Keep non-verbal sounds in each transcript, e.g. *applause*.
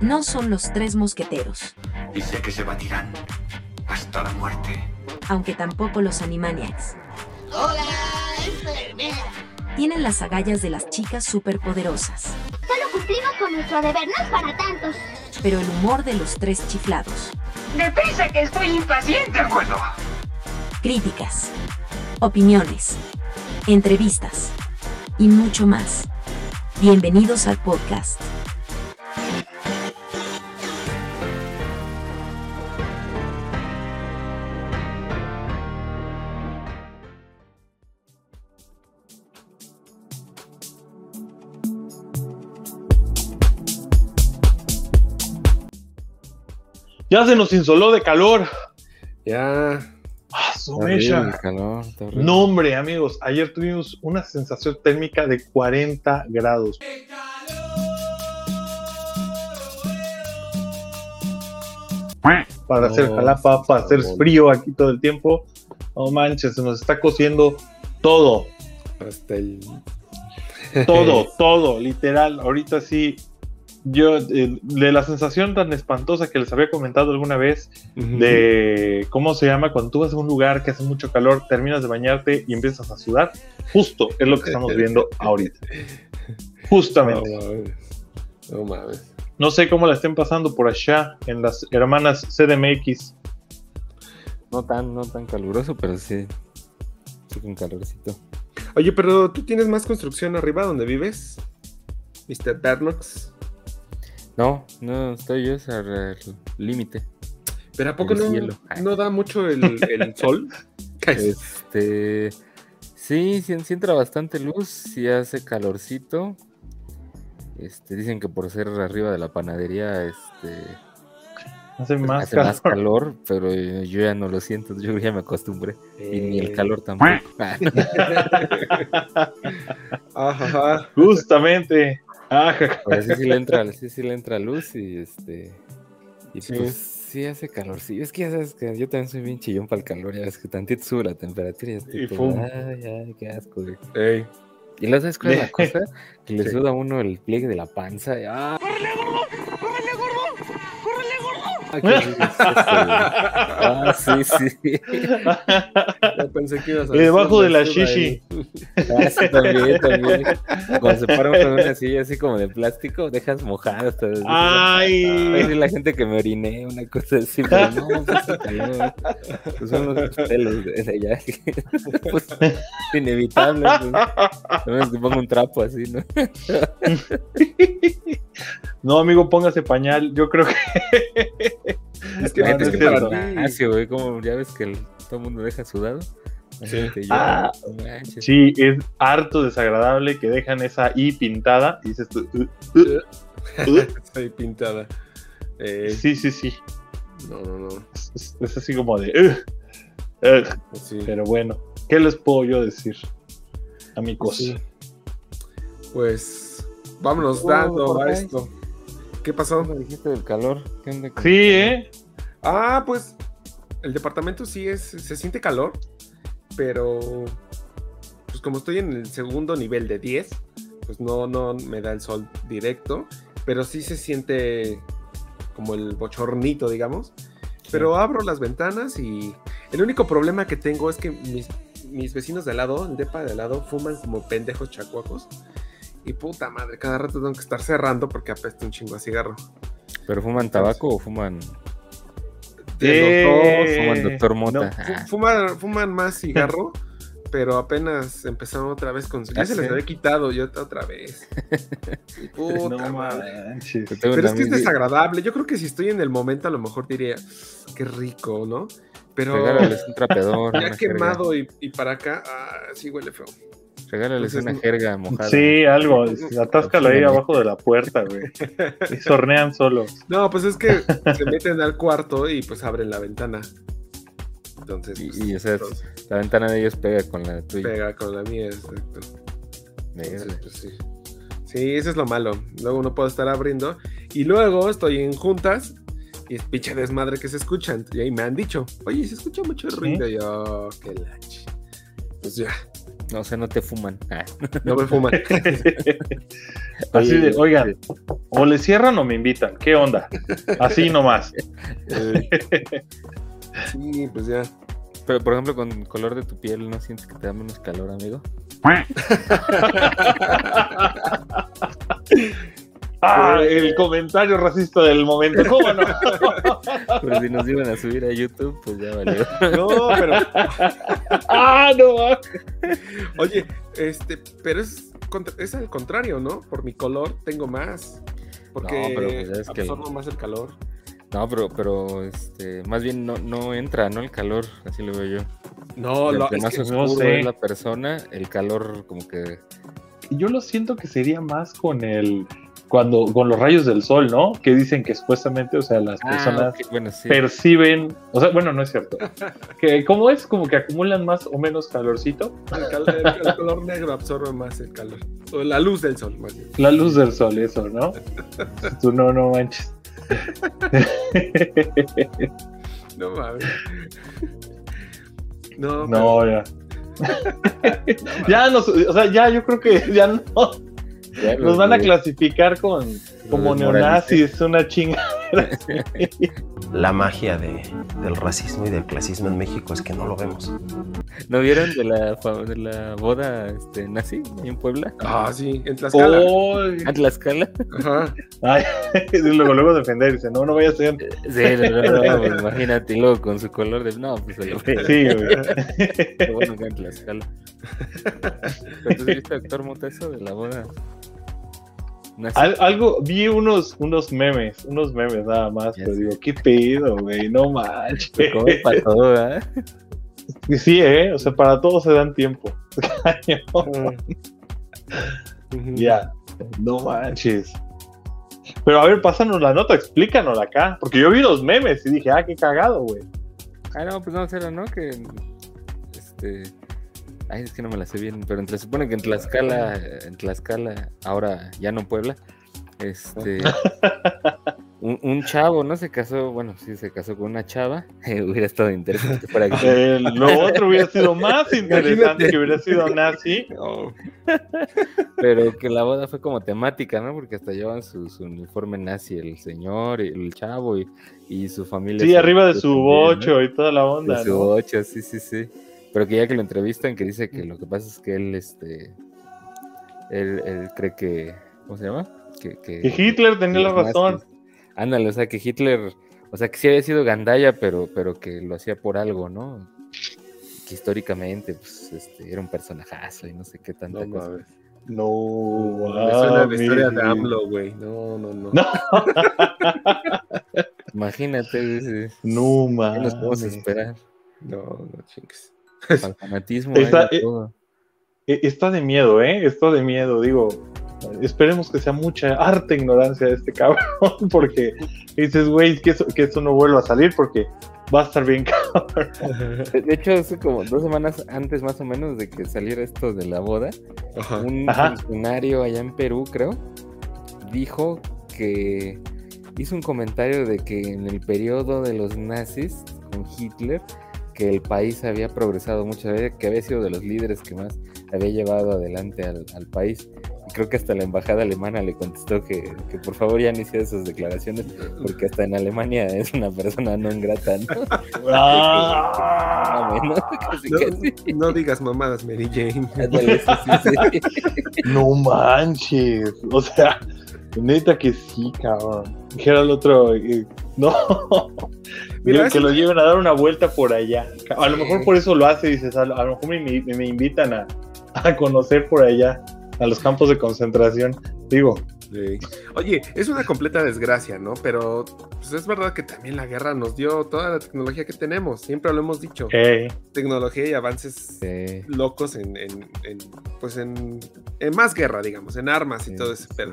no son los tres mosqueteros, Y sé que se batirán hasta la muerte. aunque tampoco los Animaniacs. Hola, enfermera. Tienen las agallas de las chicas superpoderosas, Solo cumplimos con nuestro deber, no es para tantos. pero el humor de los tres chiflados. Deprisa que estoy impaciente. De acuerdo. Críticas, opiniones, entrevistas y mucho más. Bienvenidos al podcast. Ya se nos insoló de calor. Ya. Ah, su horrible calor. No, hombre, amigos, ayer tuvimos una sensación térmica de 40 grados. Para hacer jalapa, para hacer frío aquí todo el tiempo. No manches, se nos está cociendo todo, Hasta el. todo, *laughs* todo, literal. Ahorita sí, yo, eh, de la sensación tan espantosa que les había comentado alguna vez, de cómo se llama cuando tú vas a un lugar que hace mucho calor, terminas de bañarte y empiezas a sudar. Justo es lo que estamos viendo ahorita. No Justamente. mames. No mames. No sé cómo la estén pasando por allá en las hermanas CDMX. No tan, no tan caluroso, pero sí. Sí, con calorcito. Oye, pero tú tienes más construcción arriba donde vives, Mr. Bernox. No, no, estoy yo es al límite. Pero ¿a poco no, no da mucho el, el *laughs* sol? Este. Sí, sí, sí entra bastante luz, sí hace calorcito. Este, dicen que por ser arriba de la panadería, este, Hace más hace calor. más calor, pero yo ya no lo siento, yo ya me acostumbré. Y ni el Eh, calor tampoco. *laughs* *laughs* Ajá. Justamente. Ah. Pero sí, sí le entra, sí, sí le entra luz y este. Y Sí. pues sí hace calor. Sí, es que ya sabes que yo también soy bien chillón para el calor. Ya ves que tantito sube la temperatura y estoy Y todo. Ay, ay, qué asco, güey. Ey. Y luego, ¿sabes cuál es la *laughs* cosa? Que le Sí. suda a uno el pliegue de la panza. Y, ¡ah! Ah, qué horrible es *laughs* eso, güey. Ah, sí, sí. Yo pensé que ibas a Y debajo de la shishi. Ah, sí, también, también. Cuando se para uno en una silla así como de plástico, dejas mojado hasta. Ay, Ay. sí, la gente que me oriné, una cosa así, pero no, pues calor. Pues son los pelos de allá. *laughs* Pues, inevitable. Pues. Menos que ponga un trapo así, ¿no? *laughs* No, amigo, póngase pañal. Yo creo que. *laughs* Es que, No, es no que es para ti. Gimnasio, güey, como ya ves que el- todo el mundo deja sudado. Imagínate yo, Ah. Sí, es harto desagradable que dejan esa I pintada. Y dices tú. "Uh, uh, uh". *laughs* Pintada. Eh, Sí, sí, sí. No, no, no. Es, así como de. Sí. Pero bueno, ¿qué les puedo yo decir? Amigos. Sí. Pues vámonos Oh, dando a esto. ¿Qué pasó? ¿Cómo dijiste del calor? ¿Qué onda Sí? ¿eh? Ah, pues el departamento sí es, se siente calor, pero pues como estoy en el segundo nivel de 10, pues no, no me da el sol directo, pero sí se siente como el bochornito, digamos. Pero abro las ventanas y el único problema que tengo es que mis, mis vecinos de al lado, el depa de al lado, fuman como pendejos chacuacos. Y puta madre, cada rato tengo que estar cerrando porque apesta un chingo a cigarro. ¿Pero fuman tabaco o fuman, De los dos, Eh, fuman doctor Mota? no, Fu- Ah, Fuman, fuman más cigarro, *laughs* pero apenas empezaron otra vez con su. Ya ¿Ah, se les había quitado, yo otra vez. Y *laughs* Puta No madre. Pero es que es desagradable. Yo creo que si estoy en el momento, a lo mejor diría, qué rico, ¿no? Pero Regálales un trapeador. *laughs* ya quemado y, y para acá, ah, sí huele feo. Regálales Entonces, una jerga mojada. Sí, algo. Atáscalo ahí Sí. abajo de la puerta, güey. Y *laughs* sornean solos. No, pues es que se meten al cuarto y pues abren la ventana. Entonces, Y- pues, y, o sea, entonces, La ventana de ellos pega con la tuya. pega con la mía, exacto. Entonces, pues, sí. Sí, eso es lo malo. Luego no puedo estar abriendo. Y luego estoy en juntas y es pinche desmadre que se escuchan. Y ahí me han dicho, oye, se escucha mucho ruido. Y yo, qué lache. Pues ya. No, o sea, no te fuman. Ah. *laughs* No me fuman. *laughs* Así de, Oye, oigan, o le cierran o me invitan. ¿Qué onda? Así nomás. *laughs* Sí, pues ya. Pero, por ejemplo, con el color de tu piel, ¿no sientes que te da menos calor, amigo? Ah, el comentario racista del momento. ¿Cómo no? *laughs* Pero si nos iban a subir a YouTube, pues ya valió. *laughs* No, pero. ah, no. Oye, este, pero es, es al contrario, ¿no? Por mi color tengo más. Porque No, pero pues es que- absorbo más el calor. No, pero, pero este, más bien no, no entra, ¿no? El calor, así lo veo yo. No, lo, es más que- oscuro no sé. es la persona, el calor como que... Yo lo siento que sería más con el cuando con los rayos del sol, ¿no? Que dicen que supuestamente, o sea, las personas Ah, bueno, sí. perciben, o sea, bueno, no es cierto. Que como es como que acumulan más o menos calorcito, el, cal- el- el color negro absorbe más el calor. O la luz del sol, más bien. la luz del sol, eso, ¿no? Tú no, no manches. No mames. No, No, ya. *laughs* ya nos, o sea, ya yo creo que ya no Ya nos van a los- clasificar con como neonazis, una chinga. *laughs* La magia de- del racismo y del clasismo en México es que no lo vemos. ¿No vieron de la, de la boda este, nazi en Puebla? Ah, sí, en Tlaxcala. Ay, ¿A Tlaxcala? Ajá. ay, *laughs* y luego, luego defender, dice, no, no vaya a ser. Sí, no, no, no, pues, imagínate, y luego con su color de... No, pues se lo ve. Sí, güey. Qué bueno que en Tlaxcala. *laughs* ¿Pero tú sí viste actor Mota eso de la boda? Al- algo, vi unos, unos memes, unos memes nada más, Ya pero digo, ¿qué pedo, güey? No manches. Para todo, ¿eh? Sí, ¿eh? O sea, para todos se dan tiempo. *laughs* Ujú. ya, no manches. Pero a ver, pásanos la nota, explícanos acá. Porque yo vi los memes y dije, ah, qué cagado, güey. Ah, no, pues no, será, ¿no? Que. Este. Ay, es que no me la sé bien, pero entre, supone que en Tlaxcala, en Tlaxcala, ahora ya no Puebla, este. *laughs* Un, un chavo, ¿no? Se casó, bueno, sí, se casó con una chava. *laughs* hubiera estado interesante para que. Eh, lo otro hubiera sido más *laughs* interesante que hubiera sido nazi. No. Pero que la boda fue como temática, ¿no? Porque hasta llevan su, su uniforme nazi, el señor, y el chavo y, y su familia. Sí, se arriba de su bocho y toda la De onda, su ¿no? ocho, sí, sí, sí. Pero que ya que lo entrevistan, que dice que lo que pasa es que él, este, él, él cree que, ¿cómo se llama? Que, que, Que Hitler tenía la razón. Ándale, o sea, que Hitler, o sea, que sí había sido Gandaya, pero, pero que lo hacía por algo, ¿no? Que históricamente, pues, este, era un personajazo y no sé qué tanta No cosa. No, Me suena la historia de. AMLO, güey. No, no, no. No. Imagínate, dices, No, ¿qué mames. nos podemos esperar? No, no chingues. Fanatismo, Está- hay de eh, todo. Eh, Está de miedo, ¿eh? Está de miedo, digo. Esperemos que sea mucha harta ignorancia de este *laughs* cabrón, porque dices, güey, que eso, que eso no vuelva a salir, porque va a estar bien *laughs* cabrón. De de hecho, hace como dos semanas antes más o menos de que saliera esto de la boda, Ajá. un Ajá. funcionario allá en Perú, creo, dijo que hizo un comentario de que en el periodo de los nazis con Hitler, que el país había progresado mucho, había- que había sido de los líderes que más había llevado adelante al, al país. Y creo que hasta la embajada alemana le contestó que, que por favor ya no hiciera esas declaraciones, porque hasta en Alemania es una persona no ingrata, ¿no? Ah, *laughs* Mame, ¿no? Casi, No, casi. no digas mamadas, Mary Jane. Ándale, sí, sí, sí. *laughs* no manches. O sea, neta que sí, cabrón. Dijera el otro, eh, no. Mira, que lo lleven a dar una vuelta por allá. A lo mejor por eso lo hace, dices, a lo, a lo mejor me, me- me invitan a, *laughs* a conocer por allá, a los campos de concentración. Digo, Sí. Oye, es una completa desgracia, ¿no? Pero pues, es verdad que también la guerra nos dio toda la tecnología que tenemos. Siempre lo hemos dicho. Tecnología y avances locos en, en- en, pues en, en más guerra, digamos, en armas y todo ese pedo.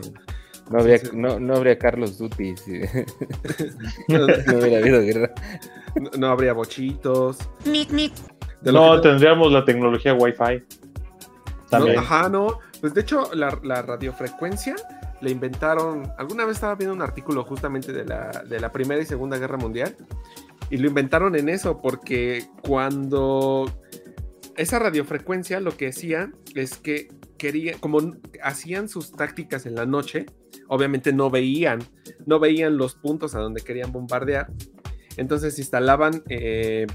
No habría, Sí, sí. no, no habría Carlos Duty si *laughs* No, *laughs* no hubiera habido guerra. no- no habría bochitos. No, que- tendríamos la tecnología Wi-Fi. no, También. ajá, no. Pues de hecho, la, la radiofrecuencia la inventaron. Alguna vez estaba viendo un artículo justamente de la, de la Primera y Segunda Guerra Mundial. Y lo inventaron en eso, porque cuando esa radiofrecuencia lo que hacía es que quería, como hacían sus tácticas en la noche, obviamente no veían, no veían los puntos a donde querían bombardear. Entonces instalaban eh,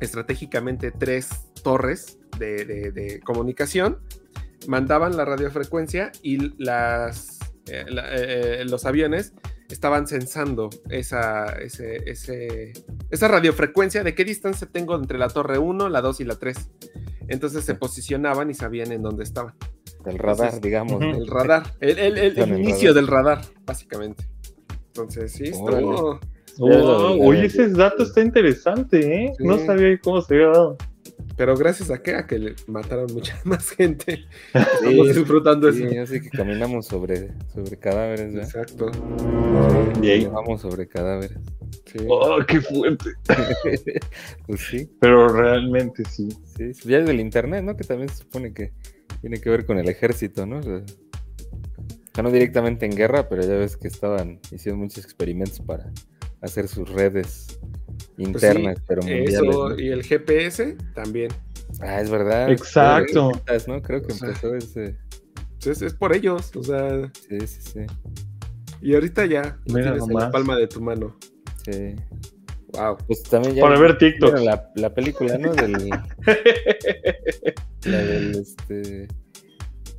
estratégicamente tres torres de, comunicación, mandaban la radiofrecuencia y las, eh, eh, los aviones estaban censando esa, esa radiofrecuencia de qué distancia tengo entre la torre 1, la 2 y la 3. Entonces se posicionaban y sabían en dónde estaban. El radar, Entonces, digamos. El radar, el, el- el- Con el el inicio radar. del radar, básicamente. Entonces, sí, estuvo- Wow, Ya, oye, ese dato está interesante, ¿eh? Sí. No sabía cómo se había dado. Pero gracias a que, a que le mataron mucha *laughs* más gente. Sí, Estamos disfrutando sí, eso. así que caminamos sobre, sobre cadáveres, ¿verdad? Exacto. Y ahí- Vamos sobre cadáveres. Sí. Oh, qué fuerte. *laughs* Pues sí, Pero realmente sí. sí. sí. Ya del internet, ¿no? Que también se supone que tiene que ver con el ejército, ¿no? O sea, o sea, no directamente en guerra, pero ya ves que estaban, hicieron muchos experimentos para hacer sus redes Pues internas, sí, pero. Eso ¿no? y el GPS también. Ah, es verdad. Exacto. ¿no? Creo que O sea, empezó ese. Pues es, es por ellos. O sea, Sí, sí, sí. y ahorita ya Mira tienes en la palma de tu mano. sí. Wow. Pues también ya. Para ver TikTok. La, la película, ¿no? Del. *laughs* la del este.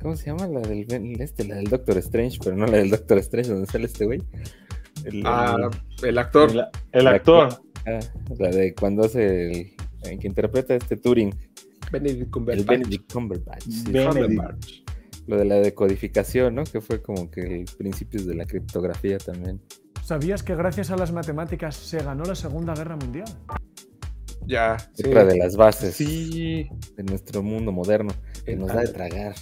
¿Cómo se llama? La del Ben- este, la del Doctor Strange, pero no la del Doctor Strange, donde sale este güey. El- Ah, el actor. El, el actor. Ah, la de cuando hace el, el que interpreta este Turing, Benedict el Cumberbatch. Benedict Cumberbatch. sí. Benedict. Cumberbatch. Lo de la decodificación, ¿no? Que fue como que el principios de la criptografía también. ¿Sabías que gracias a las matemáticas se ganó la Segunda Guerra Mundial? Ya. sí. Otra de las bases Sí. de nuestro mundo moderno que El nos da de tragar.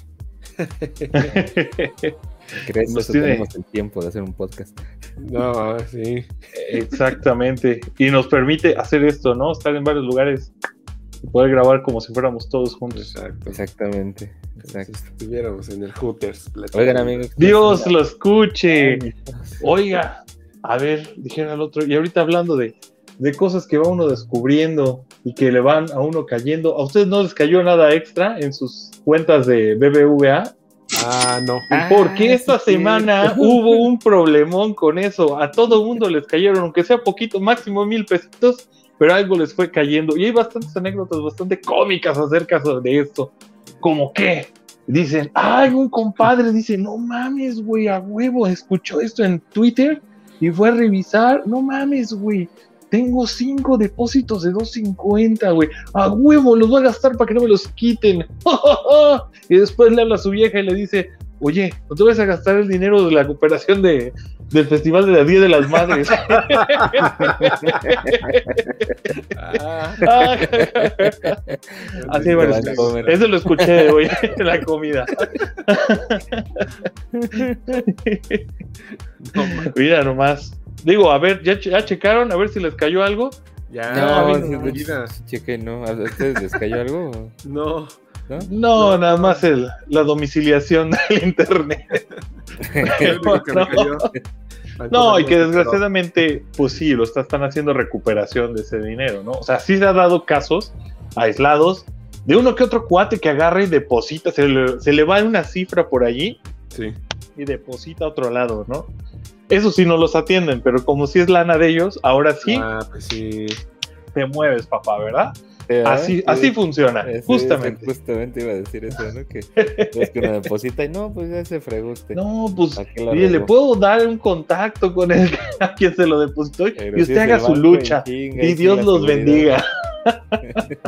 *laughs* Tiene- tenemos el tiempo de hacer un podcast. No, sí. Exactamente. Y nos permite hacer esto, ¿no? Estar en varios lugares y poder grabar como si fuéramos todos juntos. Exacto. Exactamente. Si Exacto. estuviéramos en el Hooters. Oigan, amigos. Dios lo escuche. Oiga, a ver, dijera el otro. Y ahorita hablando de, de cosas que va uno descubriendo y que le van a uno cayendo. ¿A ustedes no les cayó nada extra en sus cuentas de BBVA? Ah, no. Porque Ah, esta sí, semana hubo un problemón con eso. A todo mundo les cayeron, aunque sea poquito, máximo mil pesitos, pero algo les fue cayendo. Y hay bastantes anécdotas bastante cómicas acerca de esto. Como que dicen, ay, un compadre dice, no mames, güey, a huevo, escuchó esto en Twitter y fue a revisar, no mames, güey. Tengo cinco depósitos de 2.50, güey. A huevo, los voy a gastar para que no me los quiten. *laughs* y después le habla a su vieja y le dice, oye, no te vas a gastar el dinero de la cooperación de, del Festival de la Día de las Madres. Ah, *laughs* Así comer. Eso lo escuché hoy en *laughs* la comida. Mira nomás. Digo, a ver, ¿ya, ya checaron? A ver si les cayó algo. ya, No, no, hecho, cheque, ¿no? ¿A ustedes les cayó algo? *laughs* no. ¿No? No, nada más el, la domiciliación *laughs* del internet. *laughs* No. No, y que desgraciadamente, pues sí, lo está- están haciendo recuperación de ese dinero, ¿no? O sea, sí se ha dado casos aislados de uno que otro cuate que agarra y deposita, se le, se le va una cifra por allí Sí. Y deposita a otro lado, ¿no? Eso sí no los atienden, pero como si es lana de ellos, ahora sí Ah, pues sí. te mueves, papá, ¿verdad? Sí, Así, sí. así funciona, justamente. justamente iba a decir eso, ¿no? Que *laughs* es que uno deposita y no, pues ya se fregó usted. No, pues, ¿A qué lo oye, le puedo dar un contacto con el *laughs* a quien se lo depositó Pero y usted haga su lucha y Dios los seguridad. bendiga. *laughs*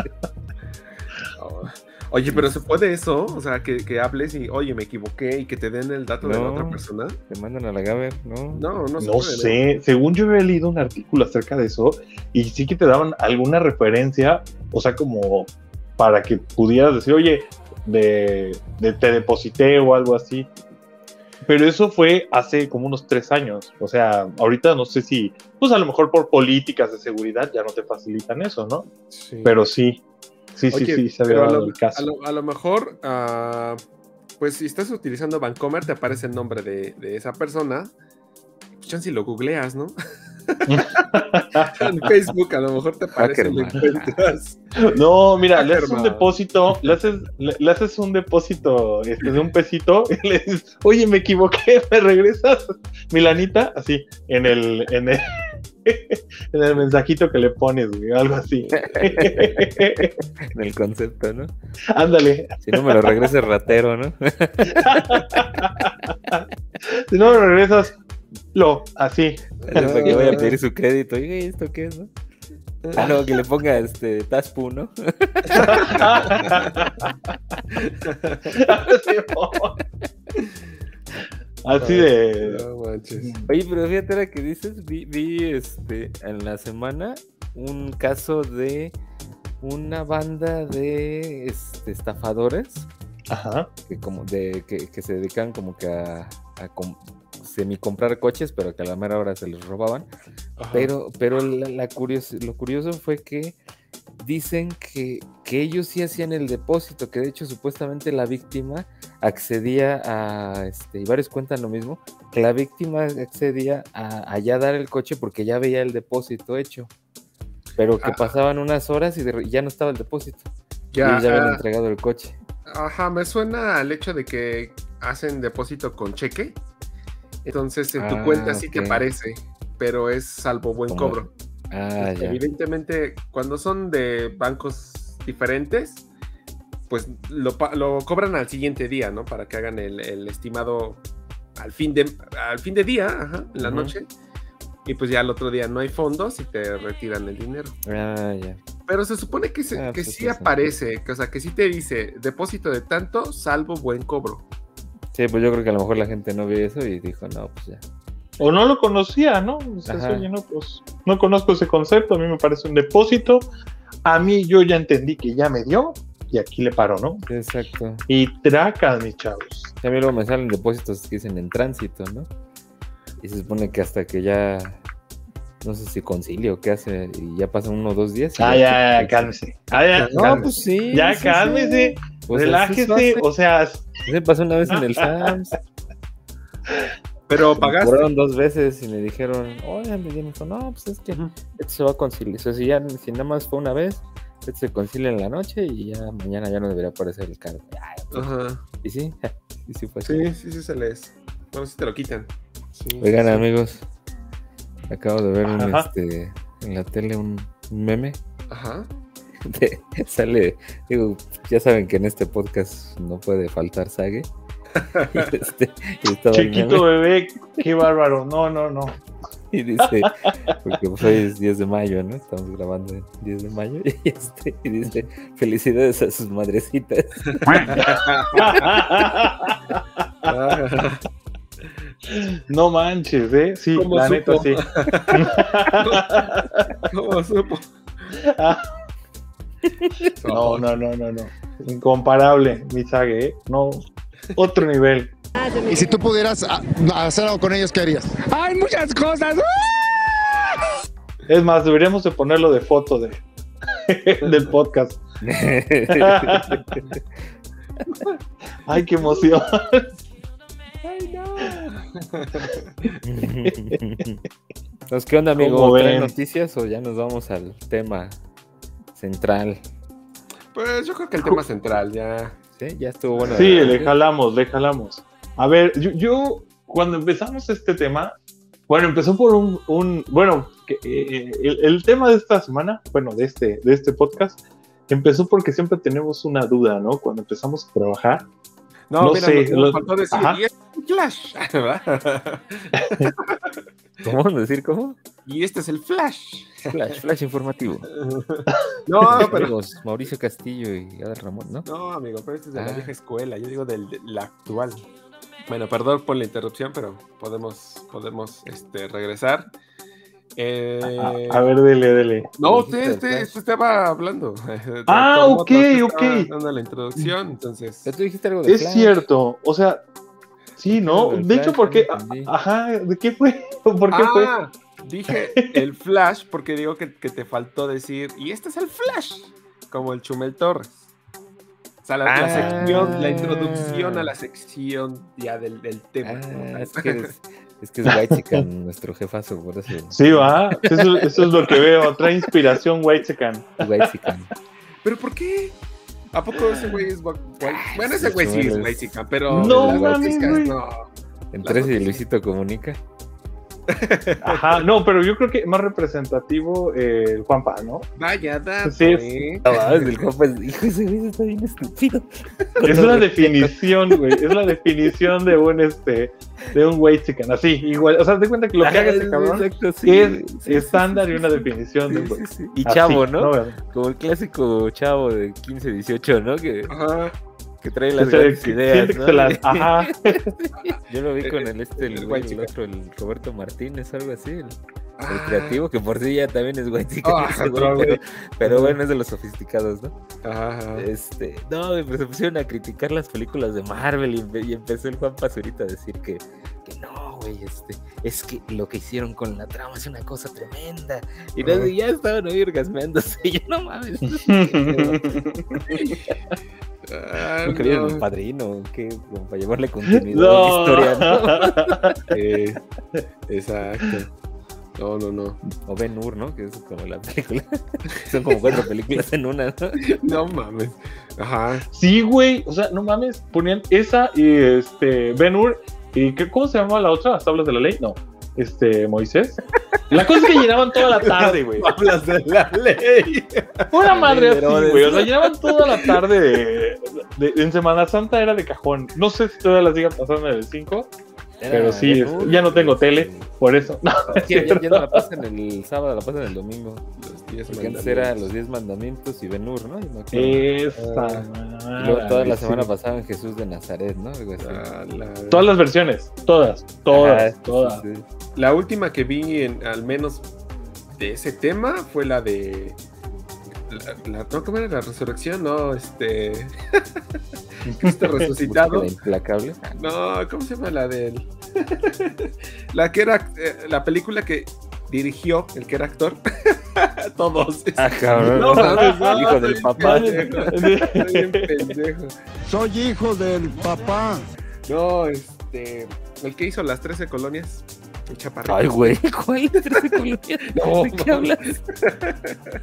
Oye, pero se puede eso, o sea, que, que hables y, oye, me equivoqué y que te den el dato de la otra persona. Te mandan a la Gaber, ¿no? No, no, se No puede, sé, según yo había leído un artículo acerca de eso y sí que te daban alguna referencia, o sea, como para que pudieras decir, oye, de, de- te deposité o algo así. Pero eso fue hace como unos tres años. O sea, ahorita no sé si, pues a lo mejor por políticas de seguridad ya no te facilitan eso, ¿no? Sí. Pero sí, sí, sí, Oye, sí, se había pero a lo, el caso. a lo- a lo mejor, ah, pues si estás utilizando Vancomer, te aparece el nombre de, de esa persona. Chance si lo googleas, ¿no? *laughs* en Facebook a lo mejor te aparece lo encuentras. *laughs* No, mira, le haces un depósito, le haces, le, le haces un depósito este, de un pesito *laughs* y le dices, oye, me equivoqué, me regresas mi lanita, así, en el, en el, *laughs* en el mensajito que le pones, güey, algo así. En el concepto, ¿no? Ándale, Si no me lo regrese ratero, ¿no? *laughs* si no me regresas, lo, así. Para que vaya a pedir *laughs* su crédito. ¿y esto qué es, no? Ah, no, que le ponga este Taspu, ¿no? Así de. No manches. Oye, pero fíjate la que dices, vi, vi este en la semana un caso de una banda de este, estafadores Ajá. que como de que, que se dedican como que a, a com- semi comprar coches, pero que a la mera hora se les robaban. Ajá. Pero, pero la, la lo curioso fue que dicen que, que ellos sí hacían el depósito, que de hecho supuestamente la víctima accedía a, este, y varios cuentan lo mismo, que la víctima accedía a, a ya dar el coche porque ya veía el depósito hecho. Pero que Ah. pasaban unas horas y de- ya no estaba el depósito. y Ya, ellos ya habían ah, entregado el coche. Ajá, me suena al hecho de que hacen depósito con cheque. Entonces en tu Ah, cuenta sí te aparece, pero es salvo buen Como- cobro. Ah, ya. Evidentemente, cuando son de bancos diferentes, pues lo, cobran al siguiente día, ¿no? Para que hagan el, el estimado al fin de al fin de día, ajá, en la Ujú. noche. Y pues ya el otro día no hay fondos y te retiran el dinero. Ah, ya. Pero se supone que, se- Ah, que pues sí aparece, que, o sea, que sí te dice depósito de tanto, salvo buen cobro. Sí, pues yo creo que a lo mejor la gente no vio eso y dijo, no, pues ya. O no lo conocía, ¿no? O sea, Ajá. oye, no, pues no conozco ese concepto, a mí me parece un depósito. A mí yo ya entendí que ya me dio y aquí le paro, ¿no? Exacto. Y tracas, mis chavos. Mí luego me salen depósitos que dicen en tránsito, ¿no? Y se supone que hasta que ya, no sé si concilia o qué hace, y ya pasan uno o dos días. Ah, ya, ya, cálmese. Ah, ya, No, cálmese. pues sí. ya sí, cálmese, sí. Pues relájese, o sea, Se pasó una vez en el *laughs* SAMS. Pero *laughs* Me pagaste. cobraron dos veces y me dijeron, oye, me dijo, no, pues es que esto se va a conciliar. O sea, si, ya, si nada más fue una vez, esto se concilia en la noche y ya mañana ya no debería aparecer el cargo. Pues, Ajá. Y sí, *laughs* y sí fue así. Sí, sí, sí se les. Bueno, sí te lo quitan. Sí, Oigan, sí. amigos, acabo de ver un, este, en la tele un, un meme. Ajá. *laughs* de- sale, digo, ya saben que en este podcast no puede faltar Sage. Y, *laughs* este, y chiquito bebé, qué bárbaro. No, no, no. *laughs* y dice, porque pues hoy es 10 de mayo, ¿no? Estamos grabando el 10 de mayo *laughs* y, este, y dice, felicidades a sus madrecitas. Ah, no manches, ¿eh? Sí, ¿Cómo la neta, supo? sí. ¿Cómo supo? No, no, no, no, no. Incomparable, mi sague, ¿eh? No, otro nivel. Y si tú pudieras ah, hacer algo con ellos, ¿qué harías? ¡Hay muchas cosas! Es más, deberíamos de ponerlo de foto de, *laughs* del podcast. *laughs* Ay, qué emoción. ¿Qué onda, amigo? ¿Cómo ¿Traen noticias o ya nos vamos al tema central? Pues yo creo que el tema central ya. ¿Sí? Ya estuvo bueno. Sí, le jalamos, le jalamos. A ver, yo, yo, cuando empezamos este tema, bueno, empezó por un, un bueno, que, eh, el, el tema de esta semana, bueno, de este, de este podcast, empezó porque siempre tenemos una duda, ¿no? Cuando empezamos a trabajar. No, No mira, sé, nos- nos lo- faltó decir, y es *laughs* el *laughs* ¿Cómo decir cómo? y este es el Flash. Flash, flash informativo. *laughs* No, pero. Amigos, Mauricio Castillo y Adal Ramón, ¿no? No, amigo, pero este es de la Ah. vieja escuela. Yo digo del- de la actual. Bueno, perdón por la interrupción, pero podemos, podemos este, regresar. Eh, A, a ver, dele, dele. No, usted, usted, usted estaba hablando. *laughs* Ah, ok, ok. Dando la introducción, entonces. Ya tú dijiste algo de Es Flash. cierto, o sea, sí, ¿no? De hecho, porque, entendí. ajá, ¿de qué fue? *laughs* ¿Por qué fue? Ah, dije el Flash porque digo que, que te faltó decir, y este es el Flash, como el Chumel Torres. O sea, la, la Ah. sección, la introducción a la sección ya del, del tema. Ah, es que eres, Es que es White Chicken, *laughs* nuestro jefazo, por eso. Sí, va. Eso, eso es lo que veo. Trae inspiración White Chicken. ¿Pero por qué? ¿A poco ese güey es gua- guay? Bueno, ese güey sí es. Guaycica, pero. No mames, no. En Las 13 y. Luisito comunica. Ajá, no, pero yo creo que más representativo eh, el Juanpa, ¿no? Vaya dato, Sí, es- ¿eh? No mames, el compa es. Hijo, ese güey está bien estúpido. Es la definición, güey. Es la definición de un este de un white chicken. Así, igual. O sea, te cuenta que lo que haga ese cabrón Exacto, sí, es sí, estándar sí, y una sí, definición de güey. sí, sí. Y Así, chavo, ¿no? güey? Como el clásico chavo de 15, 18, ¿no? Que, Ajá. Que trae las grandes que ideas, ajá. *laughs* Yo lo vi con el este, el, El güey, el otro, el Roberto Martínez, algo así, el, el Ah. creativo, que por sí ya también es chicken, Ah, *laughs* ese güey, pero, pero bueno, es de los sofisticados, ¿no? Ajá, ajá. Este, no, pero se pusieron a criticar las películas de Marvel y, empe- y empezó el Juan Pazurita a decir que, que no, güey, este, es que lo que hicieron con la trama es una cosa tremenda. Y no, ya estaban ahí orgasmeándose. *laughs* Yo, no mames, Ah, no creían no. el padrino, que para llevarle *laughs* continuidad No. a la historia, ¿no? *laughs* Eh, exacto. No, no, no. O Ben Hur, ¿no? Que es como la película. *laughs* Son como cuatro películas en una, ¿no? No mames. Ajá. Sí, güey. O sea, no mames. Ponían esa y este Ben Hur. ¿Y qué, cómo se llamaba la otra? ¿Las tablas de la ley? No. Este, Moisés. La cosa es que llenaban toda la tarde, güey. *laughs* Hablas de la ley. Una madre así, güey. O sea, llenaban toda la tarde de, de- En Semana Santa era de cajón. No sé si todavía las sigan pasando en el 5, pero sí, es- ya no tengo tele, sí. por eso. *laughs* No, Ya, ya- ya no la pasan el sábado, la pasan el domingo. Los antes era mandamientos. los 10 mandamientos y Ben Hur, ¿no? Acuerdo. Esa. Y luego toda la sí. semana pasaba en Jesús de Nazaret, ¿no? Algo así. Ah, la- Todas las versiones, todas, todas, Ajá, sí, todas. sí, sí. La última que vi, en, al menos de ese tema, fue la de. La, la- no, ¿cómo era la resurrección? No, este. *laughs* Cristo resucitado. Implacable. No, ¿cómo se llama la del. *laughs* la que era. eh, la película que dirigió, el que era actor. *laughs* Todos. Ah, cabrón. No mames, no, Hijo del papá. pendejo. Soy hijo del papá. No, este. El que hizo las 13 colonias. El chaparrito. Ay, güey, ¿cuál de 13 colonias? No, ¿De qué *laughs* hablas?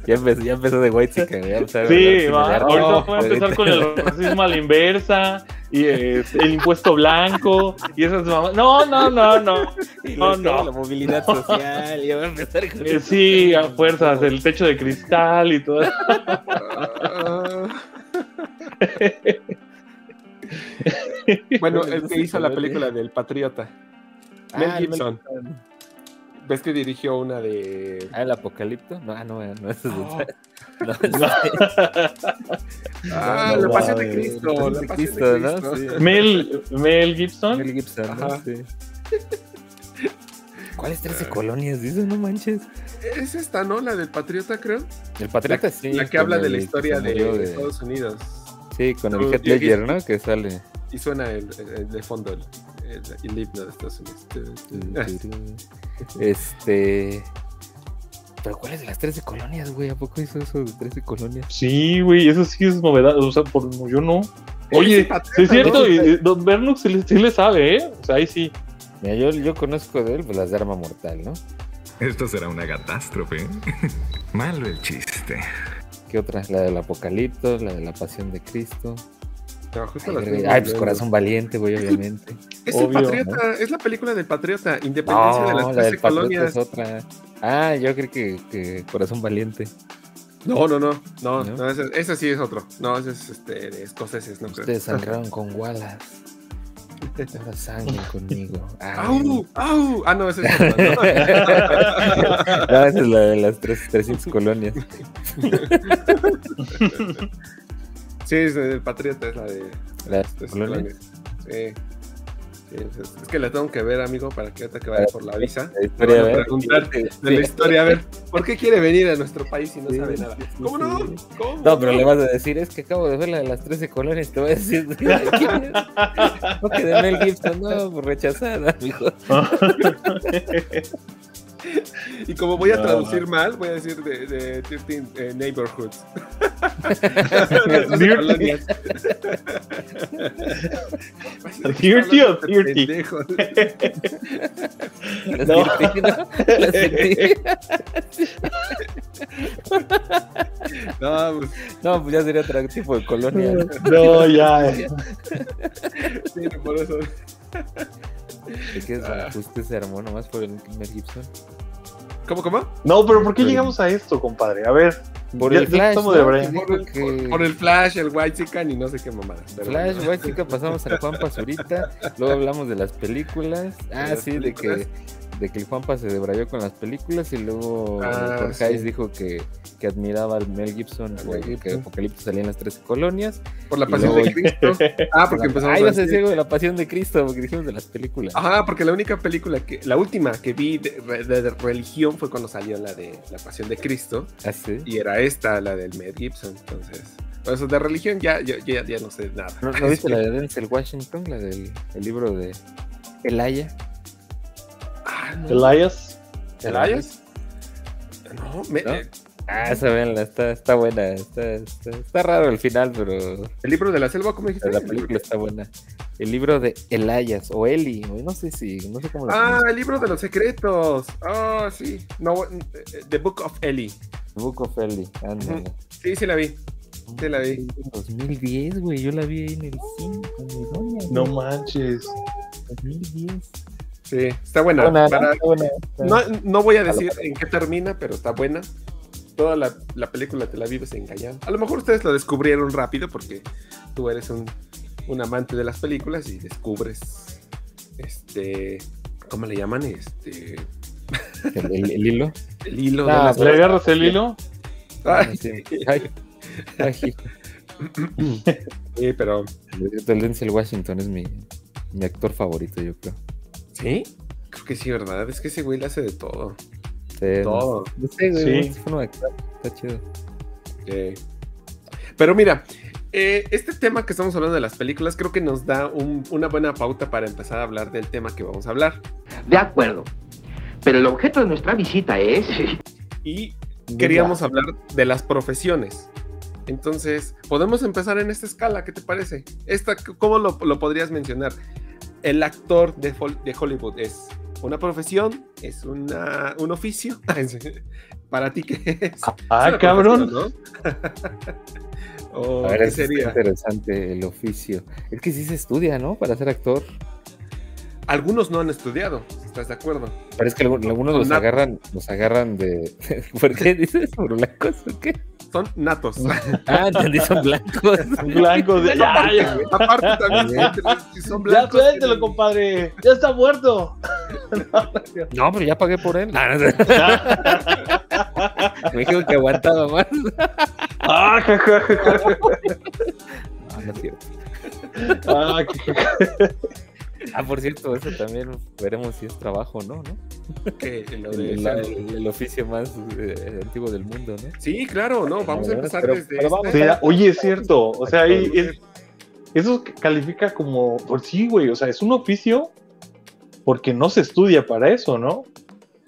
ya, empezó, ya empezó de White Chicken. Ya empezó a Sí, va. Ahorita voy a empezar con el racismo a la inversa y el impuesto blanco y esas mamás. No, no, no, no. No, no. La movilidad social. Ya va a empezar con Eh, sí, a fuerzas, el techo de cristal y todo. Ah. *laughs* bueno, el que hizo la película del Patriota. Mel Ah, Gibson. ¿Ves que dirigió una de. Ah, el apocalipto. No, ah, no, no, eso es No. *laughs* de- no, es- Ah, no, la pasión de no, Cristo. no, La de pasión Cristo, de ¿no? Cristo. Sí. Mel, Mel Gibson. Mel Gibson, ¿no? Ajá. Sí. *laughs* ¿Cuáles 13 colonias? Dices, no manches. Es esta, ¿no? La del Patriota, creo. El patriota sí. la que habla de la historia de, Estados Unidos. Sí, con el Diego Ledger, ¿no? Que sale. Y suena el, el- de fondo el, el, el himno de Estados Unidos. *laughs* Este. Pero ¿cuáles de las 13 colonias, güey? ¿A poco hizo eso de 13 colonias? Sí, güey, eso sí es novedad. O sea, por yo no. Oye, sí es cierto, ¿no? y, y Don Bernux sí, le- sí le sabe, ¿eh? O sea, ahí sí. Mira, yo, yo conozco de él, pues las de arma mortal, ¿no? Esto será una catástrofe. *laughs* Malo el chiste. ¿Qué otra? La del Apocalipto, la de la Pasión de Cristo. Justo Ay, las pues. Corazón Valiente, güey, obviamente. *laughs* Es el Patriota, es la película del Patriota, Independencia de las la 13 del Patriota colonias. es otra. Ah, yo creo que, que Corazón Valiente. No, no, no, no, ¿No? no, ese, ese sí es otro. No, ese es este, de escoceses, no creo. Ustedes *laughs* sangraron con Wallace. Ahora sangren conmigo. Ay. ¡Au! ¡Au! Ah, no, ese es otro. *laughs* ¿no? No, esa es la de las tres, 300 colonias. Sí, es el Patriota, es la de ¿La las 13 colonia? colonias. Sí. Sí, es, es que la tengo que ver, amigo, para que ahorita que vaya por la visa. La van a a ver. preguntar de la historia, a ver, ¿por qué quiere venir a nuestro país y no Sí, sabe nada? ¿Cómo no? ¿Cómo No, pero le vas a decir, es que acabo de ver la de las 13 colonias, te voy a decir, ¿quién es? *laughs* No, que de Mel Gibson, no, rechazada, mijo. *laughs* *laughs* Y como voy a No, traducir no. mal, voy a decir de, de 13 eh, Neighborhoods. Dirty. *laughs* Dirty o dirty. *laughs* No. pues, No, pues ya sería otro tipo de colonia. ¿no? No, ya. eh. sí, por eso. ¿De qué es? Ah. Se armó nomás por el Mel Gibson. ¿Cómo, cómo? No, pero ¿por qué llegamos a esto, compadre? A ver. Por el Flash, de. Que que- Por el Flash, el White Chicken y no sé qué mamada. Flash, bueno. White Chica, pasamos a Juan Pazurita, luego hablamos de las películas. Ah, sí, de que, de que el Juanpa se debrayó con las películas y luego Ah, sí. Dijo que, que admiraba al Mel Gibson, güey, que. Apocalipsis salía en las 13 colonias. Por la pasión luego- de Cristo. *laughs* Ah, porque empezamos Ay, a no sé decir- de la pasión de Cristo, porque dijimos de las películas. Ajá, porque la única película que, la última que vi de, de- de religión fue cuando salió la de La Pasión de Cristo Ah, sí. y era esta, la del Mel Gibson, entonces, por eso de religión ya, ya, ya, ya no sé nada. ¿No, no viste la *laughs* de Denzel Washington, la del el libro de Elaya? Ah, no. Elias. ¿Elias? No, me- ¿No? Ah, esa véanla, está, está buena, está, está, está raro el final, pero el libro de la selva, ¿cómo dijiste? la película está buena. El libro de Elias o Eli, no sé si, no sé cómo lo Ah, el libro de los secretos. Ah, sí. No, eh, The Book of Ellie. Book of Eli, ándale. Sí, sí la vi. Sí la vi. 2010, güey, yo la vi ahí en el cine con mi doña. güey. No manches. 2010. Sí, está buena. Buena, Para- está buena. No, no voy a decir en qué termina, pero está buena. Toda la, la película te la vives engañando. A lo mejor ustedes lo descubrieron rápido porque tú eres un, un amante de las películas y descubres este ¿cómo le llaman? Este El, el- el hilo. *laughs* el hilo Ah, ¿Le agarras el hilo? Ay, Sí. Ay, ay, hijo. *laughs* sí, pero El Denzel Washington es mi, mi actor favorito, yo creo. Sí, creo que sí, ¿verdad? Es que ese güey le hace de todo. Sí, Todo. No sé, güey, Sí. actuar, Está chido. Sí. Pero mira, eh, este tema que estamos hablando de las películas creo que nos da un- una buena pauta para empezar a hablar del tema que vamos a hablar. De acuerdo. Pero el objeto de nuestra visita es... Y queríamos hablar de las profesiones. Entonces, podemos empezar en esta escala, ¿qué te parece? Esta, ¿Cómo lo, lo podrías mencionar? El actor de, Hol- de Hollywood es una profesión, es una, un oficio. *laughs* ¿Para ti qué es? Ah, Es una cabrón. ¿no? *laughs* ¿O A ver, qué sería? interesante el oficio. Es que sí se estudia, ¿no? Para ser actor. Algunos no han estudiado, ¿estás de acuerdo? Pero es que algu- algunos los agarran, los agarran de. *laughs* ¿Por qué dices por blancos o qué? Son natos. Ah, *laughs* entendí, son blancos. *laughs* Blanco de. Ya, ya. Aparte también, son Ya blancos. suéltelo, compadre. Ya está muerto. No, pero ya pagué por él. *laughs* Ah, no sé. Me dijo que aguantaba más. Ah, ja, ja, ja, ja. No, no es cierto. Ah, qué- Ah, por cierto, eso también veremos si es trabajo o no, ¿no? que lo de El, esa- el- el oficio más eh, antiguo del mundo, ¿no? Sí, claro, no, vamos a empezar Pero- desde pero vamos este. O sea, oye, es cierto. O sea, ahí es- eso califica como. Pues sí, güey. O sea, es un oficio porque no se estudia para eso, ¿no?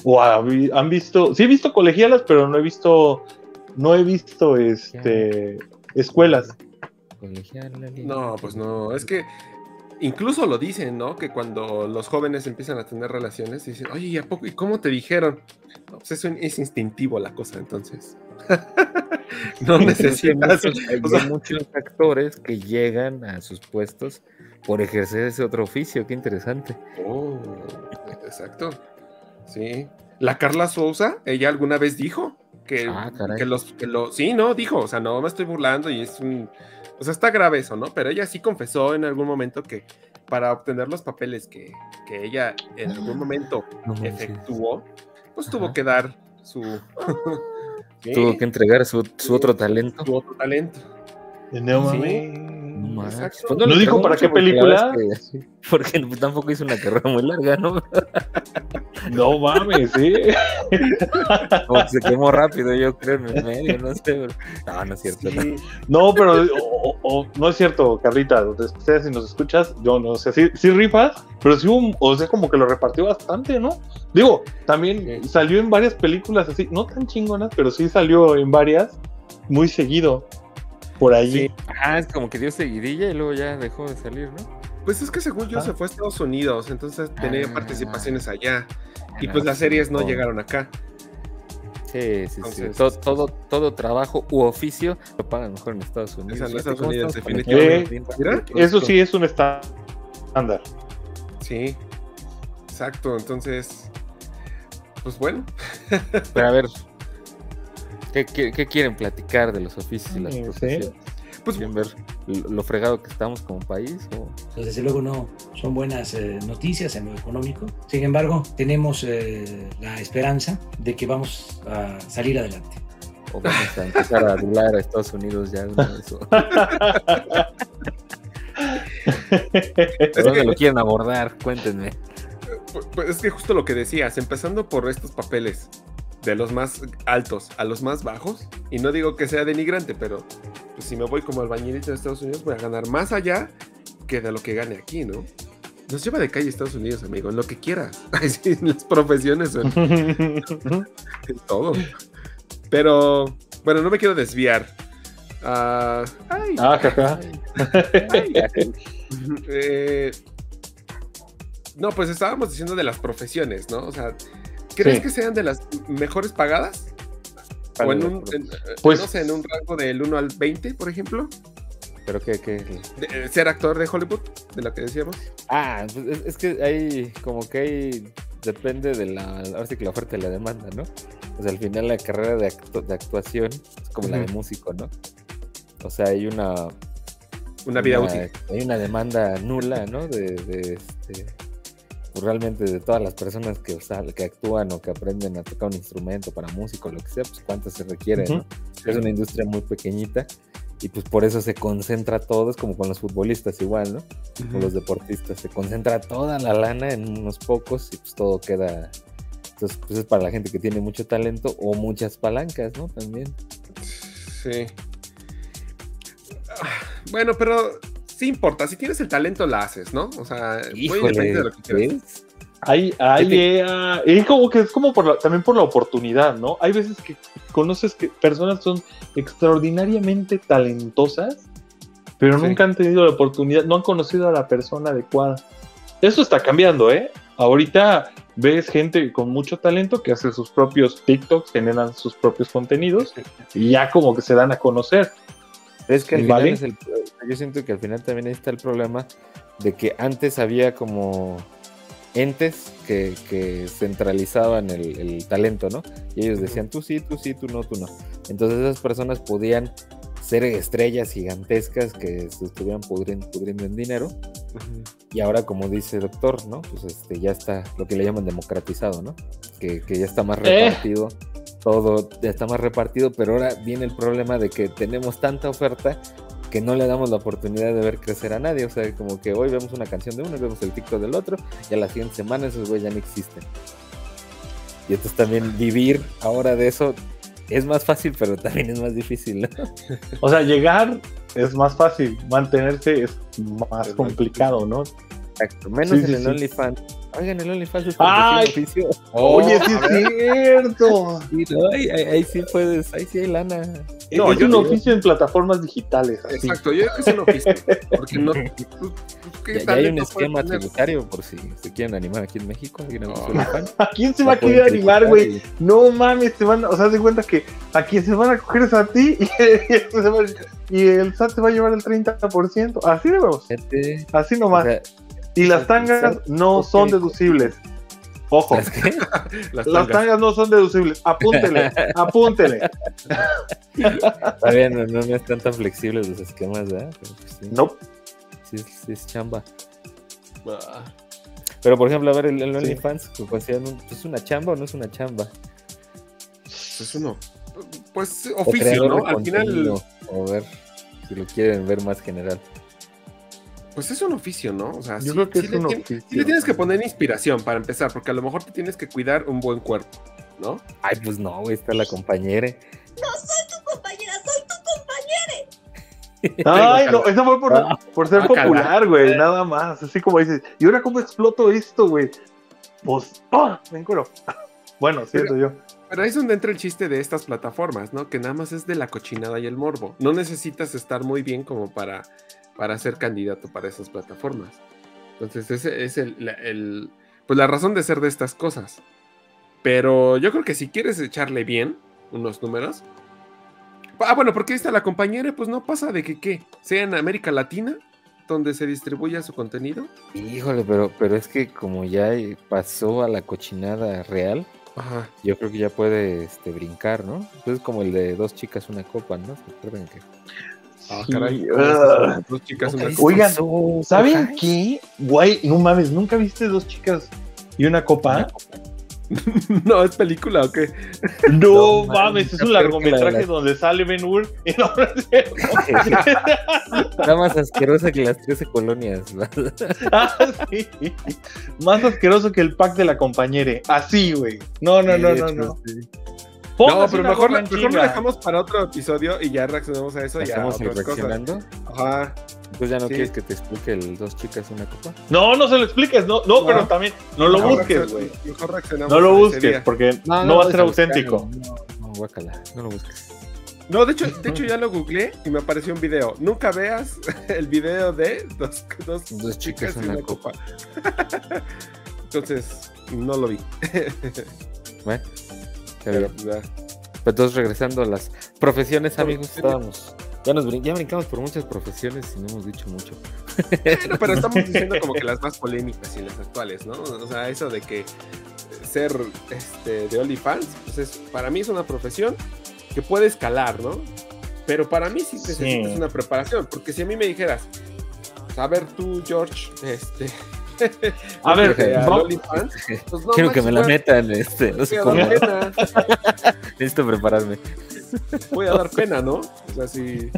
O han visto. Sí, he visto colegialas, pero no he visto. No he visto este. Escuelas. No, pues no, es que incluso lo dicen, ¿no? Que cuando los jóvenes empiezan a tener relaciones, dicen, oye, ¿y a poco? ¿Y cómo te dijeron? No, pues eso es instintivo la cosa, entonces. *laughs* no *laughs* necesitas. Hay muchos, hay *laughs* o sea, muchos actores que llegan a sus puestos por ejercer ese otro oficio. Qué interesante. Oh, exacto. Sí. La Carla Sousa, ella alguna vez dijo que, Ah, que los que lo sí, no, dijo, o sea, no me estoy burlando y es un o sea, está grave eso, ¿no? Pero ella sí confesó en algún momento que para obtener los papeles que, que ella en algún momento No manches. efectuó, pues tuvo que dar su *laughs* Sí, Tuvo que entregar su, su otro talento. su otro talento. No Sí. No ¿No dijo para qué película? que- porque *laughs* tampoco hizo una carrera muy larga, ¿no? No mames, sí. *laughs* Como que se quemó rápido, yo creo, en el medio, no sé. pero- No, no es cierto. no. No, pero o- o no es cierto, Carlita, sea, si nos escuchas, yo no sé, sí, sí rifas, pero sí hubo, o sea, como que lo repartió bastante, ¿no? Digo, también salió en varias películas así, no tan chingonas, pero sí salió en varias muy seguido por allí. Sí. Ah, es como que dio seguidilla y luego ya dejó de salir, ¿no? Pues es que según yo Ah. se fue a Estados Unidos, entonces tenía Ah. participaciones allá. Y Ah, pues las series no llegaron acá. Sí, sí, sí. Todo, todo, todo trabajo u oficio lo pagan mejor en Estados Unidos. en Fíjate Estados cómo Unidos, estamos definitivamente. conectados. Mira, Eso sí es un estándar. Sí, exacto. Entonces, pues bueno. Pero a ver, ¿qué, qué, qué quieren platicar de los oficios y las Sí. profesiones? Pues ¿Quieren ver lo fregado que estamos como país? O... Pues desde luego no son buenas eh, noticias en lo económico. Sin embargo, tenemos eh, la esperanza de que vamos a salir adelante. o vamos a empezar a adular a Estados Unidos ya de una vez, o- *laughs* ¿Por dónde lo quieren abordar? Cuéntenme. Pues es que justo lo que decías, empezando por estos papeles, de los más altos a los más bajos, y no digo que sea denigrante, pero pues, si me voy como albañilito de Estados Unidos, voy a ganar más allá que de lo que gane aquí, ¿no? Nos lleva de calle Estados Unidos, amigo, en lo que quieras. *laughs* Ay, en las profesiones, en, en *laughs* todo. Pero, bueno, no me quiero desviar. Ah, ay, Ah, jaja. *laughs* eh, no, pues estábamos diciendo de las profesiones, ¿no? O sea, ¿crees Sí. que sean de las mejores pagadas? O en un, en, eh, Pues- no sé, en un rango del 1 al 20, por ejemplo, ¿Pero qué? qué? de, eh, ser actor de Hollywood, de lo que decíamos. Ah, pues es, es que hay como que hay depende de la ahora sí que la oferta y la demanda, ¿no? O sea, al final la carrera de, actu- de actuación es como la de músico, ¿no? O sea, hay una Una vida útil. Hay una demanda nula, ¿no? De, de, este pues, realmente de todas las personas que, o sea, que actúan o que aprenden a tocar un instrumento para músico, lo que sea, pues cuánto se requiere, ¿no? Es una industria muy pequeñita y pues por eso se concentra todo, es como con los futbolistas igual, ¿no? Con Ujú. los deportistas, se concentra toda la lana en unos pocos y pues todo queda, entonces pues es para la gente que tiene mucho talento o muchas palancas, ¿no? También. Sí. Ah, Bueno, pero sí importa. Si tienes el talento, la haces, ¿no? O sea, muy independiente de lo que quieras. Hay, hay, eh, y como que es como por la- también por la oportunidad, ¿no? Hay veces que conoces que personas son extraordinariamente talentosas, pero Sí. nunca han tenido la oportunidad, no han conocido a la persona adecuada. Eso está cambiando, ¿eh? Ahorita ves gente con mucho talento que hace sus propios TikToks, generan sus propios contenidos y ya como que se dan a conocer. Es que al ¿Vale? final es el- yo siento que al final también ahí está el problema de que antes había como entes que, que centralizaban el, el talento, ¿no? Y ellos decían, tú sí, tú sí, tú no, tú no. Entonces esas personas podían ser estrellas gigantescas que se estuvieran pudriendo, pudriendo en dinero. Y ahora, como dice el doctor, ¿no? Pues este, ya está lo que le llaman democratizado, ¿no? Que, que ya está más Eh. Todo ya está más repartido, pero ahora viene el problema de que tenemos tanta oferta que no le damos la oportunidad de ver crecer a nadie. O sea, como que hoy vemos una canción de uno, y vemos el TikTok del otro, y a la siguiente semana esos güeyes ya no existen. Y entonces también vivir ahora de eso es más fácil, pero también es más difícil, ¿no? O sea, llegar es más fácil, mantenerse es más complicado, ¿no? Exacto. Menos Sí, sí, en el sí. OnlyFans. Oigan, el OnlyFans es profesión, oficio. Oye, sí es cierto. Sí, no, ahí, ahí- ahí sí puedes, ahí sí hay lana. No, es yo un no- oficio en plataformas digitales. así. Exacto, yo creo que es un oficio. Porque no. *laughs* pues, ¿qué Ya, ya hay un esquema tributario por si se quieren animar aquí en México. No. OnlyFans. *laughs* ¿A quién se va a querer animar, güey? y- No mames, te van, o sea, de cuenta que a quien se van a coger es a ti *laughs* y, se va- y el SAT se va a llevar el 30%. Así de vamos, así o nomás. sea, y las tangas no son deducibles. Ojo, ¿las qué? *laughs* Las las tangas. no son deducibles. Apúntele, *laughs* apúntele. Está bien, no, no están tan flexibles los esquemas, ¿verdad? Pero, pues, sí, No. sí, es, sí es chamba. Pero por ejemplo, a ver, el, el OnlyFans, ¿lo consideran un- ¿es una chamba o no es una chamba? Es uno. Pues oficio, ¿no? Al final, O ver, si lo quieren ver más general. Pues es un oficio, ¿no? O sea, Yo sí- creo que sí es le un oficio. sí le tienes que poner inspiración para empezar, porque a lo mejor te tienes que cuidar un buen cuerpo, ¿no? Ay, pues no, güey, está la compañera. No soy tu compañera, soy tu compañera. *laughs* Ay, no, eso fue por, Ah, por ser ah, popular, güey, nada más. Así como dices, ¿y ahora cómo exploto esto, güey? Pues, ¡ah! Me encuero. *laughs* Bueno, siento yo. Pero ahí es donde entra el chiste de estas plataformas, ¿no? Que nada más es de la cochinada y el morbo. No necesitas estar muy bien como para, para ser candidato para esas plataformas. Entonces, ese es el, la- el- pues la razón de ser de estas cosas. Pero yo creo que si quieres echarle bien unos números. Ah, bueno, porque está la compañera, pues no pasa de que qué, sea en América Latina, donde se distribuya su contenido. Híjole, pero, pero es que como ya pasó a la cochinada real, Ajá. yo creo que ya puede este, brincar, ¿no? Entonces como el de dos chicas, una copa, ¿no? ¿Se acuerdan que? Ah, caray. ah. Dos chicas, Oigan, ¿Saben qué? Guay, no mames, ¿nunca viste dos chicas y una copa? *laughs* No, es película o qué. No, No, mames, es un la largometraje donde sale Ben Hur y no. Está *laughs* más asquerosa que las 13 colonias. ¿no? *laughs* Ah, sí. Más asqueroso que el pack de la compañere. Así, güey. No, no, no, no, hecho, no. sí. No, pero mejor, en mejor lo dejamos para otro episodio y ya reaccionamos a eso y a Estamos otras cosas. reaccionando. Ajá. Entonces ya no Sí. quieres que te explique el dos chicas, una copa. No, no se lo expliques, no, no, No. pero también no lo Mejor busques, güey. Mejor reaccionamos No lo busques, porque no, va a ser auténtico. No, no, guácala, no lo busques. No, de hecho, de hecho ya lo googleé y me apareció un video. Nunca veas *laughs* el video de dos, dos, Dos chicas, y una una copa. *laughs* Entonces, no lo vi. *laughs* Bueno, está Pero, bien. ya. Pues entonces regresando a las profesiones, amigos, estábamos. Ya nos brin- ya brincamos por muchas profesiones y no hemos dicho mucho. Bueno, pero estamos *laughs* diciendo como que las más polémicas y las actuales, ¿no? O sea, eso de que ser este, de OnlyFans, pues es, para mí es una profesión que puede escalar, ¿no? Pero para mí sí necesitas una preparación, porque si a mí me dijeras, a ver tú, George, este... A ver, OnlyFans, pues no Quiero que me la metan, este, no sé cómo. Necesito prepararme. voy a dar pena, ¿no? O sea, sí,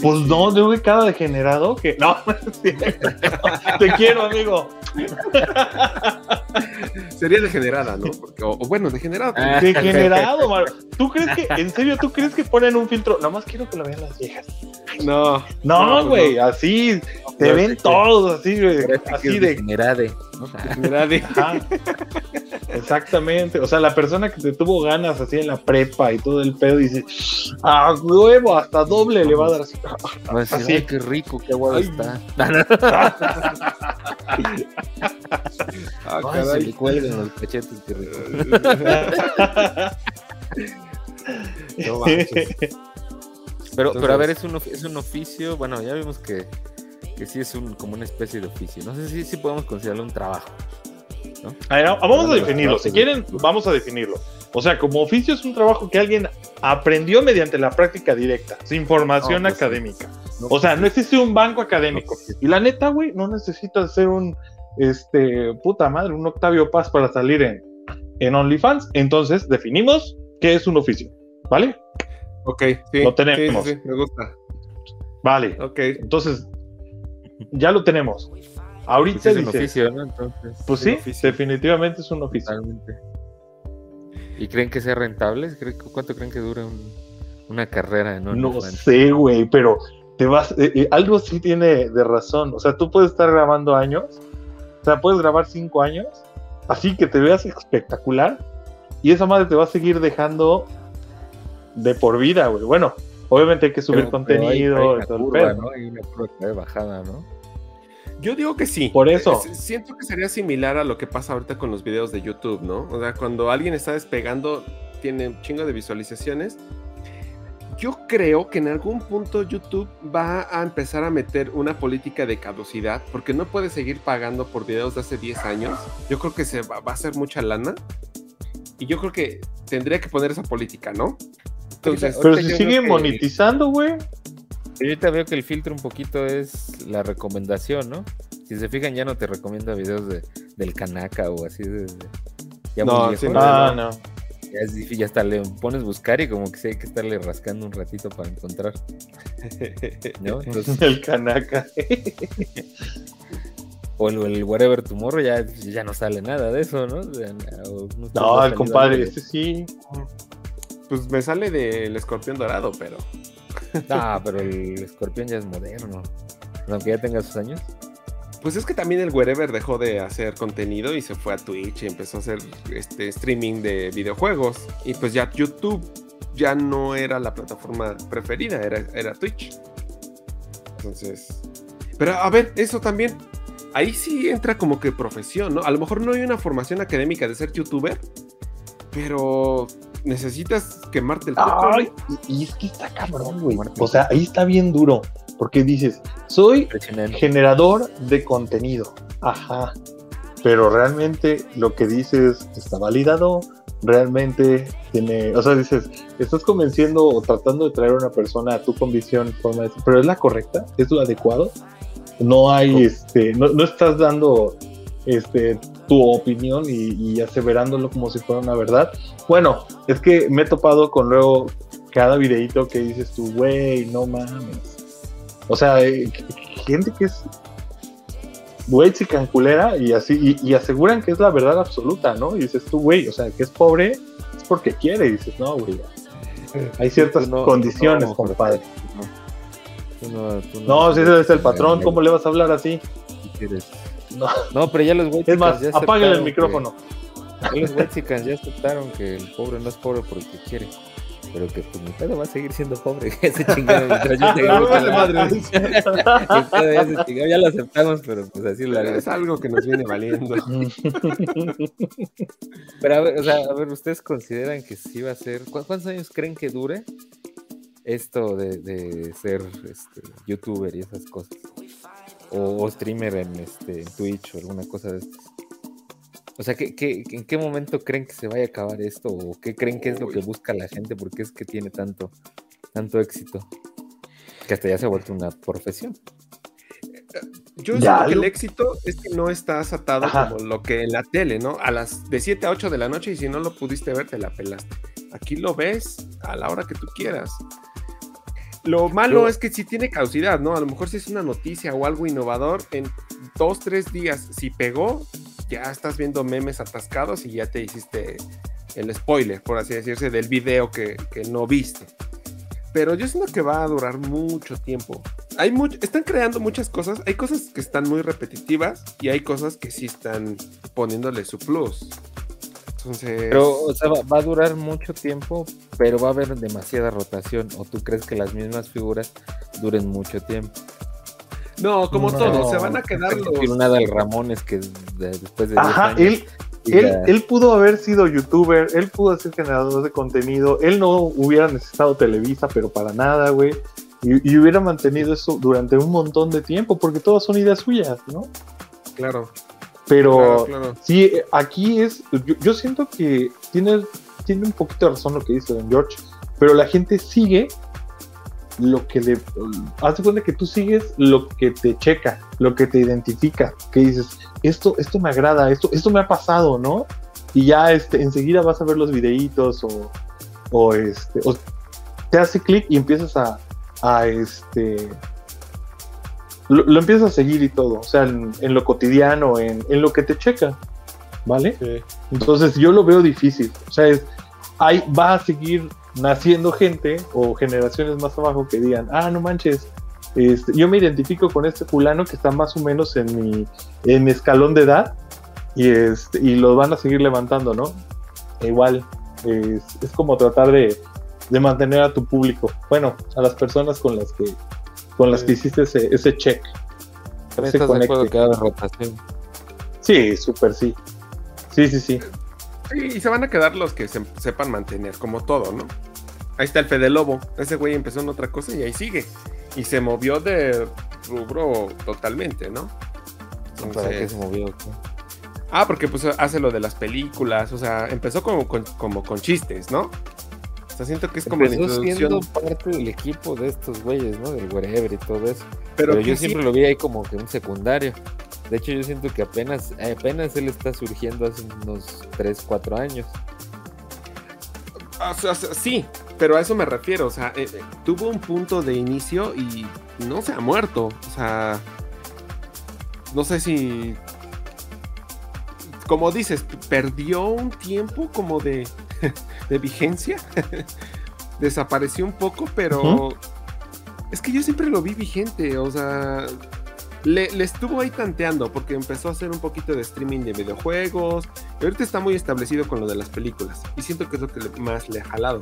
Pues no, de güey, cada degenerado que. No, *laughs* te quiero, amigo. Sería degenerada, ¿no? Porque- o, o bueno. Ah. Degenerado, mano. ¿Tú crees que, en serio, tú crees que ponen un filtro? Nada más quiero que lo vean las viejas. No. No, pues güey, así. Te ven todos así, güey. Así de. degenerade, ¿no? Ajá. Exactamente. O sea, la persona que te tuvo ganas así en la prepa y todo el pedo dice, a huevo, hasta doble le va a dar así. A decir, Así. ay, qué rico, qué aguado Ay. está. *laughs* Ah, Ay, se caray. le cuelgan los cachetes, qué rico. *laughs* No. *laughs* Pero, pero a ver, es un, es un oficio, bueno, ya vimos que, que sí es un, como una especie de oficio. No sé si, si podemos considerarlo un trabajo. A ver, vamos a definirlo. Si quieren, vamos a definirlo. O sea, como oficio es un trabajo que alguien aprendió mediante la práctica directa, sin formación No, pues académica. O sea, no existe un banco académico. Y la neta, güey, no necesitas ser un, este, puta madre, un Octavio Paz para salir en, en OnlyFans. Entonces, definimos qué es un oficio. ¿Vale? Ok, sí. Lo tenemos. Sí, sí, sí, me gusta. Vale. Ok. Entonces, ya lo tenemos. Ahorita Pues es un oficio, ¿no? Entonces, pues sí, oficio. definitivamente es un oficio. totalmente. ¿Y creen que sea rentable? ¿Creen- ¿Cuánto creen que dura un- una carrera en No sé, güey, pero te vas, eh, eh, algo sí tiene de razón. O sea, tú puedes estar grabando años, o sea, puedes grabar cinco años, así que te veas espectacular, y esa madre te va a seguir dejando de por vida, güey. Bueno, obviamente hay que subir Pero- pero hay- contenido hay curva. ¿no? Hay una curva de bajada, ¿no? Yo digo que sí. Por eso. Eh, Siento que sería similar a lo que pasa ahorita con los videos de YouTube, ¿no? O sea, cuando alguien está despegando, tiene un chingo de visualizaciones. Yo creo que en algún punto YouTube va a empezar a meter una política de caducidad, porque no puede seguir pagando por videos de hace 10 años. Yo creo que se va, va a hacer mucha lana. Y yo creo que tendría que poner esa política, ¿no? Entonces, Pero si yo sigue creo que- monetizando, güey. Yo ahorita veo que el filtro un poquito es la recomendación, ¿no? Si se fijan, ya no te recomienda videos de, del Kanaka o así de. de- ya No, sí, No, no. Ya es difícil, ya hasta le pones buscar y como que sí hay que estarle rascando un ratito para encontrar, ¿no? *laughs* Entonces, El canaca. o el, el Whatever Tomorrow ya, ya no sale nada de eso, ¿no? O sea, o no- el compadre, este sí. Pues me sale del escorpión dorado, pero. Ah, pero el escorpión ya es moderno. Aunque ya tenga sus años. Pues es que también el Wherever dejó de hacer contenido y se fue a Twitch y empezó a hacer este streaming de videojuegos. Y pues ya YouTube ya no era la plataforma preferida, era, era Twitch. Entonces. Pero a ver, eso también. Ahí sí entra como que profesión, ¿no? A lo mejor no hay una formación académica de ser youtuber, pero necesitas quemarte el coco. Ay, y, y es que está cabrón, güey. O sea, ahí está bien duro. Porque dices, soy generador de contenido. Ajá. Pero realmente lo que dices está validado. Realmente tiene. O sea, dices, estás convenciendo o tratando de traer a una persona a tu convicción, forma de pero es la correcta, es lo adecuado. No hay, este, no, no estás dando este, tu opinión y, y, aseverándolo como si fuera una verdad. Bueno, es que me he topado con luego cada videito que dices tú, güey, no mames. O sea, eh, gente que es güey canculera y así, y, y, aseguran que es la verdad absoluta, ¿no? Y dices tú, güey, o sea, que es pobre es porque quiere, y dices, no, güey. Hay ciertas no, condiciones, no, compadre. Tú no, tú no, si ese es el patrón, ¿cómo le vas a hablar así? No. no, pero ya los güeyes. Es más, apáguenle el micrófono. Que, los güeyes ya aceptaron que el pobre no es pobre porque quiere pero que pues mi pedo va a seguir siendo pobre. *laughs* Ese chingado mientras yo tenga no, *laughs* vale madre. *laughs* ese chingado ya lo aceptamos, pero pues así lo Es algo que nos viene valiendo. pero a ver, o sea, a ver, ¿ustedes consideran que sí va a ser? ¿Cuántos años creen que dure esto de, de ser este, youtuber y esas cosas? O, o streamer en, este, en Twitch o alguna cosa de estas. O sea, ¿qué, qué, en qué momento creen que se vaya a acabar esto? ¿O qué creen que es lo que busca la gente? ¿Por qué es que tiene tanto, tanto éxito? Que hasta ya se ha vuelto una profesión. Yo siento que el éxito es que no estás atado Ajá. como lo que en la tele, ¿no? A las de 7 a 8 de la noche y si no lo pudiste ver, te la pelaste. Aquí lo ves a la hora que tú quieras. Lo malo es que si tiene causidad, ¿no? A lo mejor si es una noticia o algo innovador, en dos, tres días, si pegó, ya estás viendo memes atascados y ya te hiciste el spoiler, por así decirse, del video que, que no viste. Pero yo siento que va a durar mucho tiempo. Hay mucho, están creando muchas cosas. Hay cosas que están muy repetitivas y hay cosas que sí están poniéndole su plus. Entonces... Pero, o sea, va, va, a durar mucho tiempo, pero va a haber demasiada rotación. ¿O tú crees que las mismas figuras duren mucho tiempo? No, como no. todo, se van a quedar los. Una del Ramones que de, después de. Ajá, años, él, él, él, pudo haber sido youtuber, él pudo ser generador de contenido, él no hubiera necesitado Televisa, pero para nada, güey. Y, y, hubiera mantenido eso durante un montón de tiempo, porque todas son ideas suyas, ¿no? Claro. Pero claro, claro. sí, aquí es. Yo, yo siento que tiene, tiene un poquito de razón lo que dice Don George, pero la gente sigue lo que le hace cuenta que tú sigues lo que te checa, lo que te identifica, que dices, esto, esto me agrada, esto, esto me ha pasado, ¿no? Y ya este, enseguida vas a ver los videitos o, o este, o te hace clic y empiezas a, a este lo, lo, empiezas a seguir y todo, o sea, en, en lo cotidiano, en, en, lo que te checa, ¿vale? Sí. Entonces yo lo veo difícil, o sea, es, hay, va a seguir naciendo gente o generaciones más abajo que digan, ah, no manches, este, yo me identifico con este fulano que está más o menos en mi, en mi escalón de edad y, este, y lo van a seguir levantando, ¿no? E igual, es, es, como tratar de, de, mantener a tu público, bueno, a las personas con las que, con las que hiciste ese, ese check. Ese ¿Estás de acuerdo que haga rotación? Sí, súper sí. Sí, sí, sí. Y se van a quedar los que se, sepan mantener, como todo, ¿no? Ahí está el Fede Lobo. Ese güey empezó en otra cosa y ahí sigue. Y se movió de rubro totalmente, ¿no? Entonces, ¿Para qué se movió? ¿qué? Ah, porque pues hace lo de las películas. O sea, empezó como con, como con chistes, ¿no? Sea, siento que es como empezó la introducción. siendo parte del equipo de estos güeyes, ¿no? Del wherever y todo eso. Pero, Pero yo siempre sí. lo vi ahí como que un secundario. De hecho, yo siento que apenas, apenas él está surgiendo hace unos 3, 4 años. O sea, sí, pero a eso me refiero. O sea, eh, eh, tuvo un punto de inicio y no se ha muerto. O sea, no sé si. Como dices, perdió un tiempo como de, *laughs* de vigencia. *laughs* Desapareció un poco, pero. Uh -huh. Es que yo siempre lo vi vigente, o sea, le, le estuvo ahí tanteando porque empezó a hacer un poquito de streaming de videojuegos. Y ahorita está muy establecido con lo de las películas. Y siento que es lo que le- más le ha jalado.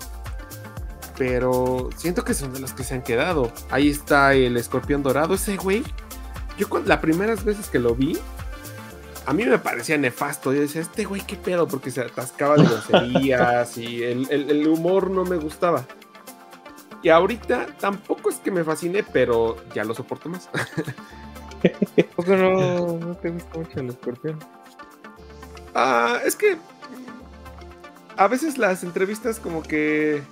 Pero siento que son de los que se han quedado. Ahí está el escorpión dorado, ese güey. Yo cuando, las primeras veces que lo vi, a mí me parecía nefasto. Yo decía, este güey, qué pedo, porque se atascaba de groserías y el, el- el humor no me gustaba. Y ahorita tampoco es que me fascine, pero ya lo soporto más. *laughs* ¿Por qué no, no te gusta mucho el escorpión? Ah, es que a veces las entrevistas como que...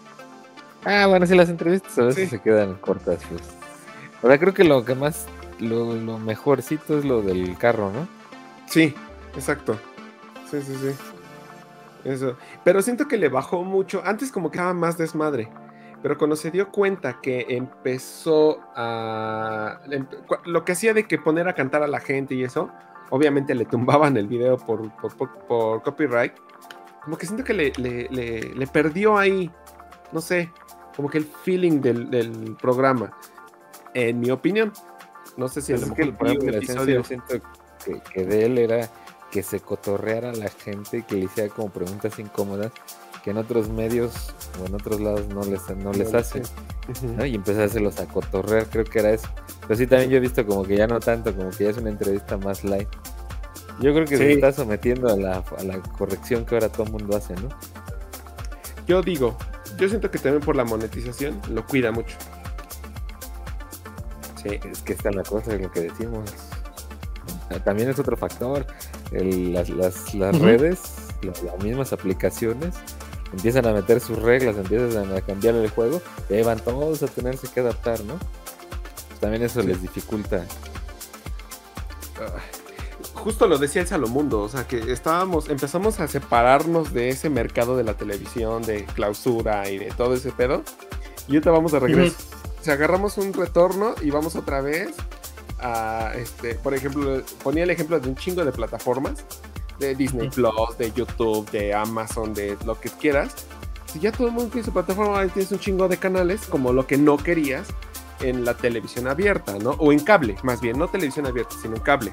Ah, bueno, sí, las entrevistas a veces Sí. se quedan cortas, pues. Ahora creo que lo que más, lo, lo mejorcito es lo del carro, ¿no? Sí, exacto. Sí, sí, sí. Eso. Pero siento que le bajó mucho. Antes como que estaba más desmadre. Pero cuando se dio cuenta que empezó a... em- Lo que hacía de que poner a cantar a la gente y eso, obviamente le tumbaban el video por, por, por- por copyright. Como que siento que le, le- le- le perdió ahí, no sé, como que el feeling del, del programa. En mi opinión. No sé si a lo es que, la esencia episodio. yo siento que, que de él era que se cotorreara a la gente, que le hiciera como preguntas incómodas que en otros medios o en otros lados no les, no les hacen. sí. Ujú. ¿no? Y empezárselos a cotorrear, creo que era eso. Pero sí, también yo he visto como que ya no tanto, como que ya es una entrevista más light. Yo creo que se está sometiendo a la, a la corrección que ahora todo el mundo hace, ¿no? Yo digo, yo siento que también por la monetización lo cuida mucho. Sí, es que está la cosa de lo que decimos. Ah, También es otro factor. El- las las, las redes, la- las mismas aplicaciones, empiezan a meter sus reglas, empiezan a cambiar el juego, y ahí van todos a tenerse que adaptar, ¿no? También eso les dificulta. Justo lo decía el Salomundo, o sea que estábamos, empezamos a separarnos de ese mercado de la televisión, de clausura y de todo ese pedo. Y ahorita vamos de regreso. O sea, agarramos un retorno y vamos otra vez a, este, por ejemplo, ponía el ejemplo de un chingo de plataformas, de Disney Plus, de YouTube, de Amazon, de lo que quieras. Si ya todo el mundo tiene su plataforma, ahí tienes un chingo de canales, como lo que no querías en la televisión abierta, ¿no? O en cable, más bien, no televisión abierta, sino en cable.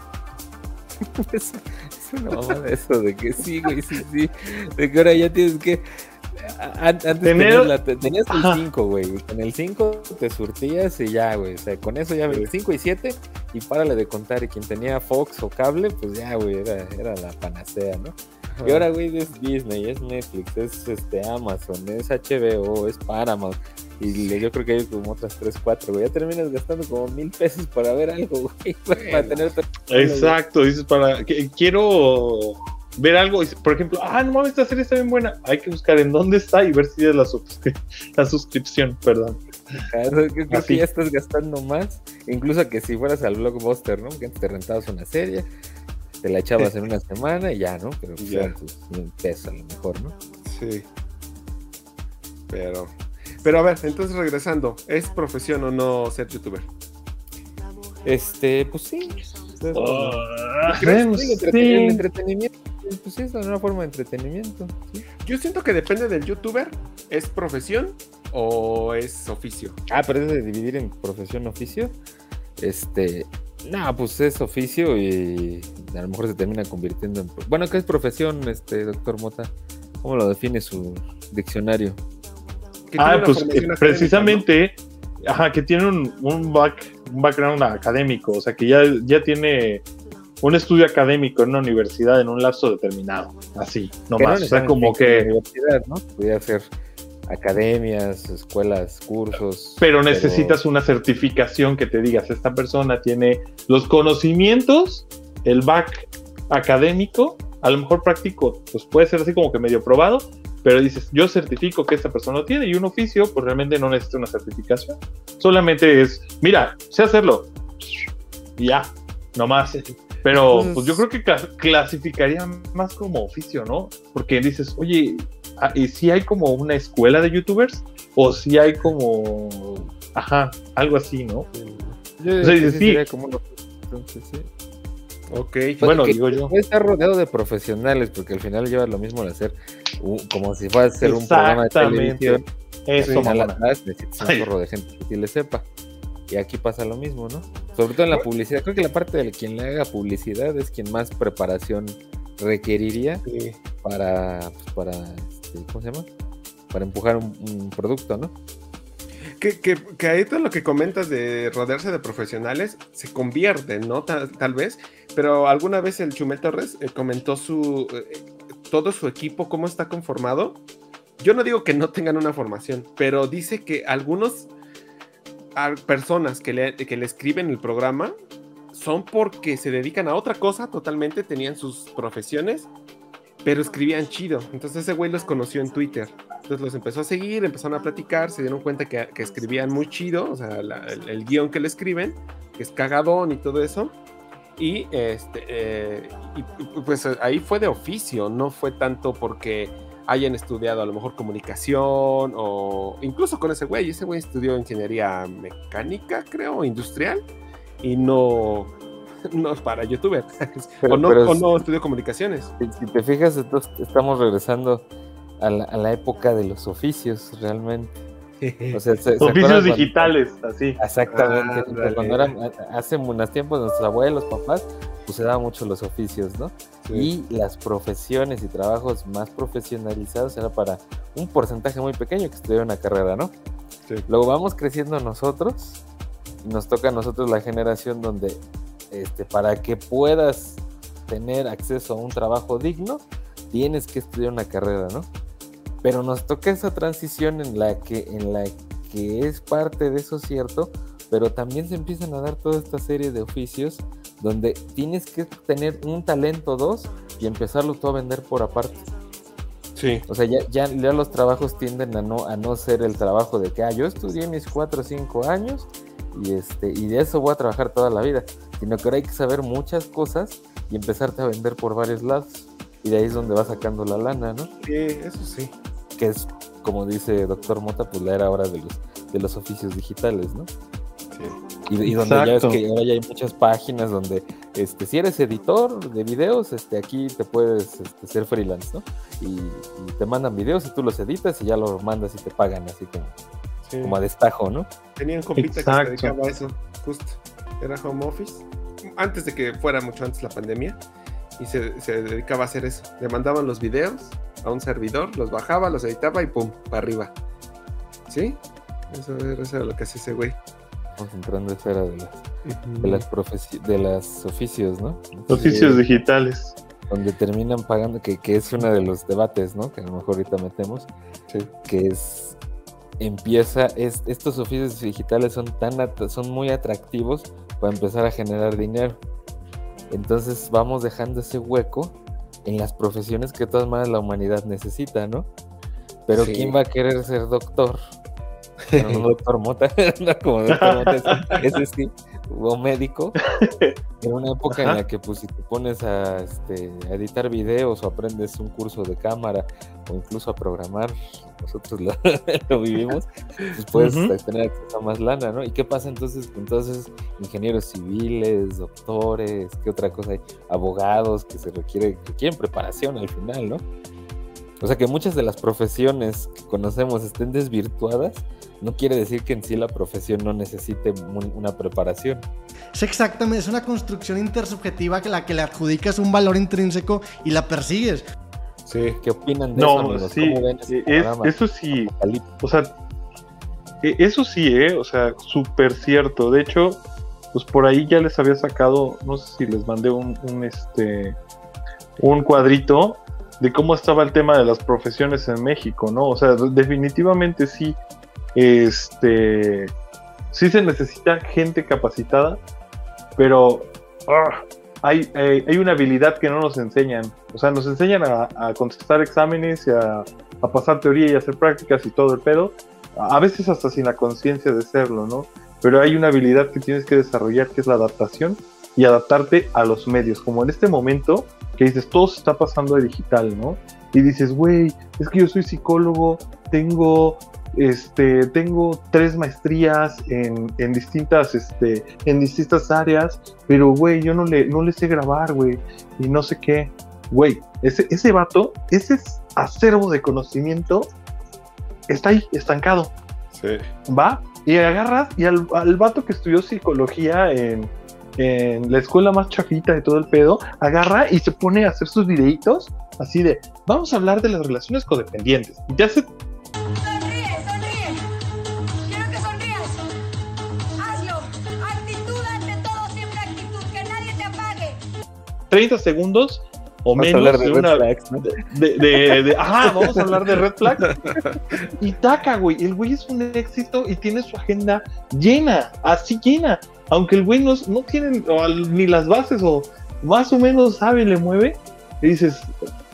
es, *laughs* es una mamada eso de que sí, güey, sí, sí. De que ahora ya tienes que. Antes tenías, la- te- tenías el Ajá. 5, güey. Con el 5 te surtías y ya, güey. O sea, con eso ya 5 y 7 y párale de contar. Y quien tenía Fox o cable, pues ya, güey, era, era la panacea, ¿no? Y ahora, güey, es Disney, es Netflix, es este Amazon, es HBO, es Paramount. Y yo creo que hay como otras 3, 4, güey. Ya terminas gastando como mil pesos para ver algo, güey. *laughs* Para tener Exacto, dices para quiero ver algo, y, por ejemplo, ah, no mames, esta serie está bien buena. Hay que buscar en dónde está y ver si es la, suscri- la suscripción, perdón. Claro, creo Así. que ya estás gastando más, incluso que si fueras al blockbuster, ¿no? Que antes te rentabas una serie, te la echabas en una semana y ya, ¿no? Pero pues Ya. eran tus mil pesos a lo mejor, ¿no? Sí. Pero. Pero a ver, entonces regresando, ¿es profesión o no ser youtuber? Este, pues sí. Ah, ¿Crees? pues, Sí, el, entreten- sí. el entretenimiento, pues sí, es una forma de entretenimiento. sí. Yo siento que depende del youtuber, ¿es profesión o es oficio? Ah, pero es de dividir en profesión oficio. Este, no, pues es oficio y a lo mejor se termina convirtiendo en. Bueno, ¿qué es profesión, este, doctor Mota? ¿Cómo lo define su diccionario? Ah, pues eh, precisamente, ajá, que tiene un, un, back, un background académico, o sea, que ya, ya tiene un estudio académico en una universidad en un lapso determinado, así, Que no nomás, o sea, como que, Universidad, ¿no? Podría ser academias, escuelas, cursos. pero necesitas una certificación que te digas, esta persona tiene los conocimientos, el back académico, a lo mejor práctico, pues puede ser así como que medio probado, pero dices, yo certifico que esta persona lo tiene y un oficio, pues realmente no necesita una certificación. Solamente es, mira, sé hacerlo. Y ya, no más. Pero Entonces- pues yo creo que cla- clasificaría más como oficio, ¿no? Porque dices, oye, ah, ¿y si hay como una escuela de youtubers? ¿O si hay como, ajá, algo así, ¿no? Yo O sea, dices, sí sí. sería como oficio, entonces, sí. Ok. Bueno, que digo yo. Puede estar rodeado de profesionales, porque al final lleva lo mismo al hacer un- como si fuera a hacer un programa de Exactamente. televisión. Eso, final mamona. atrás necesitas un de gente que sí le sepa. Y aquí pasa lo mismo, ¿no? Sobre todo en la publicidad. Creo que la parte de quien le haga publicidad es quien más preparación requeriría para, pues, para este, ¿cómo se llama? Para empujar un, un producto, ¿no? Que, que, que, ahí todo lo que comentas de rodearse de profesionales se convierte, ¿no? Tal, tal vez, pero alguna vez el Chumel Torres eh, comentó su eh, todo su equipo, cómo está conformado. Yo no digo que no tengan una formación, pero dice que algunos personas que le, que le escriben el programa son porque se dedican a otra cosa totalmente, tenían sus profesiones, pero escribían chido. Entonces ese güey los conoció en Twitter. Entonces los empezó a seguir, empezaron a platicar, se dieron cuenta que, que escribían muy chido, o sea, la, el, el, guion que le escriben, que es cagadón y todo eso. Y, este, eh, y pues ahí fue de oficio, no fue tanto porque hayan estudiado a lo mejor comunicación o incluso con ese güey. Ese güey estudió ingeniería mecánica, creo, industrial, y no, *laughs* no para youtuber. *laughs* Pero, o, no, o, no, estudió comunicaciones. Si, si, te fijas, entonces estamos regresando a la, a la época de los oficios realmente. O *laughs* sea, ¿se, oficios ¿se digitales, cuando... así. Exactamente. Ah, cuando eran, hace unos tiempos, nuestros abuelos, papás, pues se daban mucho los oficios, ¿no? Sí. Y las profesiones y trabajos más profesionalizados era para un porcentaje muy pequeño que estudió una carrera, ¿no? Sí. Luego vamos creciendo nosotros, y nos toca a nosotros la generación donde este, para que puedas tener acceso a un trabajo digno, tienes que estudiar una carrera, ¿no? Pero nos toca esa transición en la que, en la que es parte de eso cierto, pero también se empiezan a dar toda esta serie de oficios donde tienes que tener un talento dos y empezarlo tú a vender por aparte. Sí. O sea, ya, ya, ya, los trabajos tienden a no, a no ser el trabajo de que ah, yo estudié mis 4 o 5 años y, este, y de eso voy a trabajar toda la vida, sino que ahora hay que saber muchas cosas y empezarte a vender por varios lados. Y de ahí es donde va sacando la lana, ¿no? Sí, eso sí. Que es, como dice Doctor Mota, pues la era ahora de los, de los oficios digitales, ¿no? Y, y, donde Exacto. ya es que ahora ya hay muchas páginas donde este, si eres editor de videos, este, aquí te puedes este, ser freelance, ¿no? Y, y, te mandan videos y tú los editas y ya los mandas y te pagan así como, sí. como a destajo, ¿no? Tenía un compita Exacto. que se dedicaba a eso, justo. Era home office. Antes de que fuera mucho antes la pandemia. Y se, se dedicaba a hacer eso. Le mandaban los videos a un servidor, los bajaba, los editaba y pum, para arriba. ¿Sí? Eso, eso era lo que hacía ese güey estamos entrando a esa era de las, uh -huh. de las, profesi de las oficios, ¿no? Oficios sí, digitales. Donde terminan pagando, que, que, es uno de los debates, ¿no? Que a lo mejor ahorita metemos, sí. que es, empieza, es, estos oficios digitales son, tan, son muy atractivos para empezar a generar dinero. Entonces vamos dejando ese hueco en las profesiones que de todas maneras la humanidad necesita, ¿no? Pero sí. ¿quién va a querer ser doctor? *laughs* No, doctor Mota, *laughs* no como doctor Mota, ese sí, o médico, *laughs* en una época Ajá. en la que pues si te pones a, este, a, editar videos o aprendes un curso de cámara o incluso a programar, nosotros lo, *laughs* lo vivimos, pues puedes uh -huh. tener acceso a más lana, ¿no? ¿Y qué pasa entonces? Entonces, ingenieros civiles, doctores, ¿qué otra cosa hay? Abogados que se requiere, requieren preparación al final, ¿no? O sea que muchas de las profesiones que conocemos estén desvirtuadas, no quiere decir que en sí la profesión no necesite una preparación. Es exactamente, es una construcción intersubjetiva que la que le adjudicas un valor intrínseco y la persigues. Sí. ¿Qué opinan de no, eso, amigos? Sí, ¿Cómo ven ese es, eso sí, o sea, e, eso sí, ¿eh? O sea, súper cierto. De hecho, pues por ahí ya les había sacado, no sé si les mandé un, un este, un cuadrito de cómo estaba el tema de las profesiones en México, ¿no? O sea, definitivamente sí, este, sí se necesita gente capacitada, pero uh, hay, hay, hay, una habilidad que no nos enseñan. O sea, nos enseñan a, a contestar exámenes y a, a, pasar teoría y hacer prácticas y todo el pedo, a veces hasta sin la conciencia de serlo, ¿no? Pero hay una habilidad que tienes que desarrollar que es la adaptación y adaptarte a los medios, como en este momento que dices, todo se está pasando de digital, ¿no? Y dices, güey, es que yo soy psicólogo, tengo, este, tengo tres maestrías en, en distintas, este, en distintas áreas, pero, güey, yo no le, no le sé grabar, güey, y no sé qué. Güey, ese, ese vato, ese acervo de conocimiento está ahí, estancado. Sí. ¿Va? y agarras y al, al vato que estudió psicología en, en la escuela más chafita de todo el pedo, agarra y se pone a hacer sus videitos así de, vamos a hablar de las relaciones codependientes. Y te hace Sonríe, sonríe. Quiero que sonrías. Hazlo. Actitud ante todo, siempre actitud. Que nadie te apague. 30 segundos o Vamos a menos hablar de de red una... flags, ¿no? De, de- de- ajá, vamos a hablar de Red Flag. *laughs* Y taca, güey. El güey es un éxito y tiene su agenda llena, así llena. Aunque el güey no, no tiene o ni las bases o más o menos sabe, le mueve. Y dices,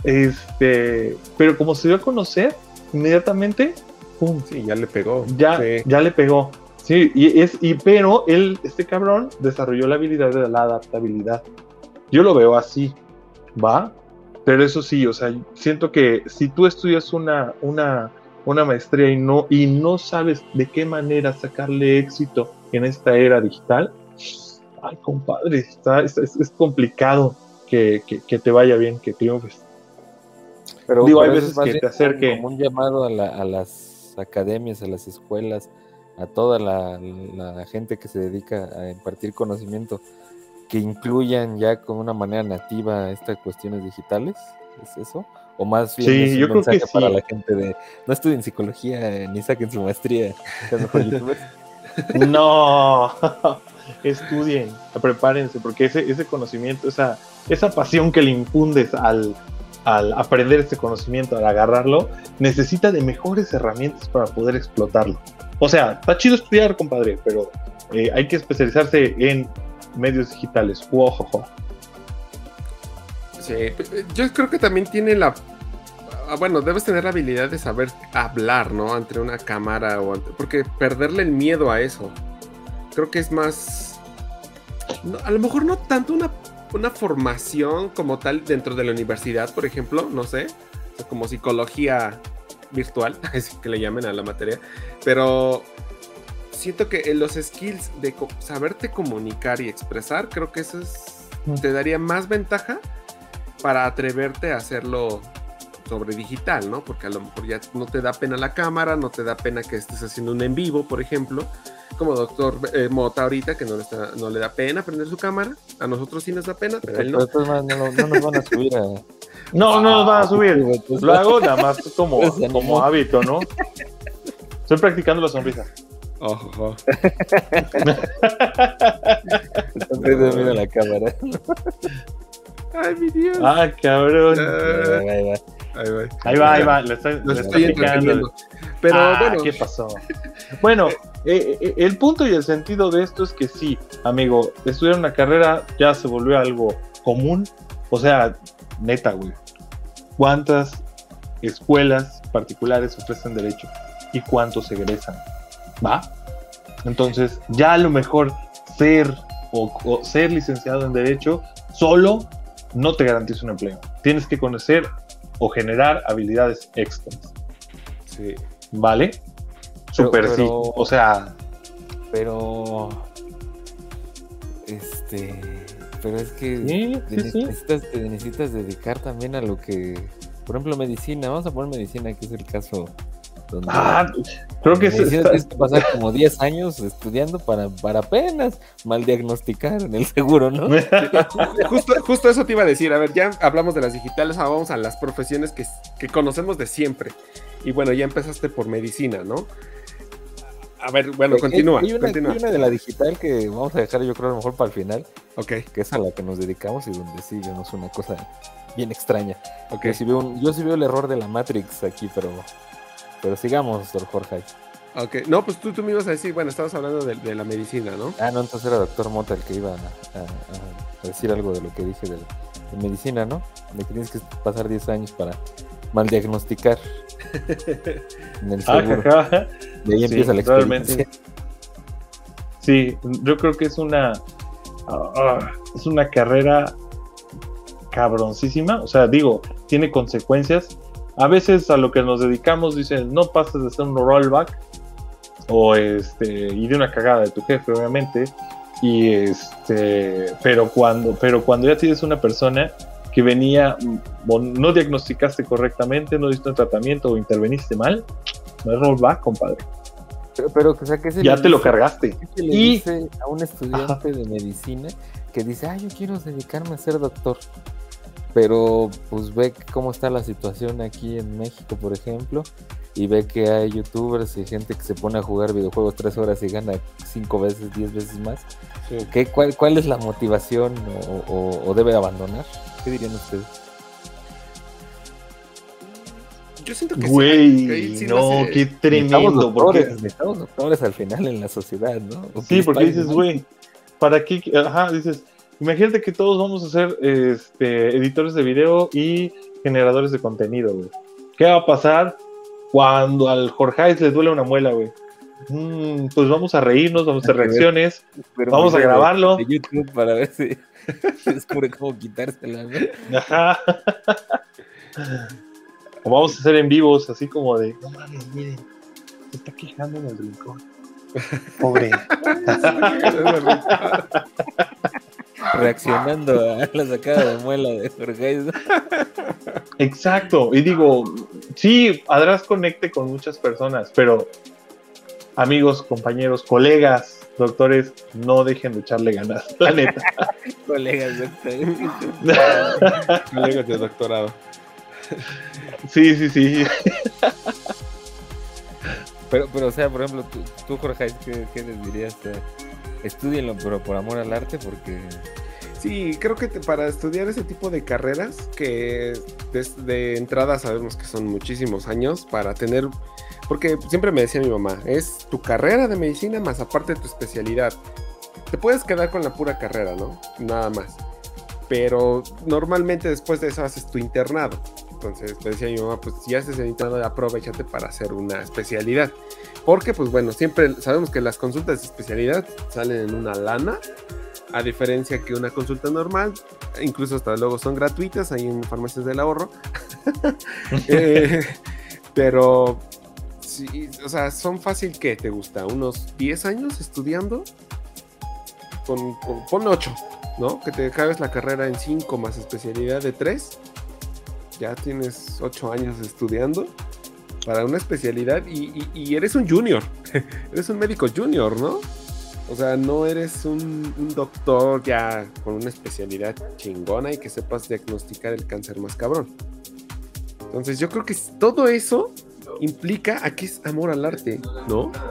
este, pero como se dio a conocer, inmediatamente, pum, Sí, ya le pegó. ya, Sí. ya le pegó. Sí, y es, y pero él, este cabrón, desarrolló la habilidad de la adaptabilidad. Yo lo veo así, ¿va? Pero eso sí, o sea, siento que si tú estudias una, una, una maestría y no, y no sabes de qué manera sacarle éxito en esta era digital, ay, compadre, está, es, es- es complicado que, que- que te vaya bien, que triunfes. Pero, Digo, hay veces que te acerque. Como un llamado a, la- a las academias, a las escuelas, a toda la, la gente que se dedica a impartir conocimiento, que incluyan ya con una manera nativa estas cuestiones digitales. ¿Es eso? O más bien Sí, es un yo creo que mensaje para sí. la gente de no estudien psicología eh, ni saquen su maestría. *laughs* sean mejor youtubers". *laughs* No, *laughs* estudien, prepárense, porque ese, ese conocimiento, esa, esa pasión que le infundes al, al aprender este conocimiento, al agarrarlo, necesita de mejores herramientas para poder explotarlo. O sea, está chido estudiar, compadre, pero eh, hay que especializarse en medios digitales. Uojojo. Sí, yo creo que también tiene la. ah, Bueno, debes tener la habilidad de saber hablar, ¿no? Ante una cámara o ante- Porque perderle el miedo a eso. Creo que es más. no, a lo mejor no tanto una, una formación como tal dentro de la universidad, por ejemplo, no sé. como psicología virtual, *laughs* así que le llamen a la materia. Pero siento que en los skills de co- saberte comunicar y expresar, creo que eso es, te daría más ventaja para atreverte a hacerlo sobre digital, ¿no? Porque a lo mejor ya no te da pena la cámara, no te da pena que estés haciendo un en vivo, por ejemplo, como doctor eh, Mota ahorita, que no le, está- no le da pena prender su cámara, a nosotros sí nos da pena, pero a él Pero no. maneras no, no nos van a subir a. No, no nos van a subir. Lo *laughs* hago nada más como, Pues, como hábito, ¿no? Estoy practicando la sonrisa. Ojo, mira la cámara. Ay, mi Dios. Ah, cabrón. Ah, Ahí va. ahí va. Ahí va, ahí va. Le estoy, entreteniendo. Pero Ah, bueno, ¿qué pasó? Bueno, eh, eh, el punto y el sentido de esto es que sí, amigo, estudiar una carrera ya se volvió algo común. O sea, neta, güey. ¿Cuántas escuelas particulares ofrecen derecho? ¿Y cuántos egresan? ¿Va? Entonces, ya a lo mejor ser o, o ser licenciado en derecho solo no te garantiza un empleo. Tienes que conocer o generar habilidades extras. sí. ¿Vale? Super sí. O sea, Pero. Este. Pero es que Sí, te, sí, sí. Necesitas, te necesitas dedicar también a lo que. Por ejemplo, medicina. Vamos a poner medicina, que es el caso. Ah, creo que se está- tienes que pasar como 10 años estudiando para, para apenas mal diagnosticar en el seguro, ¿no? *laughs* Justo, justo eso te iba a decir. A ver, ya hablamos de las digitales, ahora vamos a las profesiones que, que conocemos de siempre. Y bueno, ya empezaste por medicina, ¿no? A ver, bueno, Hay- continúa. Hay una, continúa. hay una de la digital que vamos a dejar, yo creo, a lo mejor para el final, Ok, que es a la que nos dedicamos y donde sí vemos una cosa bien extraña. ok. Yo sí veo, un- yo sí veo el error de la Matrix aquí, pero, pero sigamos, doctor Jorge. Ok, no, pues tú, tú me ibas a decir, bueno, estabas hablando de, de la medicina, ¿no? Ah, no, entonces era doctor Mota el que iba a, a- a decir algo de lo que dije de, de medicina, ¿no? De que tienes que pasar 10 años para mal diagnosticar *laughs* en el Ah, seguro. De ahí Sí, empieza la realmente. experiencia. Sí, yo creo que es una ah, es una carrera cabroncísima. O sea, digo, tiene consecuencias. A veces a lo que nos dedicamos dicen no pases de ser un rollback o este y de una cagada de tu jefe, obviamente. Y este, pero cuando, pero cuando ya tienes una persona que venía mm, no diagnosticaste correctamente, no diste un tratamiento o interveniste mal, no es rollback, compadre. Pero, pero, o sea, ¿qué se ya te lo dice- cargaste. ¿qué se le Y dice a un estudiante de medicina que dice, ah, yo quiero dedicarme a ser doctor? Pero pues ve cómo está la situación aquí en México, por ejemplo, y ve que hay youtubers y gente que se pone a jugar videojuegos tres horas y gana cinco veces, diez veces más. ¿Qué, cuál, cuál es la motivación o, o- o debe abandonar? ¿Qué dirían ustedes? Yo siento que sí, Güey, que ahí sí no, hace- qué tremendo. doctores, Porque, necesitamos doctores al final en la sociedad, ¿no? ¿O qué sí, porque dices, güey, ¿para qué? Ajá, dices, imagínate que todos vamos a ser este, editores de video y generadores de contenido, güey. ¿Qué va a pasar cuando al Jorge le duele una muela, güey? Mm, pues vamos a reírnos, vamos a hacer *laughs* reacciones, Pero vamos a grabarlo. De YouTube para ver si *laughs* descubre cómo quitársela. Ajá. *laughs* O vamos a hacer en vivos, así como de, no mames, miren, se está quejando en el rincón. Pobre. Reaccionando a *laughs* la sacada de muela de Jorge. Exacto. Y digo, sí, Adras conecte con muchas personas, pero amigos, compañeros, colegas, doctores, no dejen de echarle ganas, *laughs* la neta. Colegas doctores. *laughs* Colegas de doctorado. Sí, sí, sí. Pero, pero, o sea, por ejemplo, tú, tú Jorge, ¿qué, qué les dirías? Eh, Estudienlo, pero por amor al arte, porque Sí, creo que te- para estudiar ese tipo de carreras, que des- de, entrada sabemos que son muchísimos años para tener, porque siempre me decía mi mamá, es tu carrera de medicina más aparte tu especialidad. Te puedes quedar con la pura carrera, ¿no? Nada más. Pero normalmente después de eso haces tu internado. Entonces me decía mi mamá, pues si haces el internado, aprovechate para hacer una especialidad. Porque, pues bueno, siempre sabemos que las consultas de especialidad salen en una lana a diferencia que una consulta normal, incluso hasta luego son gratuitas ahí en farmacias del ahorro. *laughs* *laughs* Eh, pero, sí, o sea, son fácil que te gusta, unos 10 años estudiando, con, con- pon 8, ¿no? Que te acabes la carrera en 5 más especialidad de 3. Ya tienes 8 años estudiando para una especialidad y, y- y eres un junior, *laughs* eres un médico junior, ¿no? O sea, no eres un, un doctor ya con una especialidad chingona y que sepas diagnosticar el cáncer más cabrón. Entonces yo creo que todo eso implica a que es amor al arte, ¿no? *laughs*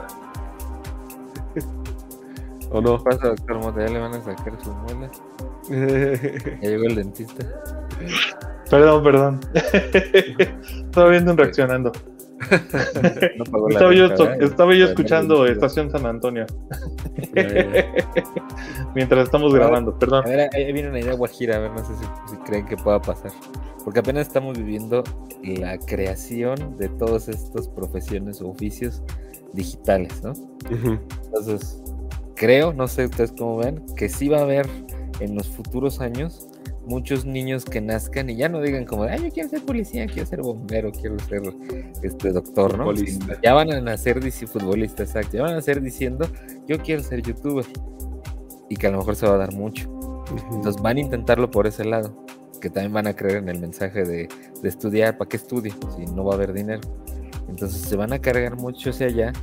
¿O no? ¿Qué pasa, doctor Mota? ¿Ya le van a sacar sus muelas? *laughs* Ya llegó el dentista. Perdón, perdón. Estaba viendo un reaccionando. No estaba, yo, estaba yo escuchando Estación San Antonio. *laughs* Mientras estamos grabando, perdón. A ver, ahí viene una idea guajira, a ver, no sé si, si creen que pueda pasar. Porque apenas estamos viviendo la creación de todas estas profesiones o oficios digitales, ¿no? Entonces, creo, no sé ustedes cómo ven, que sí va a haber en los futuros años muchos niños que nazcan y ya no digan como, ay, yo quiero ser policía, quiero ser bombero, quiero ser este doctor, ¿no? Futbolista. Ya van a nacer dici- futbolistas, exacto, ya van a nacer diciendo, yo quiero ser youtuber. Y que a lo mejor se va a dar mucho. Entonces van a intentarlo por ese lado, que también van a creer en el mensaje de, de estudiar, ¿para qué estudio? Si no va a haber dinero. Entonces se van a cargar mucho hacia allá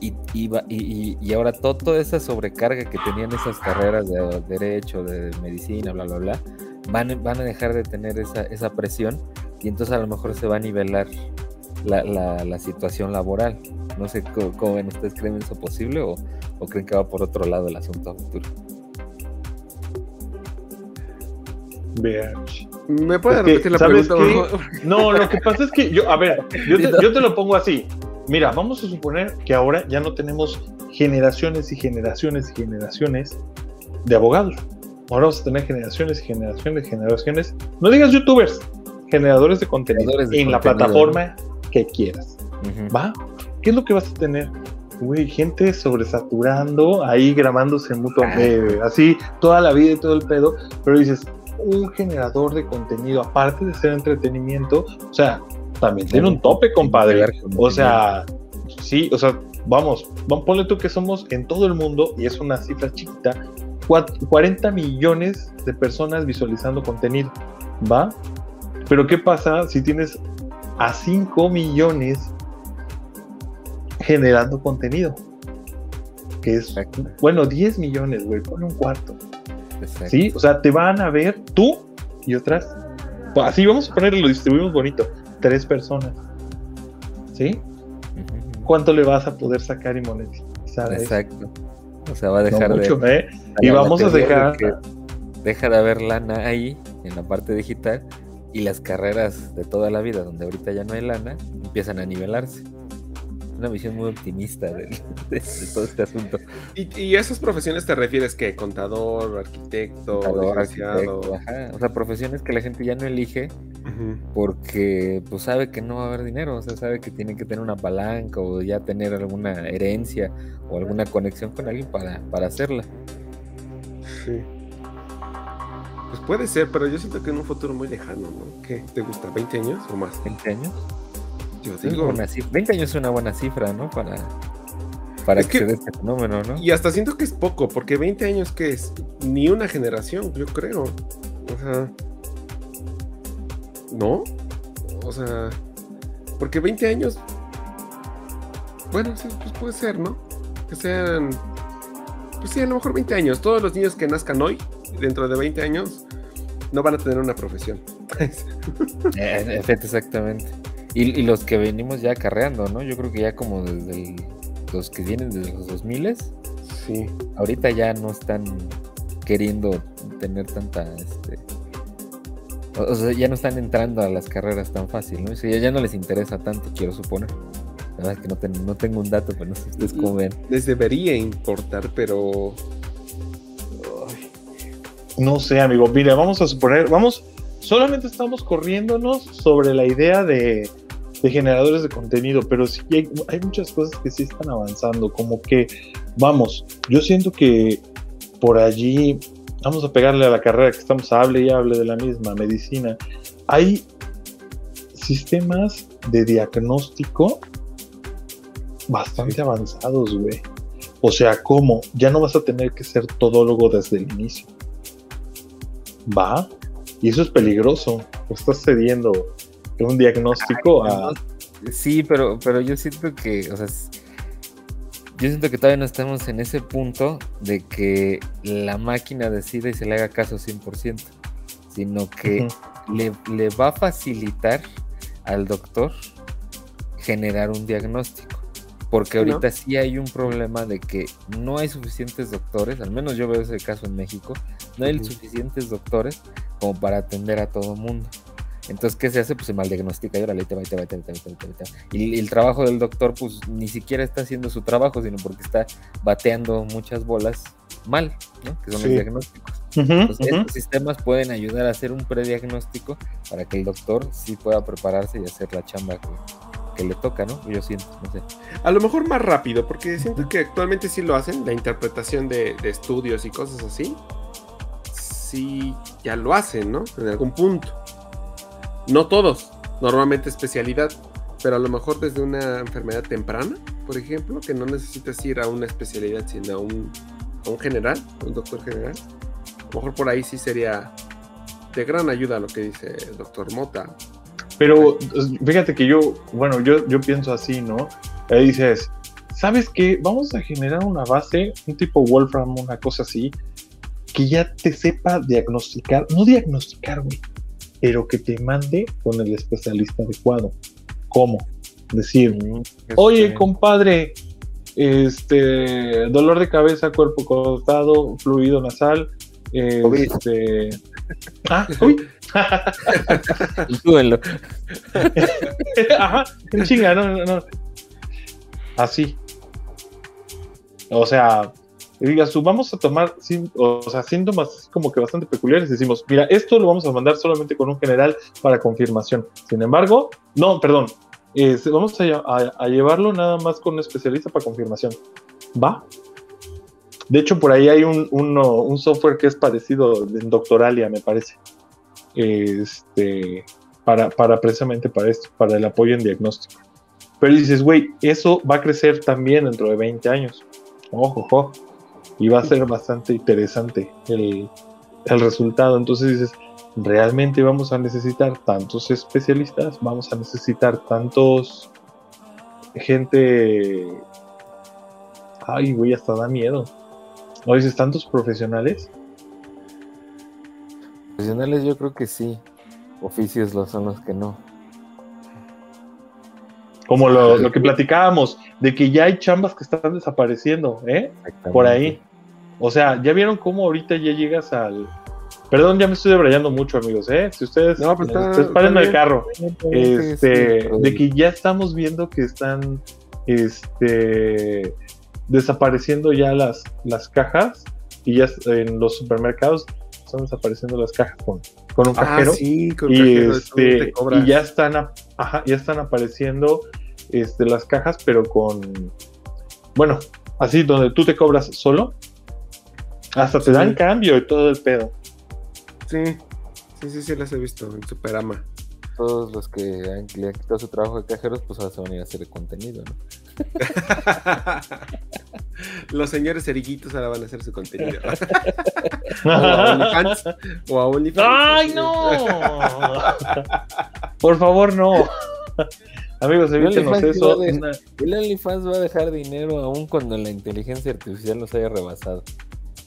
y, y, y- y- ahora to- toda esa sobrecarga que tenían esas carreras de derecho, de medicina, bla, bla, bla, van, van a dejar de tener esa, esa presión y entonces a lo mejor se va a nivelar la, la- la situación laboral. No sé cómo, cómo ven ustedes, ¿creen eso posible o, o creen que va por otro lado el asunto a futuro? ¿Me puede Es que, repetir la ¿sabes pregunta? qué? No, lo que pasa es que yo, a ver, yo te, *laughs* yo te lo pongo así. Mira, vamos a suponer que ahora ya no tenemos generaciones y generaciones y generaciones de abogados. Ahora vamos a tener generaciones y generaciones y generaciones, no digas youtubers, generadores de contenido Generadores de en la contenido, plataforma que quieras. ¿Va? ¿Qué es lo que vas a tener? Güey, gente sobresaturando, ahí grabándose mutuamente, así toda la vida y todo el pedo, pero dices, un generador de contenido, aparte de ser entretenimiento, o sea, también tiene un tope, compadre. O sea, sí, o sea, vamos, ponle tú que somos en todo el mundo, y es una cifra chiquita, 40 millones de personas visualizando contenido, ¿va? Pero ¿qué pasa si tienes a 5 millones generando contenido. Que es, bueno, 10 millones, güey, pone un cuarto. Exacto. ¿Sí? O sea, te van a ver tú y otras. Así vamos a ponerlo, lo distribuimos bonito. Tres personas. ¿Sí? ¿Cuánto le vas a poder sacar y monetizar? eso? O sea, va a dejar No mucho, de. ¿eh? Y vamos a dejar- de Deja de haber lana ahí, en la parte digital, y las carreras de toda la vida, donde ahorita ya no hay lana, empiezan a nivelarse. Una visión muy optimista de, *laughs* de- de todo este asunto. ¿Y, y a esas profesiones te refieres que contador, arquitecto, Contador, arquitecto, ajá. O sea, profesiones que la gente ya no elige porque pues sabe que no va a haber dinero, o sea, sabe que tiene que tener una palanca o ya tener alguna herencia o alguna conexión con alguien para, para hacerla. Sí. Pues puede ser, pero yo siento que en un futuro muy lejano, ¿no? ¿Qué te gusta? ¿20 años o más? ¿20 años? Yo Es digo. buena cifra. 20 años es una buena cifra, ¿no? Para, para Es que, que- se dé este fenómeno, ¿no? Y hasta siento que es poco, porque 20 años que es ni una generación, yo creo. O sea. ¿No? O sea. Porque 20 años. Bueno, sí, pues puede ser, ¿no? Que sean. Pues sí, a lo mejor 20 años. Todos los niños que nazcan hoy, dentro de 20 años, no van a tener una profesión. *laughs* Eh, exactamente. Y, y los que venimos ya acarreando, ¿no? Yo creo que ya como desde el- los que vienen desde los 2000 sí. ahorita ya no están queriendo tener tanta, este, o, o sea, ya no están entrando a las carreras tan fácil, ¿no? O sea, ya, ya no les interesa tanto, quiero suponer. La verdad es que no, ten- no tengo un dato, pero no sé ustedes cómo ven. Les debería importar, pero. No sé, amigo. Mira, vamos a suponer, vamos, solamente estamos corriéndonos sobre la idea de, de generadores de contenido, pero sí hay, hay muchas cosas que sí están avanzando, como que, vamos, yo siento que por allí, vamos a pegarle a la carrera que estamos, hable y hable de la misma, medicina. Hay sistemas de diagnóstico bastante avanzados, güey. O sea, ¿cómo? Ya no vas a tener que ser todólogo desde el inicio. Va. Y eso es peligroso. Estás cediendo un diagnóstico a. Sí, pero, pero yo siento que, o sea, yo siento que todavía no estamos en ese punto de que la máquina decida y se le haga caso 100%, sino que le, le va a facilitar al doctor generar un diagnóstico. Porque ahorita sí hay un problema de que no hay suficientes doctores, al menos yo veo ese caso en México, no hay suficientes doctores como para atender a todo mundo. Entonces, ¿qué se hace? Pues se maldiagnostica y ahí te va, te va, te va, te va. Y, el trabajo del doctor, pues ni siquiera está haciendo su trabajo, sino porque está bateando muchas bolas mal, ¿no? Que son Sí. los diagnósticos. Entonces, estos sistemas pueden ayudar a hacer un prediagnóstico para que el doctor sí pueda prepararse y hacer la chamba que, que le toca, ¿no? Yo siento, no sé. A lo mejor más rápido, porque siento que actualmente sí lo hacen, la interpretación de, de estudios y cosas así. Sí, ya lo hacen, ¿no? En algún punto. No todos, normalmente especialidad, pero a lo mejor desde una enfermedad temprana, por ejemplo, que no necesitas ir a una especialidad, sino a un, a un general, un doctor general. A lo mejor por ahí sí sería de gran ayuda lo que dice el doctor Mota. Pero pues, fíjate que yo, bueno, yo, yo pienso así, ¿no? Ahí dices, ¿sabes qué? Vamos a generar una base, un tipo Wolfram, una cosa así, que ya te sepa diagnosticar, no diagnosticar, güey, pero que te mande con el especialista adecuado. ¿Cómo? Decir, oye, Este, compadre, este, dolor de cabeza, cuerpo cortado, fluido nasal, este, *laughs* ah, uy, *laughs* Intúbenlo. *laughs* Ajá, chinga, no, no, no. Así. O sea, y digas tú, vamos a tomar o sea, síntomas como que bastante peculiares. Decimos, mira, esto lo vamos a mandar solamente con un general para confirmación. Sin embargo, no, perdón, eh, vamos a, a- llevarlo nada más con un especialista para confirmación. ¿Va? De hecho, por ahí hay un, un software que es parecido en Doctoralia, me parece. Este, para, para precisamente para esto, para el apoyo en diagnóstico. Pero dices, güey, eso va a crecer también dentro de 20 años. Ojo, ojo. Y va a ser bastante interesante el, el resultado. Entonces dices, realmente vamos a necesitar tantos especialistas, vamos a necesitar tantos gente. Ay, güey, hasta da miedo. ¿No dices tantos profesionales? Profesionales yo creo que sí. Oficios los son los que no. Como lo, lo que platicábamos, de que ya hay chambas que están desapareciendo, ¿eh? Por ahí. O sea, ya vieron cómo ahorita ya llegas al. Perdón, ya me estoy debrayando mucho, amigos, ¿eh? Si ustedes, No, pues está- ustedes paren el carro. Este, de que ya estamos viendo que están este, desapareciendo ya las, las cajas y ya en los supermercados están desapareciendo las cajas con, con un Ah, cajero sí, con y, cajero, este, y ya están a- ajá, ya están apareciendo este, las cajas pero con bueno así donde tú te cobras solo hasta te Sí. dan cambio y todo el pedo Sí, sí, sí, sí, las he visto en Superama. Todos los que han, le han quitado su trabajo de cajeros, pues ahora se van a ir a hacer de contenido, ¿no? *laughs* Los señores eriguitos ahora van a hacer su contenido. *laughs* o a OnlyFans. O a OnlyFans. ¡Ay, no! Por favor, no. Amigos, El evítenos OnlyFans eso. va a Una- dejar- El OnlyFans va a dejar dinero aún cuando la inteligencia artificial nos haya rebasado.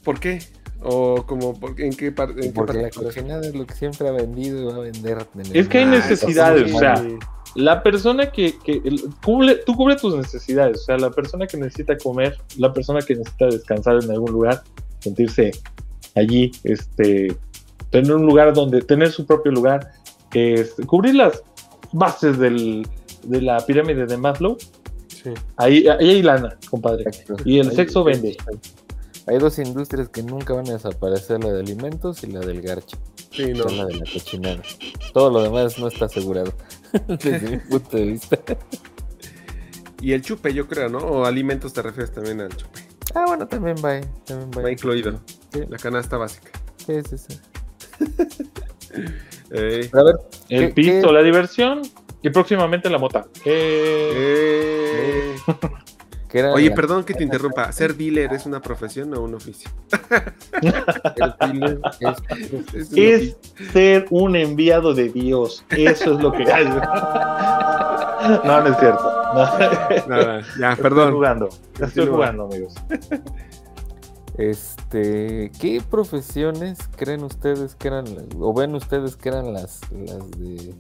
¿Por qué? O como, por- ¿en qué, par- en qué Porque la cochinada es lo que siempre ha vendido y va a vender. Es que hay necesidades, o sea, Sí. La persona que, que cubre, tú cubre tus necesidades, o sea, la persona que necesita comer, la persona que necesita descansar en algún lugar, sentirse allí, este, tener un lugar donde, tener su propio lugar, este, cubrir las bases del, de la pirámide de Maslow, Sí. ahí, ahí hay lana, compadre. Exacto. Y el sexo vende. Hay dos industrias que nunca van a desaparecer, la de alimentos y la del garche. Sí, no. Son la de la cochinada. Todo lo demás no está asegurado. *laughs* Desde mi punto de vista. Y el chupe, yo creo, ¿no? O alimentos te refieres también al chupe. Ah, bueno, también va. También va incluido. Sí. La canasta básica. Sí, sí, sí. *laughs* A ver, El ¿Qué- pisto, qué? la diversión y próximamente la mota. Eh, Eh. ¿Qué era Oye, la- perdón que te interrumpa. ¿Ser dealer es una profesión o un oficio? *laughs* el dealer es- Es un es oficio. ser un enviado de Dios. Eso es lo que. no, no es cierto. No. Nada, ya, Estoy perdón. jugando. Estoy jugando, amigos. Este, ¿qué profesiones creen ustedes que eran, o ven ustedes que eran las, las de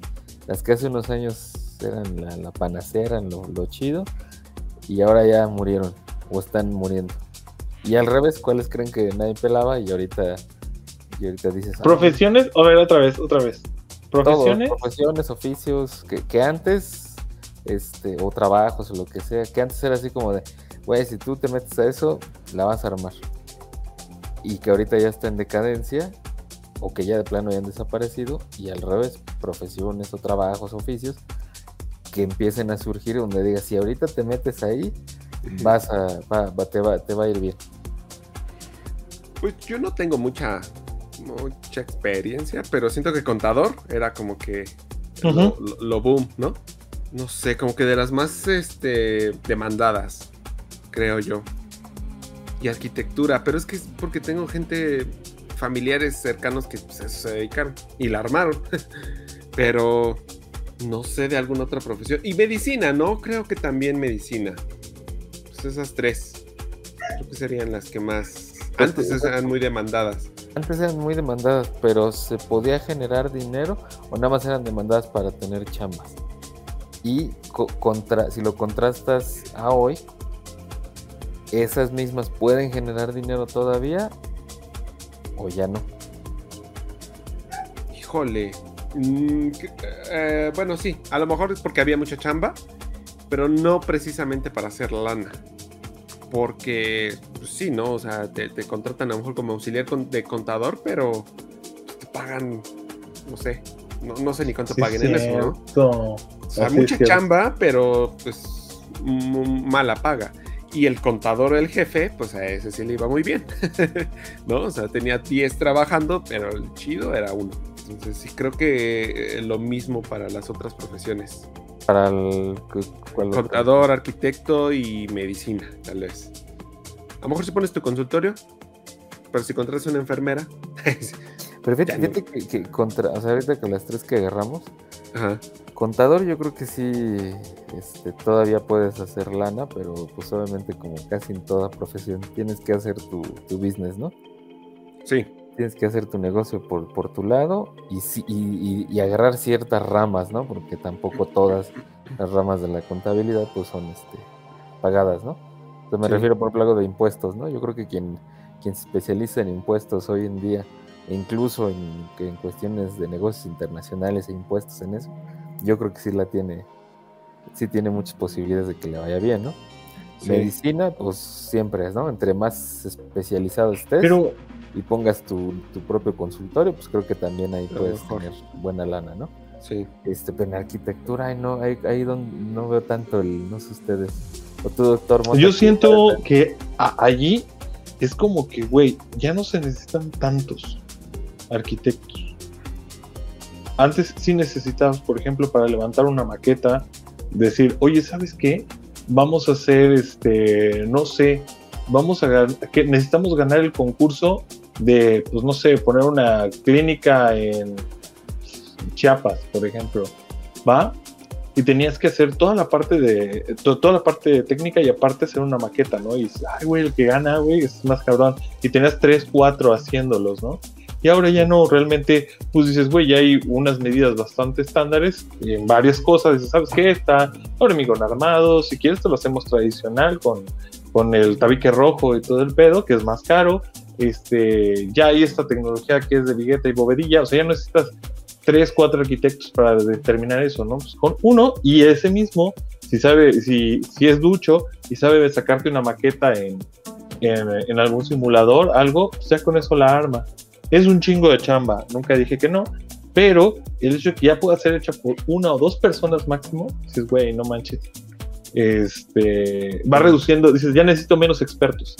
las que hace unos años eran la, la panacea, eran lo, lo chido, y ahora ya murieron, o están muriendo? Y al revés, ¿cuáles creen que nadie pelaba y ahorita, y ahorita dices... "Ah, Profesiones. A ver, otra vez, otra vez. todo, Profesiones. profesiones, oficios, que, que antes, este, o trabajos o lo que sea, que antes era así como de, güey, si tú te metes a eso, la vas a armar. Y que ahorita ya está en decadencia, o que ya de plano ya han desaparecido, y al revés, profesiones o trabajos, oficios, que empiecen a surgir donde digas, si ahorita te metes ahí, vas a, va- va- te, va, te va a ir bien. Pues yo no tengo mucha, mucha experiencia, pero siento que contador era como que lo, Ujú. lo- lo boom, ¿no? No sé, como que de las más este, demandadas, creo yo. Y arquitectura, pero es que es porque tengo gente, familiares cercanos que pues, a eso se dedicaron y la armaron. *laughs* pero no sé de alguna otra profesión. Y medicina, ¿no? Creo que también medicina. Pues esas tres. Creo que serían las que más... Pues, Antes eran muy demandadas. Antes eran muy demandadas, pero se podía generar dinero o nada más eran demandadas para tener chambas. Y co- contra, si lo contrastas a hoy, esas mismas pueden generar dinero todavía o ya no. Híjole. Mm, eh, bueno, sí. A lo mejor es porque había mucha chamba, pero no precisamente para hacer lana. Porque, pues, sí, ¿no? O sea, te, te contratan a lo mejor como auxiliar con- de contador, pero te pagan, no sé. No, no sé ni cuánto Sí, paguen en eso, ¿no? O sea, Así mucha chamba, pero pues mala paga. Y el contador, el jefe, pues a ese sí le iba muy bien. *laughs* ¿No? O sea, tenía 10 trabajando, pero el chido era uno. Entonces sí creo que eh, lo mismo para las otras profesiones. Para el. Contador, arquitecto y medicina, tal vez. A lo mejor si pones tu consultorio, pero si contratas una enfermera, *laughs* Pero fíjate, no- que, que contra, o sea, ahorita con las tres que agarramos, Ajá. contador yo creo que sí, este, todavía puedes hacer lana, pero pues obviamente como casi en toda profesión tienes que hacer tu, tu business, ¿no? Sí. Tienes que hacer tu negocio por, por tu lado y, y, agarrar ciertas ramas, ¿no? Porque tampoco todas las ramas de la contabilidad pues son este, pagadas, ¿no? Sea, me Sí. refiero por ejemplo de impuestos, ¿no? Yo creo que quien, quien se especializa en impuestos hoy en día, e incluso en, en cuestiones de negocios internacionales e impuestos en eso, yo creo que sí la tiene, sí tiene muchas posibilidades de que le vaya bien, ¿no? Sí. Medicina, pues siempre, ¿no? Entre más especializado estés Pero- y pongas tu, tu propio consultorio, pues creo que también ahí puedes mejor. tener buena lana, ¿no? Sí. Este, pero en arquitectura, ahí no, ahí, ahí donde no veo tanto el, no sé ustedes. O tú, doctor Mota, Yo ¿qué siento que a- allí es como que, güey, ya no se necesitan tantos arquitectos. Antes sí necesitabas, por ejemplo, para levantar una maqueta, decir, oye, ¿sabes qué? Vamos a hacer, este, no sé, vamos a ganar, que necesitamos ganar el concurso de, pues no sé, poner una clínica en Chiapas, por ejemplo, ¿va? Y tenías que hacer toda la parte de, to- toda la parte técnica y aparte hacer una maqueta, ¿no? Y dices, ay, güey, el que gana, güey, es más cabrón. Y tenías tres, cuatro haciéndolos, ¿no? Y ahora ya no, realmente, pues dices, güey, ya hay unas medidas bastante estándares en varias cosas. Dices, ¿sabes qué? Está hormigón armado, si quieres te lo hacemos tradicional con, con el tabique rojo y todo el pedo, que es más caro. Este, ya hay esta tecnología que es de vigueta y bovedilla, o sea, ya necesitas tres, cuatro arquitectos para determinar eso, ¿no? Pues con uno y ese mismo, si sabe, si, si es ducho y sabe sacarte una maqueta en, en, en algún simulador, algo, pues ya con eso la arma. Es un chingo de chamba, nunca dije que no, pero el hecho de que ya pueda ser hecha por una o dos personas máximo, dices, güey, no manches. Este, va reduciendo, dices, ya necesito menos expertos.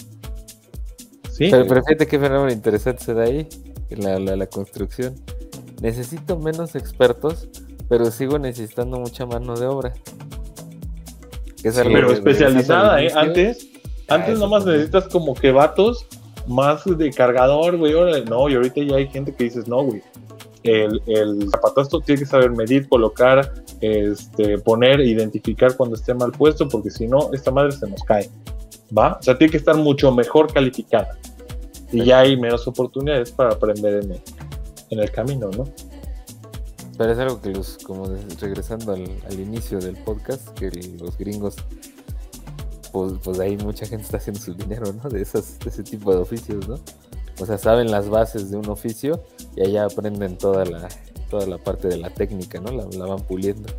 Sí. Pero, pero fíjate qué fenómeno interesante se da ahí, la, la, la construcción. Necesito menos expertos, pero sigo necesitando mucha mano de obra. Es Sí, pero especializada, ¿eh? Antes, Ah, antes nomás también. necesitas como que vatos más de cargador, güey. No, y ahorita ya hay gente que dices, no, güey. El, el zapatazo tiene que saber medir, colocar, este, poner, identificar cuando esté mal puesto, porque si no, esta madre se nos cae. ¿Va? O sea, tiene que estar mucho mejor calificada. Y ya hay menos oportunidades para aprender en el, en el camino, ¿no? Pero es algo que los, como de- regresando al, al inicio del podcast, que el- los gringos, pues, pues ahí mucha gente está haciendo su dinero, ¿no? De, esas, de ese tipo de oficios, ¿no? O sea, saben las bases de un oficio y allá aprenden toda la, toda la parte de la técnica, ¿no? La, la van puliendo.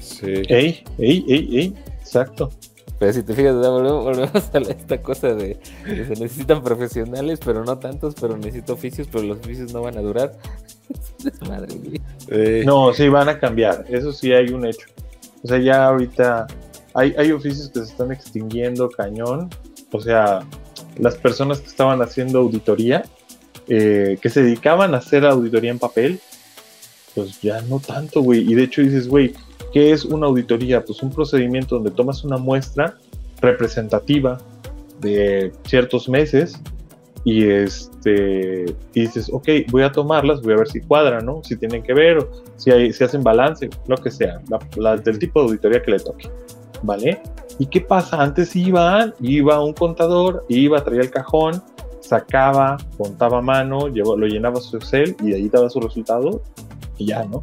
Sí. Ey, ey, ey, ey, exacto. Pero si te fijas, volvemos, a esta cosa de que se necesitan profesionales, pero no tantos, pero necesito oficios, pero los oficios no van a durar. *laughs* Madre mía. No, sí, van a cambiar. Eso sí hay un hecho. O sea, ya ahorita hay, hay oficios que se están extinguiendo cañón. O sea, las personas que estaban haciendo auditoría, eh, que se dedicaban a hacer auditoría en papel, pues ya no tanto, güey. Y de hecho dices, güey, ¿qué es una auditoría? Pues un procedimiento donde tomas una muestra representativa de ciertos meses y este y dices, ok, voy a tomarlas, voy a ver si cuadran, ¿no? Si tienen que ver, si, hay, si hacen balance, lo que sea, la, del tipo de auditoría que le toque, ¿vale? ¿Y qué pasa? Antes iba, iba un contador, iba, traía el cajón, sacaba, contaba a mano, llevó- lo llenaba su Excel y de ahí daba su resultado y ya, ¿no?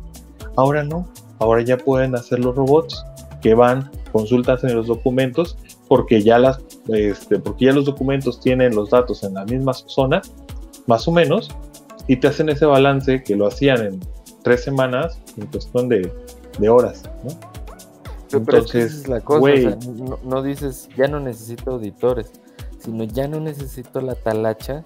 Ahora no, ahora ya pueden hacer los robots que van, consultas en los documentos, porque ya las, este, porque ya los documentos tienen los datos en la misma zona, más o menos, y te hacen ese balance que lo hacían en tres semanas en cuestión de, de horas, ¿no? Pero, Entonces, es la cosa, o güey, sea, no, no dices, ya no necesito auditores, sino ya no necesito la talacha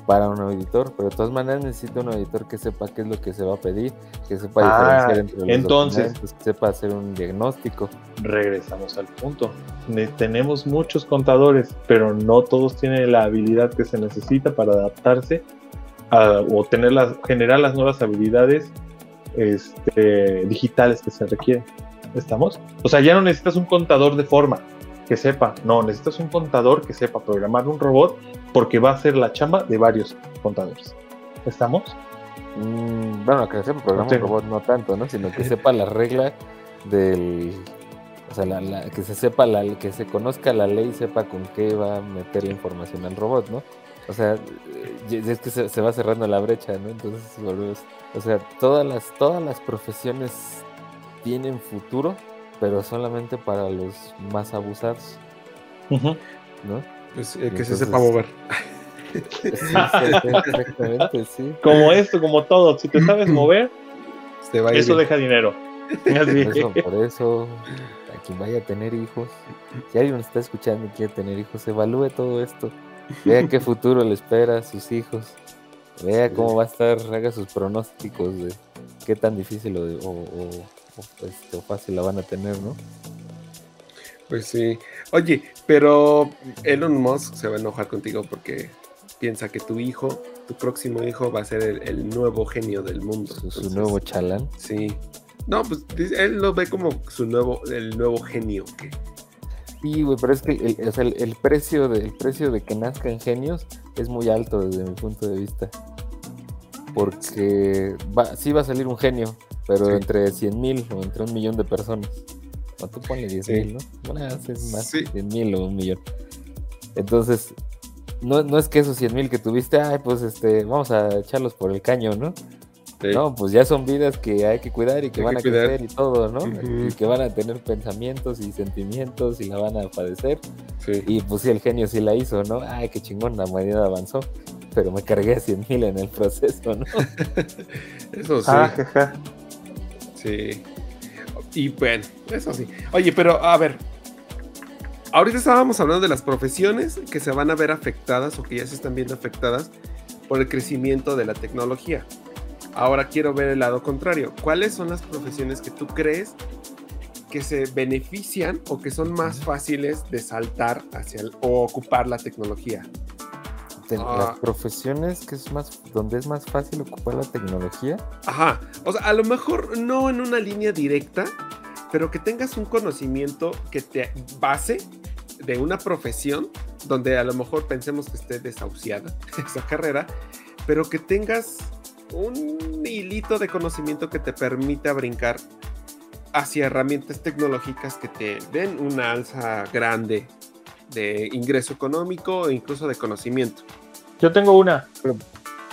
para un auditor, pero de todas maneras necesito un auditor que sepa qué es lo que se va a pedir, que sepa Ah, diferenciar entre los entonces- documentos, que sepa hacer un diagnóstico. regresamos al punto. Ne- tenemos muchos contadores, pero no todos tienen la habilidad que se necesita para adaptarse a- o tener las, generar las nuevas habilidades este, digitales que se requieren. ¿Estamos? O sea, ya no necesitas un contador de forma que sepa, no, necesitas un contador que sepa programar un robot porque va a hacer la chamba de varios contadores. ¿Estamos? Mm, bueno, que sepa tengo. robot no tanto, ¿no? Sino que sepa la regla del... O sea, la- la- que se sepa, la, que se conozca la ley, sepa con qué va a meter la información al robot, ¿no? O sea, es que se, se va cerrando la brecha, ¿no? Entonces, volvemos- o sea, todas las, todas las profesiones tienen futuro, pero solamente para los más abusados. ¿no? Pues, eh, que se sepa mover. *laughs* Sí, exactamente, sí. Como esto, como todo, si te sabes *clears throat* mover, va ir eso deja dinero. Así. Por eso, por eso, a quien vaya a tener hijos, si alguien nos está escuchando y quiere tener hijos, evalúe todo esto. Vea qué futuro le espera a sus hijos. Vea cómo va a estar, haga sus pronósticos de qué tan difícil o, o- o- o, este, o fácil la van a tener, ¿no? Pues sí. Oye, pero Elon Musk se va a enojar contigo porque piensa que tu hijo, tu próximo hijo, va a ser el, el nuevo genio del mundo. Su, Entonces, nuevo chalán. Sí. No, pues él lo ve como su nuevo, el nuevo genio. Que, Sí, güey, pero es que el, precio de, el precio de que nazcan genios es muy alto desde mi punto de vista. Porque va, sí va a salir un genio, pero Sí. entre 100 mil o entre un millón de personas. O tú ponle 10 Sí. mil, ¿no? Bueno, es más, Sí. 100 mil o un millón. Entonces, no, no es que esos 100 mil que tuviste, ay, pues este, vamos a echarlos por el caño, ¿no? Sí. No, pues ya son vidas que hay que cuidar y que Hay van que a cuidar. crecer y todo, ¿no? Y que van a tener pensamientos y sentimientos y la van a padecer. sí. Y pues sí, el genio sí la hizo, ¿no? Ay, qué chingón, la humanidad avanzó. Pero me cargué a 100 mil en el proceso, ¿no? *laughs* Eso sí. Ah, jaja. Sí. Y bueno, eso sí. Oye, pero a ver. Ahorita estábamos hablando de las profesiones que se van a ver afectadas o que ya se están viendo afectadas por el crecimiento de la tecnología. Ahora quiero ver el lado contrario. ¿Cuáles son las profesiones que tú crees que se benefician o que son más fáciles de saltar hacia el- o ocupar la tecnología? Ah. Las profesiones que es más, donde es más fácil ocupar la tecnología. Ajá. O sea, a lo mejor no en una línea directa, pero que tengas un conocimiento que te base de una profesión donde a lo mejor pensemos que esté desahuciada *laughs* esa carrera, pero que tengas un hilito de conocimiento que te permita brincar hacia herramientas tecnológicas que te den una alza grande de ingreso económico e incluso de conocimiento. Yo tengo una.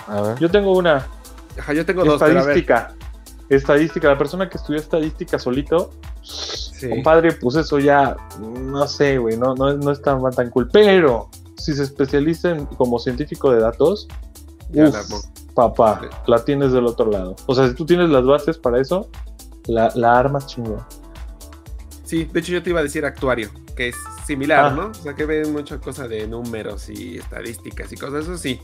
A ver. Yo tengo una. Ajá, yo tengo dos. Estadística. Estadística. La persona que estudió estadística solito, Sí. compadre, pues eso ya, no sé, güey, no, no, no es tan, tan cool. Pero si se especializa en, como científico de datos, Ya uf, la papá, la tienes del otro lado. O sea, si tú tienes las bases para eso, la, la armas chingón. Sí, de hecho yo te iba a decir actuario, que es similar, Ah. ¿no? O sea, que ven mucha cosa de números y estadísticas y cosas, eso sí.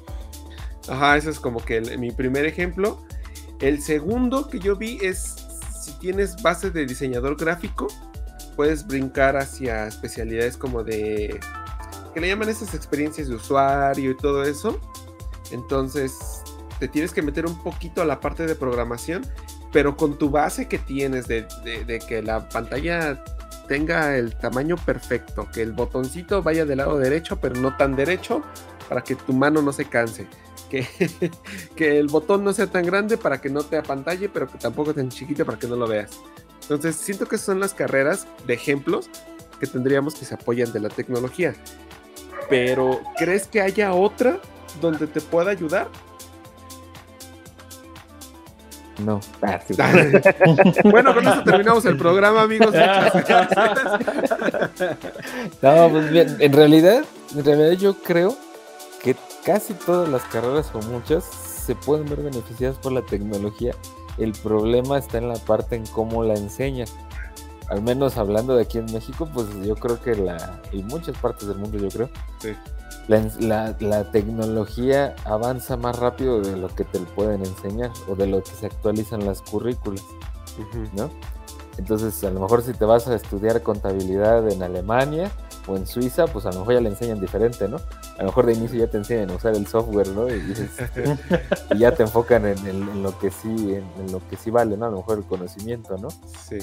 Ajá, eso es como que el- mi primer ejemplo. El segundo que yo vi es si tienes base de diseñador gráfico, puedes brincar hacia especialidades como de que le llaman esas experiencias de usuario y todo eso. Entonces, te tienes que meter un poquito a la parte de programación, pero con tu base que tienes de, de- de que la pantalla tenga el tamaño perfecto, que el botoncito vaya del lado derecho, pero no tan derecho, para que tu mano no se canse. Que, *laughs* que el botón no sea tan grande para que no te apantalle, pero que tampoco tan chiquito para que no lo veas. Entonces, siento que son las carreras de ejemplos que tendríamos que se apoyan de la tecnología. Pero, ¿crees que haya otra donde te pueda ayudar? No. Ah, sí. *laughs* bueno, con eso terminamos el programa, amigos. *laughs* No, pues bien, en realidad, en realidad yo creo que casi todas las carreras o muchas se pueden ver beneficiadas por la tecnología. El problema está en la parte en cómo la enseñan. Al menos hablando de aquí en México, pues yo creo que la, y muchas partes del mundo yo creo, Sí. La, la- la tecnología avanza más rápido de lo que te pueden enseñar o de lo que se actualizan las currículas. ¿no? Entonces, a lo mejor si te vas a estudiar contabilidad en Alemania o en Suiza, pues a lo mejor ya le enseñan diferente, ¿no? A lo mejor de inicio ya te enseñan a usar el software, ¿no? Y, dices, *laughs* y ya te enfocan en, en- en lo que sí, en, en lo que sí vale, ¿no? A lo mejor el conocimiento, ¿no? Sí.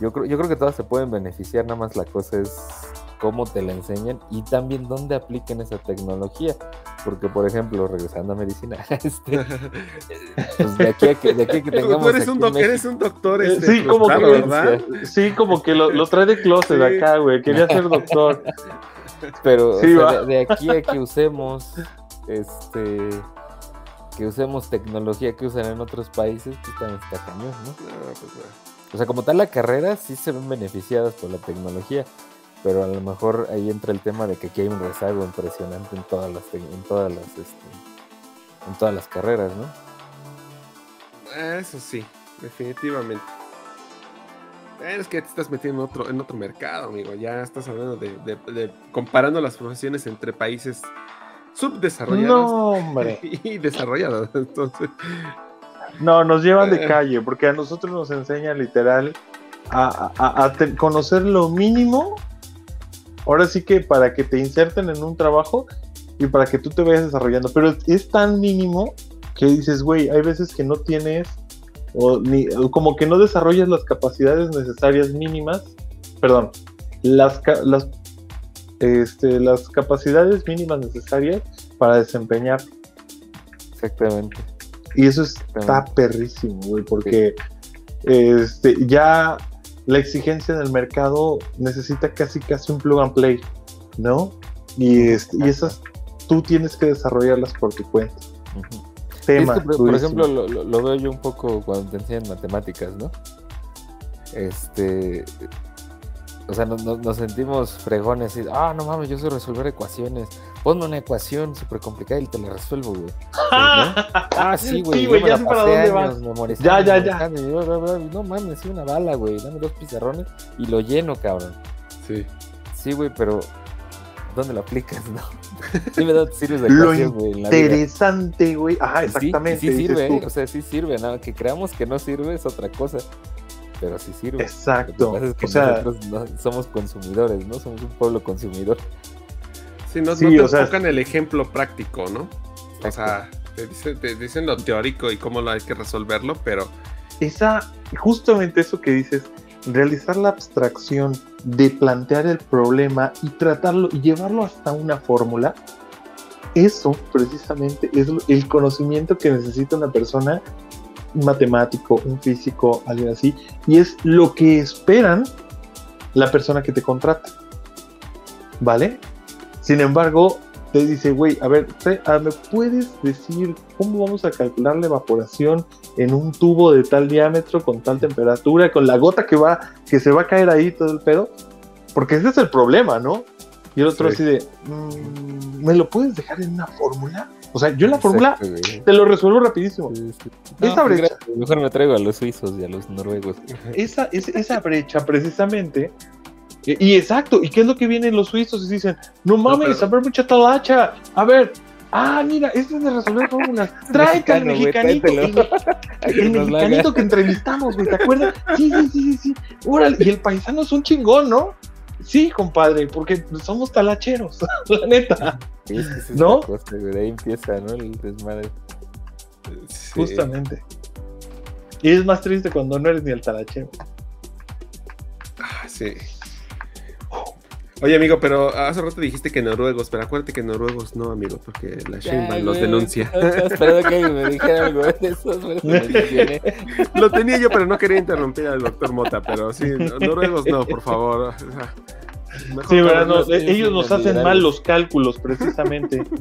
Yo creo, yo creo que todas se pueden beneficiar, nada más la cosa es cómo te la enseñan y también dónde apliquen esa tecnología. porque por ejemplo, regresando a medicina, *laughs* este, pues de aquí a que, de aquí a que *laughs* tengamos Tú eres un, doc- eres un doctor Eh, este, sí, como que, ¿verdad? sí, como que lo, lo trae de closet Sí. acá, güey. Quería ser doctor. *laughs* Pero o sea, de, de aquí a que usemos este que usemos tecnología que usan en otros países, pues también está cañón, ¿no? pues, O sea, como tal la carrera sí se ven beneficiadas por la tecnología, pero a lo mejor ahí entra el tema de que aquí hay un rezago impresionante en todas las en todas las este, en todas las carreras, ¿no? Eso sí, definitivamente. Es que te estás metiendo en otro, en otro mercado, amigo. Ya estás hablando de, de- de- comparando las profesiones entre países subdesarrollados No, hombre. *laughs* y desarrollados. Entonces, No, nos llevan de Eh. calle, porque a nosotros nos enseñan literal a, a- a te- conocer lo mínimo. Ahora sí que para que te inserten en un trabajo y para que tú te vayas desarrollando. Pero es tan mínimo que dices, güey, hay veces que no tienes o, ni, como que no desarrollas las capacidades necesarias mínimas. Perdón, las, las, este, las capacidades mínimas necesarias para desempeñar. Exactamente. Y eso está perrísimo, güey, porque este, ya la exigencia del mercado necesita casi casi un plug and play, ¿no? Y, este, y esas tú tienes que desarrollarlas por tu cuenta. Y Tema. es que, por, ejemplo, lo, lo- lo veo yo un poco cuando te enseñan matemáticas, ¿no? Este. O sea, nos, nos- nos sentimos fregones y, ah, no mames, yo sé resolver ecuaciones. Ponme una ecuación súper complicada y te la resuelvo, güey. ¿No? *laughs* Ah, sí, güey. Sí, yo güey, me ya la sé para pasé dónde vas. Ya, ya, ya. memorizando, y bla, bla, bla, y No mames, sí, una bala, güey. Dame dos pizarrones y lo lleno, cabrón. Sí. Sí, güey, pero ¿dónde lo aplicas, *laughs* no? Dime dónde sirves de Lo ecuación, güey, interesante, güey. Ajá, sí, exactamente. sí sirve. ¿eh? o sea, sí sirve, nada que creamos que no sirve es otra cosa, pero sí sirve. Exacto, Lo que pasa es que o sea- nosotros no- somos consumidores, ¿no? Somos un pueblo consumidor. sí, no, Sí, no te o sea- enfocan el ejemplo práctico, ¿no? O sea, te dicen, te dicen lo teórico y cómo lo hay que resolverlo, pero esa, justamente eso que dices, realizar la abstracción de plantear el problema y tratarlo y llevarlo hasta una fórmula, eso precisamente es el conocimiento que necesita una persona, un matemático, un físico, alguien así, y es lo que esperan la persona que te contrata. ¿Vale? Sin embargo, te dice, güey, a ver, ah, ¿me puedes decir cómo vamos a calcular la evaporación en un tubo de tal diámetro, con tal temperatura, con la gota que va, que se va a caer ahí todo el pedo? Porque ese es el problema, ¿no? Y el otro Sí. así de, "Mm, ¿me lo puedes dejar en una fórmula? O sea, yo en la fórmula te lo resuelvo rapidísimo. No, Esa pues, brecha, Mejor me traigo a los suizos y a los noruegos. esa, es- esa brecha precisamente. Y, y exacto, ¿y qué es lo que vienen los suizos y dicen? No mames, a ver, mucha talacha. A ver, ah, mira, este es de resolver fórmulas. *laughs* Tráete al mexicanito. *laughs* El, mexicanito que entrevistamos, güey, ¿te acuerdas? Sí, sí, sí, sí, sí. Órale, y el paisano es un chingón, ¿no? Sí, compadre, porque somos talacheros, *laughs* la neta. Sí, es ¿No? cosa, ahí empieza, ¿no? El desmadre. sí. Justamente. Y es más triste cuando no eres ni el talachero. Ah, sí. Oye, amigo, pero hace rato dijiste que noruegos, pero acuérdate que noruegos no, amigo, porque la Sheinbaum los denuncia. *laughs* no esperando que alguien me dijera algo de eso. por eso *laughs* me. Lo tenía yo, pero no quería interrumpir al doctor Mota, pero sí, no- noruegos no, por favor. o sea, mejor Sí, ¿verdad? No, ellos nos hacen mal los cálculos, precisamente. *laughs*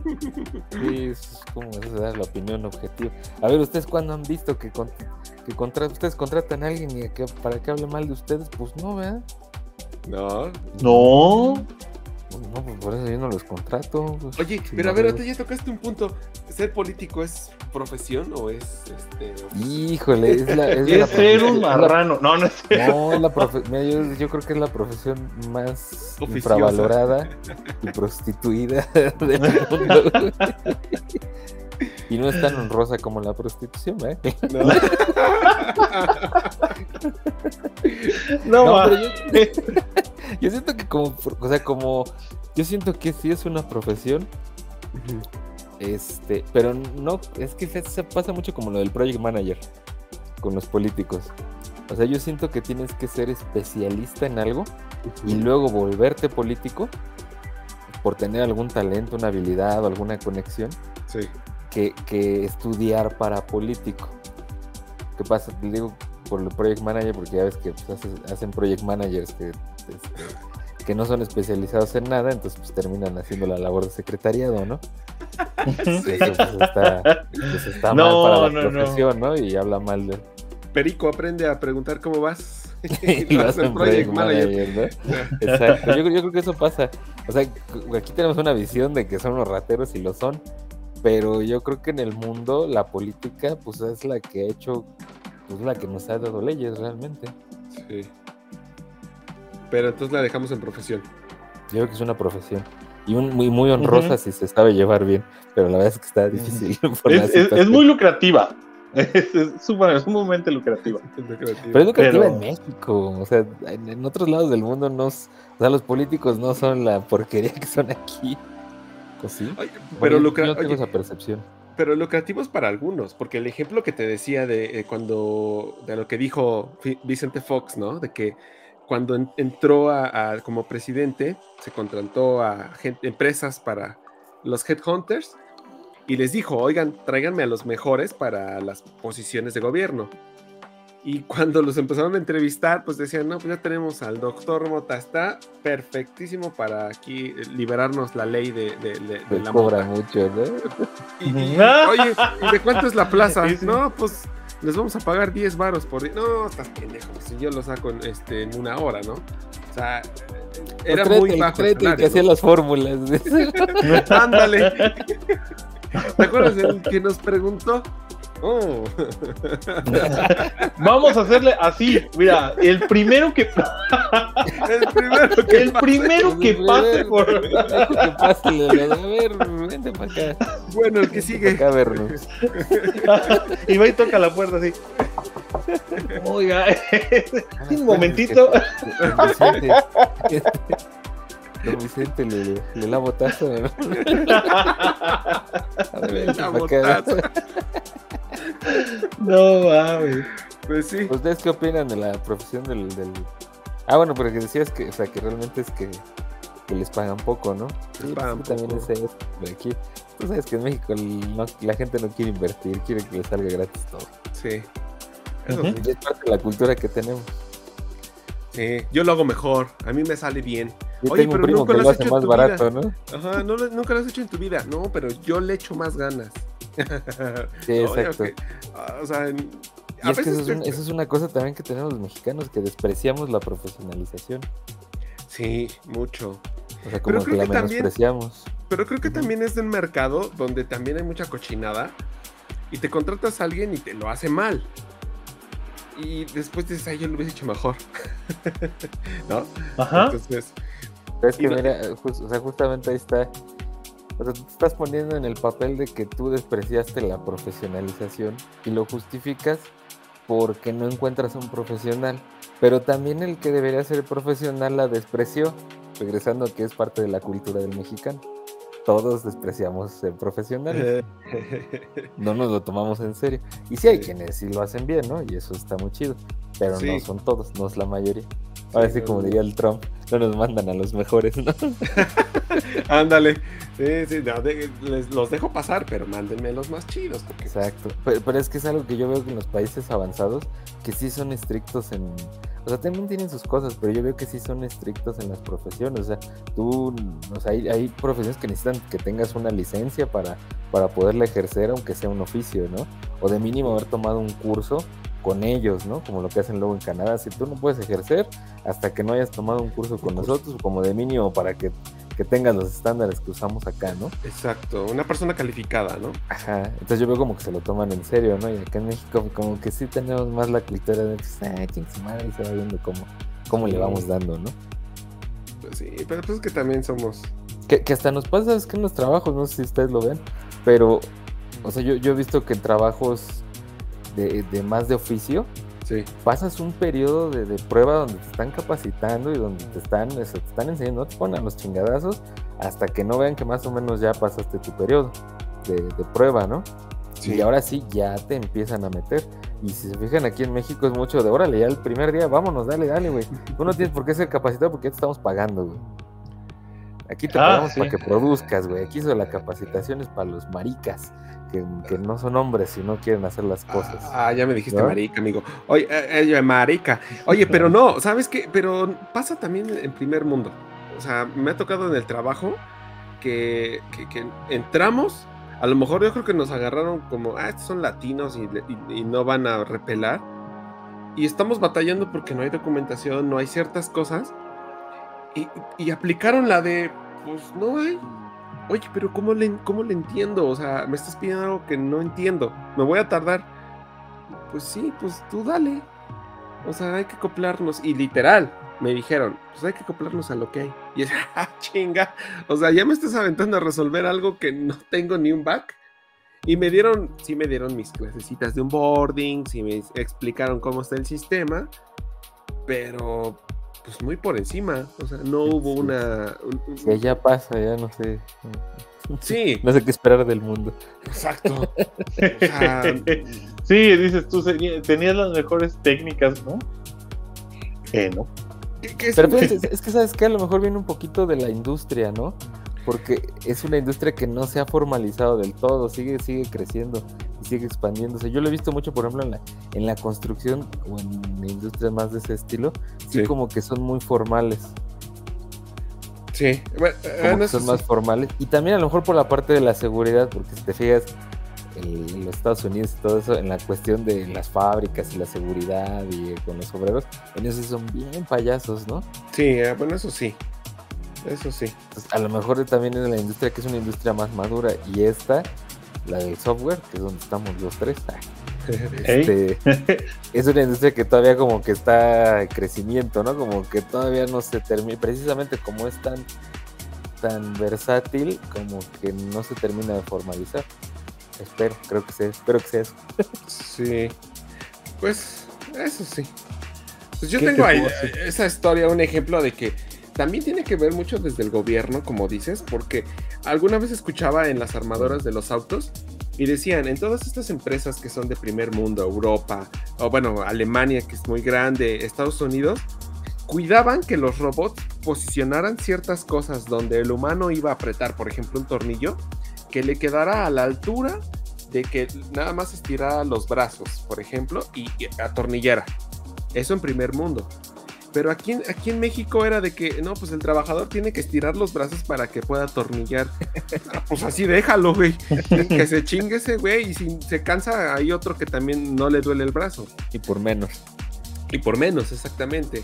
Sí, es como eso, dar la opinión objetiva. A ver, ¿ustedes cuándo han visto que, con- que contra- ustedes contratan a alguien y que, para que hable mal de ustedes? Pues no, ¿verdad? No. No. Pues no, pues por eso yo no los contrato. pues, Oye, si pero a ver, ahorita ya tocaste un punto. ¿Ser político es profesión o es este Híjole, es la. Es, Es la ser un marrano. No, no es No, es la profe- mira, yo, yo creo que es la profesión más Oficiosa. infravalorada y prostituida *laughs* del mundo. Y no es tan honrosa como la prostitución, ¿eh? No. *laughs* No, pero yo, *laughs* yo siento que como, o sea, como, yo siento que sí es una profesión, este, pero no, es que se, se pasa mucho como lo del project manager con los políticos. O sea, yo siento que tienes que ser especialista en algo y luego volverte político por tener algún talento, una habilidad o alguna conexión Sí. Que, que estudiar para político. ¿Qué pasa? Te digo por el project manager, porque ya ves que pues, hacen project managers que, este, que no son especializados en nada, entonces pues terminan haciendo la labor de secretariado, ¿no? *laughs* Sí. Eso pues, está, pues, está No, mal para la no, no. profesión, ¿no? Y habla mal de, Perico aprende a preguntar cómo vas. *laughs* *laughs* y lo hacen project manager, ¿no? Exacto, yo, creo- yo creo que eso pasa. O sea, aquí tenemos una visión de que son los rateros y lo son, pero yo creo que en el mundo la política, pues es la que ha hecho, pues la que nos ha dado leyes realmente. Sí. Pero entonces la dejamos en profesión. Yo creo que es una profesión. Y un, muy, muy honrosa si se sabe llevar bien, pero la verdad es que está difícil. *laughs* por Es, es- es situación. muy lucrativa. *laughs* Es, es súper- es sumamente *laughs* lucrativa. Pero es lucrativa Pero- en México, o sea, en, en otros lados del mundo no, o sea, los políticos no son la porquería que son aquí. ¿O sí? Ay, Bueno, pero yo- lucra- yo tengo oye, esa percepción. Pero lucrativos para algunos, porque el ejemplo que te decía de eh, cuando, de lo que dijo Vicente Fox, ¿no? De que cuando en- entró a, a- como presidente, se contrató a empresas para los headhunters y les dijo, oigan, tráiganme a los mejores para las posiciones de gobierno. Y cuando los empezaron a entrevistar, pues decían, no, pues ya tenemos al doctor Mota, está perfectísimo para aquí eh, liberarnos la ley de, de- de- de Me la cobra mota". mucho, ¿no? Y, *laughs* y, oye, ¿y de cuánto es la plaza? No, pues les vamos a pagar 10 varos por día. No, estás pendejo. Si yo lo saco en, este, en una hora, ¿no? O sea, era Pues muy el- bajo. el que hacía ¿no? las fórmulas. *laughs* Ándale. *laughs* ¿Te acuerdas del que nos preguntó? Oh. *laughs* Vamos a hacerle así. Mira, el primero que. el primero que, el primero que pase por. que pase, le- a ver, vente para acá. Bueno, el que sigue. Acá vernos. *laughs* y va y toca la puerta así. Oiga, *laughs* un momentito. Don Vicente, Don Vicente le, le lavo taza, ¿no? A ver, vente lavo pa' acá. taza. No mames. Pues sí. ¿Ustedes qué opinan de la profesión del, del- Ah, bueno, pero que decías que, o sea, que realmente es que, que les pagan poco, ¿no? Sí, pagan también es eso, de aquí. Tú sabes que en México el- no- la gente no quiere invertir, quiere que le salga gratis todo. Sí. Eso sí. Y es parte de la cultura que tenemos. Sí, yo lo hago mejor. A mí me sale bien. Yo Oye, pero nunca que lo lo has hecho en más tu barato, vida. ¿no? Ajá, no nunca lo has hecho en tu vida. No, pero yo le echo más ganas. Sí, *laughs* exacto. que- ah, o sea, en- Y a es que veces eso es, un- te- eso es una cosa también que tenemos los mexicanos, que despreciamos la profesionalización. Sí, mucho. O sea, Pero como que creo la que también- menospreciamos. Pero creo que también es de un mercado donde también hay mucha cochinada y te contratas a alguien y te lo hace mal. Y después dices, ay, yo lo hubiese hecho mejor. *laughs* ¿No? Ajá. Entonces, es que no- mira, o sea, justamente ahí está. O sea, tú te estás poniendo en el papel de que tú despreciaste la profesionalización y lo justificas porque no encuentras un profesional. Pero también el que debería ser profesional la despreció, regresando a que es parte de la cultura del mexicano. Todos despreciamos ser profesionales, *laughs* no nos lo tomamos en serio. Y sí hay quienes sí lo hacen bien, ¿no? Y eso está muy chido, pero Sí. no son todos, no es la mayoría. Ahora sí, como diría el Trump, no nos mandan a los mejores, ¿no? *laughs* ándale. Sí, sí, no, de- les, los dejo pasar, pero mándenme los más chidos. Porque, Exacto. Pero, pero es que es algo que yo veo que en los países avanzados, que sí son estrictos en... O sea, también tienen sus cosas, pero yo veo que sí son estrictos en las profesiones. O sea, tú, o sea, hay, hay profesiones que necesitan que tengas una licencia para, para poderla ejercer, aunque sea un oficio, ¿no? O de mínimo haber tomado un curso con ellos, ¿no? Como lo que hacen luego en Canadá. Si tú no puedes ejercer hasta que no hayas tomado un curso con nosotros, o como de mínimo para que, que tengas los estándares que usamos acá, ¿no? Exacto, una persona calificada, ¿no? Ajá, entonces yo veo como que se lo toman en serio, ¿no? Y acá en México como que sí tenemos más la cultura de, pues, ah, ching su madre, y se va viendo cómo, cómo le vamos dando, ¿no? Pues sí, pero pues es que también somos. Que, que hasta nos pasa, es que en los trabajos, no sé si ustedes lo ven, pero, o sea, yo, yo he visto que en trabajos de, de más de oficio, Sí. pasas un periodo de, de prueba donde te están capacitando y donde te están, te están enseñando, no te ponen a los chingadazos hasta que no vean que más o menos ya pasaste tu periodo de, de prueba, ¿no? Sí. Y ahora sí ya te empiezan a meter. Y si se fijan aquí en México es mucho de órale, ya el primer día, vámonos, dale, dale, güey. Tú no tienes por qué ser capacitado porque ya te estamos pagando, güey. Aquí te Ah, pagamos sí. para que produzcas, güey. Aquí hizo la capacitación es para los maricas, que, que no son hombres y no quieren hacer las cosas. Ah, ya me dijiste ¿No? marica, amigo. Oye, eh, eh, marica. Oye, *laughs* pero no, ¿sabes qué? Pero pasa también en primer mundo. O sea, me ha tocado en el trabajo que, que- que entramos, a lo mejor yo creo que nos agarraron como, ah, estos son latinos y, y- y no van a repelar. Y estamos batallando porque no hay documentación, no hay ciertas cosas. Y, aplicaron la de, pues no hay. Oye, pero ¿cómo le, ¿cómo le entiendo? O sea, me estás pidiendo algo que no entiendo. Me voy a tardar. Pues sí, pues tú dale. O sea, hay que acoplarnos. Y literal, me dijeron, pues hay que acoplarnos a lo que hay. Y es, *laughs* ah, chinga. O sea, ya me estás aventando a resolver algo que no tengo ni un back. Y me dieron, sí me dieron mis clasecitas de onboarding, sí me explicaron cómo está el sistema, pero pues muy por encima. O sea, no hubo una... un- ya pasa, ya no sé. Sí. *laughs* No sé qué esperar del mundo. Exacto. *laughs* O sea, Sí, dices tú, tenías las mejores técnicas, ¿no? Eh, no. Pero fíjate, es, *laughs* es que sabes que a lo mejor viene un poquito de la industria, ¿no? Porque es una industria que no se ha formalizado del todo, sigue, sigue creciendo y sigue expandiéndose. Yo lo he visto mucho, por ejemplo, en la, en la construcción o en industrias más de ese estilo, sí, Sí. como que son muy formales. sí. Bueno, Como bueno, que eso son más formales. Y también a lo mejor por la parte de la seguridad, porque si te fijas, en los Estados Unidos y todo eso, en la cuestión de las fábricas y la seguridad y eh, con los obreros, en eso son bien payasos, ¿no? Sí, eh, bueno, eso sí. Eso sí. Entonces, a lo mejor también en la industria que es una industria más madura y esta, la del software, que es donde estamos los tres, *laughs* este, es una industria que todavía como que está en crecimiento, ¿no? Como que todavía no se termina, precisamente como es tan, tan versátil, como que no se termina de formalizar. Espero, creo que sea, espero que sea eso. Sí. Pues, eso sí. Pues yo ¿Qué tengo te ahí esa historia, un ejemplo de que también tiene que ver mucho desde el gobierno, como dices, porque alguna vez escuchaba en las armadoras de los autos y decían, en todas estas empresas que son de primer mundo, Europa, o bueno, Alemania, que es muy grande, Estados Unidos, cuidaban que los robots posicionaran ciertas cosas donde el humano iba a apretar, por ejemplo, un tornillo, que le quedara a la altura de que nada más estirara los brazos, por ejemplo, y, atornillara. Eso en primer mundo. Pero aquí, en- aquí en México era de que, no, pues el trabajador tiene que estirar los brazos para que pueda atornillar. Ah, pues así déjalo, güey. Que se chingue ese güey y si se cansa hay otro que también no le duele el brazo. Y por menos. Y por menos, exactamente.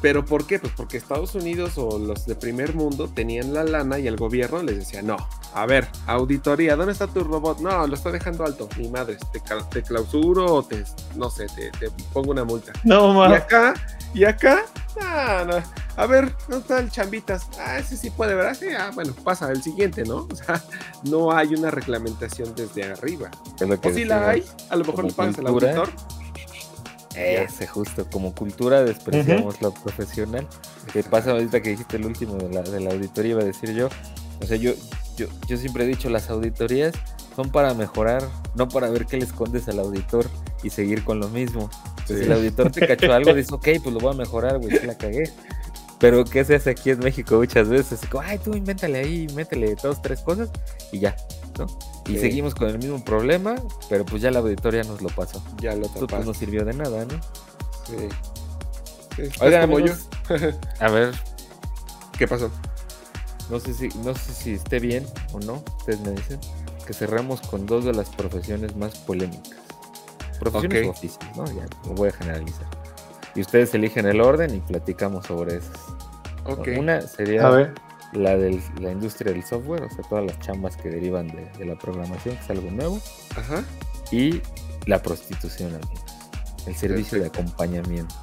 ¿Pero por qué? Pues porque Estados Unidos o los de primer mundo tenían la lana y el gobierno les decía, no, a ver, auditoría, ¿dónde está tu robot? No, lo está dejando alto, mi madre, te, te clausuro o te, no sé, te, te pongo una multa. No, Y mames. acá, y acá, ah, no. a ver, ¿dónde está el chambitas? Ah, ese sí puede, ¿verdad? Sí, ah, bueno, pasa el siguiente, ¿no? *laughs* O sea, no hay una reglamentación desde arriba. Es lo que O si la hay, a lo mejor le pagas al auditor. Ese justo, como cultura despreciamos lo profesional. Que pasa ahorita que dijiste el último de la, de la auditoría, iba a decir yo. O sea, yo, yo, yo siempre he dicho, las auditorías son para mejorar, no para ver qué le escondes al auditor y seguir con lo mismo. Sí. Si el auditor te cachó algo, dices, ok, pues lo voy a mejorar, güey, la cagué. Pero ¿qué se hace aquí en México muchas veces? Como, ay, tú invéntale ahí, métele dos, tres cosas y ya, ¿no? Y Sí. seguimos con el mismo problema, pero pues ya la auditoría nos lo pasó. Ya lo Esto pues no sirvió de nada, ¿no? Sí. Oigan, como amigos, *laughs* a ver, ¿Qué pasó? no sé si no sé si esté bien o no, ustedes me dicen, que cerremos con dos de las profesiones más polémicas. Profesiones Ok. o oficios, ¿no? Ya lo voy a generalizar. Y ustedes eligen el orden y platicamos sobre esas. Ok. Una sería la de la industria del software, o sea, todas las chambas que derivan de, de la programación, que es algo nuevo. Ajá. Y la prostitución, amigos. El servicio de acompañamiento.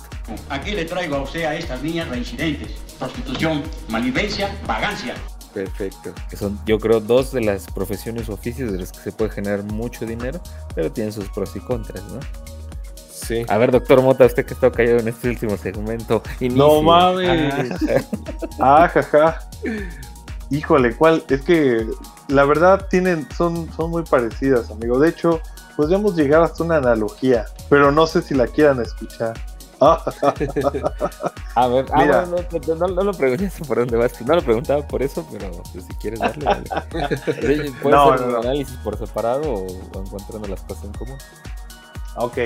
Aquí le traigo a usted a estas niñas reincidentes. Prostitución, malvivencia, vagancia. Perfecto. que son yo creo dos de las profesiones o oficios de las que se puede generar mucho dinero, pero tienen sus pros y contras, ¿no? Sí. A ver, doctor Mota, usted que está callado en este último segmento. No mames. Ah, *laughs* Ah, jaja. Híjole, ¿cuál? Es que la verdad tienen, son, son muy parecidas, amigo. De hecho, podríamos llegar hasta una analogía, pero no sé si la quieran escuchar. *laughs* A ver, ah, Mira. bueno, no, no- no lo preguntaste por dónde vas. No lo preguntaba por eso, pero pues, si quieres darle, dale. *laughs* Puedes No, hacer no, un no. análisis por separado o, o encontrando las cosas en común. Ok,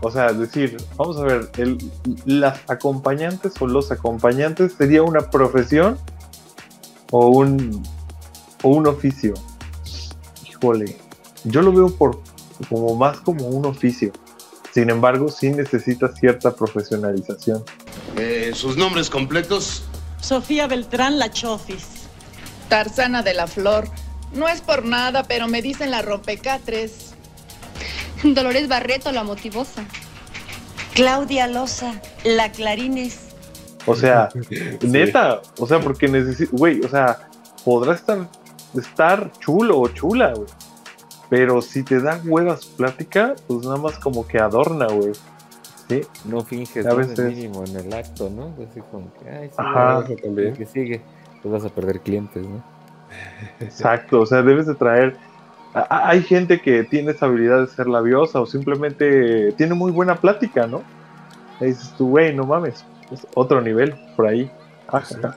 o sea, decir, vamos a ver, el, las acompañantes o los acompañantes sería una profesión o un, o un oficio. Híjole, yo lo veo por como más como un oficio. Sin embargo, sí necesita cierta profesionalización. Eh, ¿Sus nombres completos? Sofía Beltrán La Chofis. Tarzana de la Flor. No es por nada, pero me dicen la rompecatres. Dolores Barreto, la motivosa. Claudia Loza, la Clarines. O sea, *laughs* neta, o sea, porque necesito, güey, o sea, podrá estar, estar chulo o chula, güey. Pero si te da huevas plática, pues nada más como que adorna, güey. Sí. No finges A veces- el mínimo en el acto, ¿no? Así como que, ay, sí, Ajá. el que sigue, pues vas a perder clientes, ¿no? Exacto, o sea, debes de traer. Hay gente que tiene esa habilidad de ser labiosa o simplemente tiene muy buena plática, ¿no? Y dices tú, güey, no mames, es otro nivel por ahí. Ajá.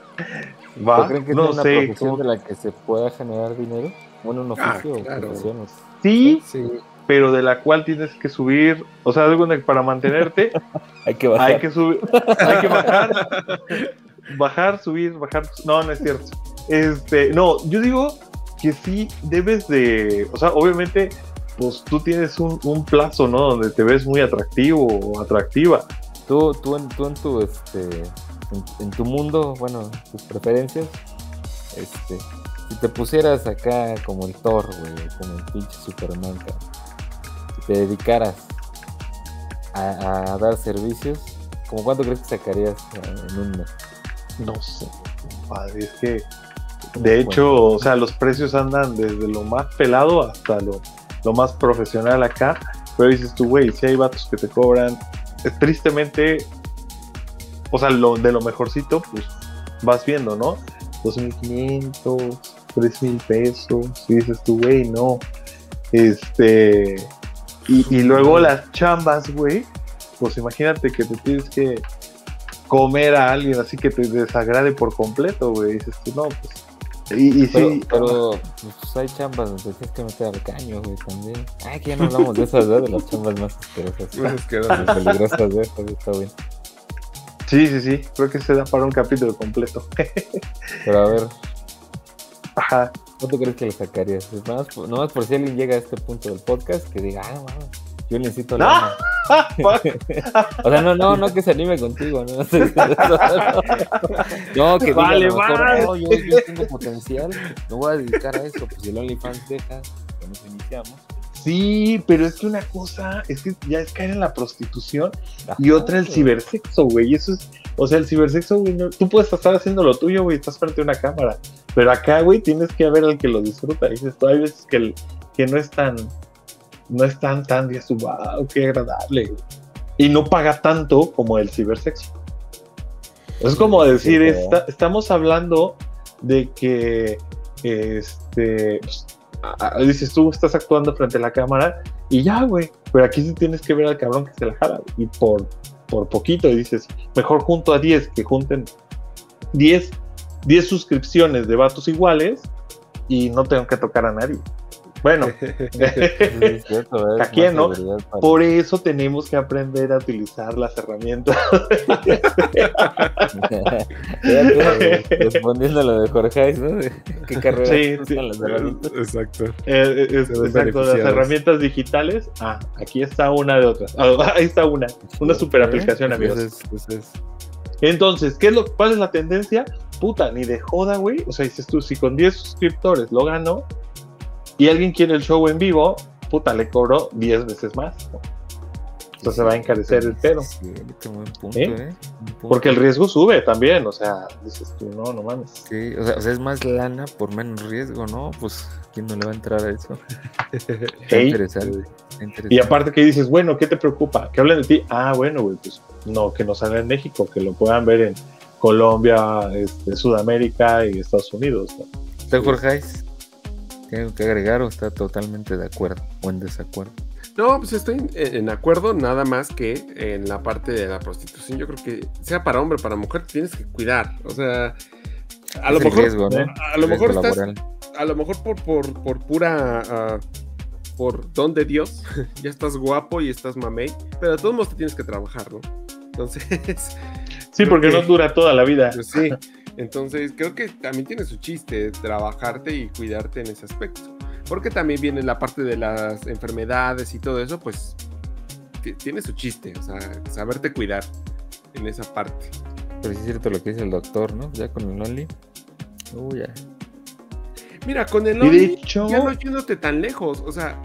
Va, ¿Pero creen que no es una sé. profesión ¿cómo- de la que se pueda generar dinero? Bueno, un Ah, oficio o claro. o- Sí, Sí. pero de la cual tienes que subir, o sea, para mantenerte *laughs* Hay que bajar. hay que subir, hay que bajar, bajar, subir, bajar. No, no es cierto. Este, no, yo digo que sí debes de, o sea, obviamente, pues tú tienes un, un plazo, ¿no? Donde te ves muy atractivo o atractiva. Tú, tú, en, tú en tu, este, en, en tu mundo, bueno, tus preferencias, este, si te pusieras acá como el Thor, güey, como el pinche Superman, y te dedicaras a, a dar servicios, ¿como cuánto crees que sacarías en un mes? No sé, compadre, es que de hecho, o sea, los precios andan desde lo más pelado hasta lo, lo más profesional acá. Pero dices tú, güey, si hay vatos que te cobran, eh, tristemente, o sea, lo, de lo mejorcito, pues vas viendo, ¿no? 2.500, 3.000 pesos. Y dices tú, güey, no. Este. Y, y luego las chambas, güey. Pues imagínate que te tienes que comer a alguien así que te desagrade por completo, güey. Dices tú, no, pues. Y, y Pero, sí, pero pues, hay chambas donde tienes que meter al caño, güey, también. Ay, que ya no hablamos de esas, ¿verdad? De las chambas más asquerosas. Más asquerosas. Está bien. sí, sí, sí. Creo que se da para un capítulo completo. Pero a ver, Ajá. ¿cuánto crees que le sacarías? Nomás, por- nomás por si alguien llega a este punto del podcast que diga, ah, wow, yo necesito ¡No! lana. *laughs* o sea, no, no, no que se anime contigo, ¿no? *laughs* no, que diga, Vale, lo mejor, más. no, yo, yo tengo potencial, me voy a dedicar a eso, pues si el OnlyFans deja, que nos iniciamos. Sí, pero es que una cosa es que ya es caer en la prostitución y otra el cibersexo, güey. Y Eso es, o sea, el cibersexo, güey, no- tú puedes estar haciendo lo tuyo, güey, estás frente a una cámara. Pero acá, güey, tienes que ver al que lo disfruta. Dices, tú, hay veces que, el- que no es tan, no es tan, tan, tú, wow, qué agradable. güey". Y no paga tanto como el cibersexo. Es como decir, sí, esta- estamos hablando de que, este, pues, dices tú estás actuando frente a la cámara y ya, güey. Pero aquí sí tienes que ver al cabrón que se la jala. güey, Y por, por poquito y dices, mejor junto a 10 que junten 10, 10 suscripciones de vatos iguales y no tengo que tocar a nadie. Bueno, *laughs* es ¿a quién no? Por eso tenemos que aprender a utilizar las herramientas. *laughs* Fíjate, respondiendo a lo de Jorge, ¿no? ¿Qué carrera Sí, usan sí. las herramientas? Exacto. Eh, eh, es- exacto, las herramientas digitales. Ah, aquí está una de otras. Ah, ahí está una. Una super aplicación, amigos. Ese es- ese es- Entonces, ¿qué es lo, ¿cuál es la tendencia? Puta, ni de joda, güey. O sea, dices tú, si con 10 suscriptores lo gano y alguien quiere el show en vivo, puta, le cobro 10 veces más. ¿no? Entonces se va a encarecer el pedo. Sí, punto, ¿Eh? ¿eh? Un punto. Porque el riesgo sube también. O sea, dices tú, no, no mames. Sí, o sea, o sea, es más lana por menos riesgo, ¿no? Pues, ¿quién no le va a entrar a eso? *laughs* Está Ey. interesante. interesante. Y aparte que dices, bueno, ¿qué te preocupa? Que hablen de ti. Ah, bueno, güey, pues no, que no salga en México, que lo puedan ver en Colombia, este, Sudamérica y Estados Unidos. ¿no? ¿Usted, Jorge Hayes, tiene algo que agregar o está totalmente de acuerdo o en desacuerdo? No, pues estoy en, en acuerdo, nada más que en la parte de la prostitución. Yo creo que sea para hombre, para mujer, tienes que cuidar. O sea, a lo Es el mejor, riesgo, ¿no? a lo mejor estás, laboral. a lo mejor por, por, por pura, ah, por don de Dios, *laughs* ya estás guapo y estás mamey, pero de todos modos te tienes que trabajar, ¿no? Entonces, *laughs* Sí, creo porque que- no dura toda la vida. pues sí. Entonces, creo que también tiene su chiste trabajarte y cuidarte en ese aspecto. Porque también viene la parte de las enfermedades y todo eso, pues ti- tiene su chiste, o sea, saberte cuidar en esa parte. Pero sí es cierto lo que dice el doctor, ¿no? Ya con el Only. Uy, ya. Mira, con el Only, hecho- ya no yéndote tan lejos, o sea,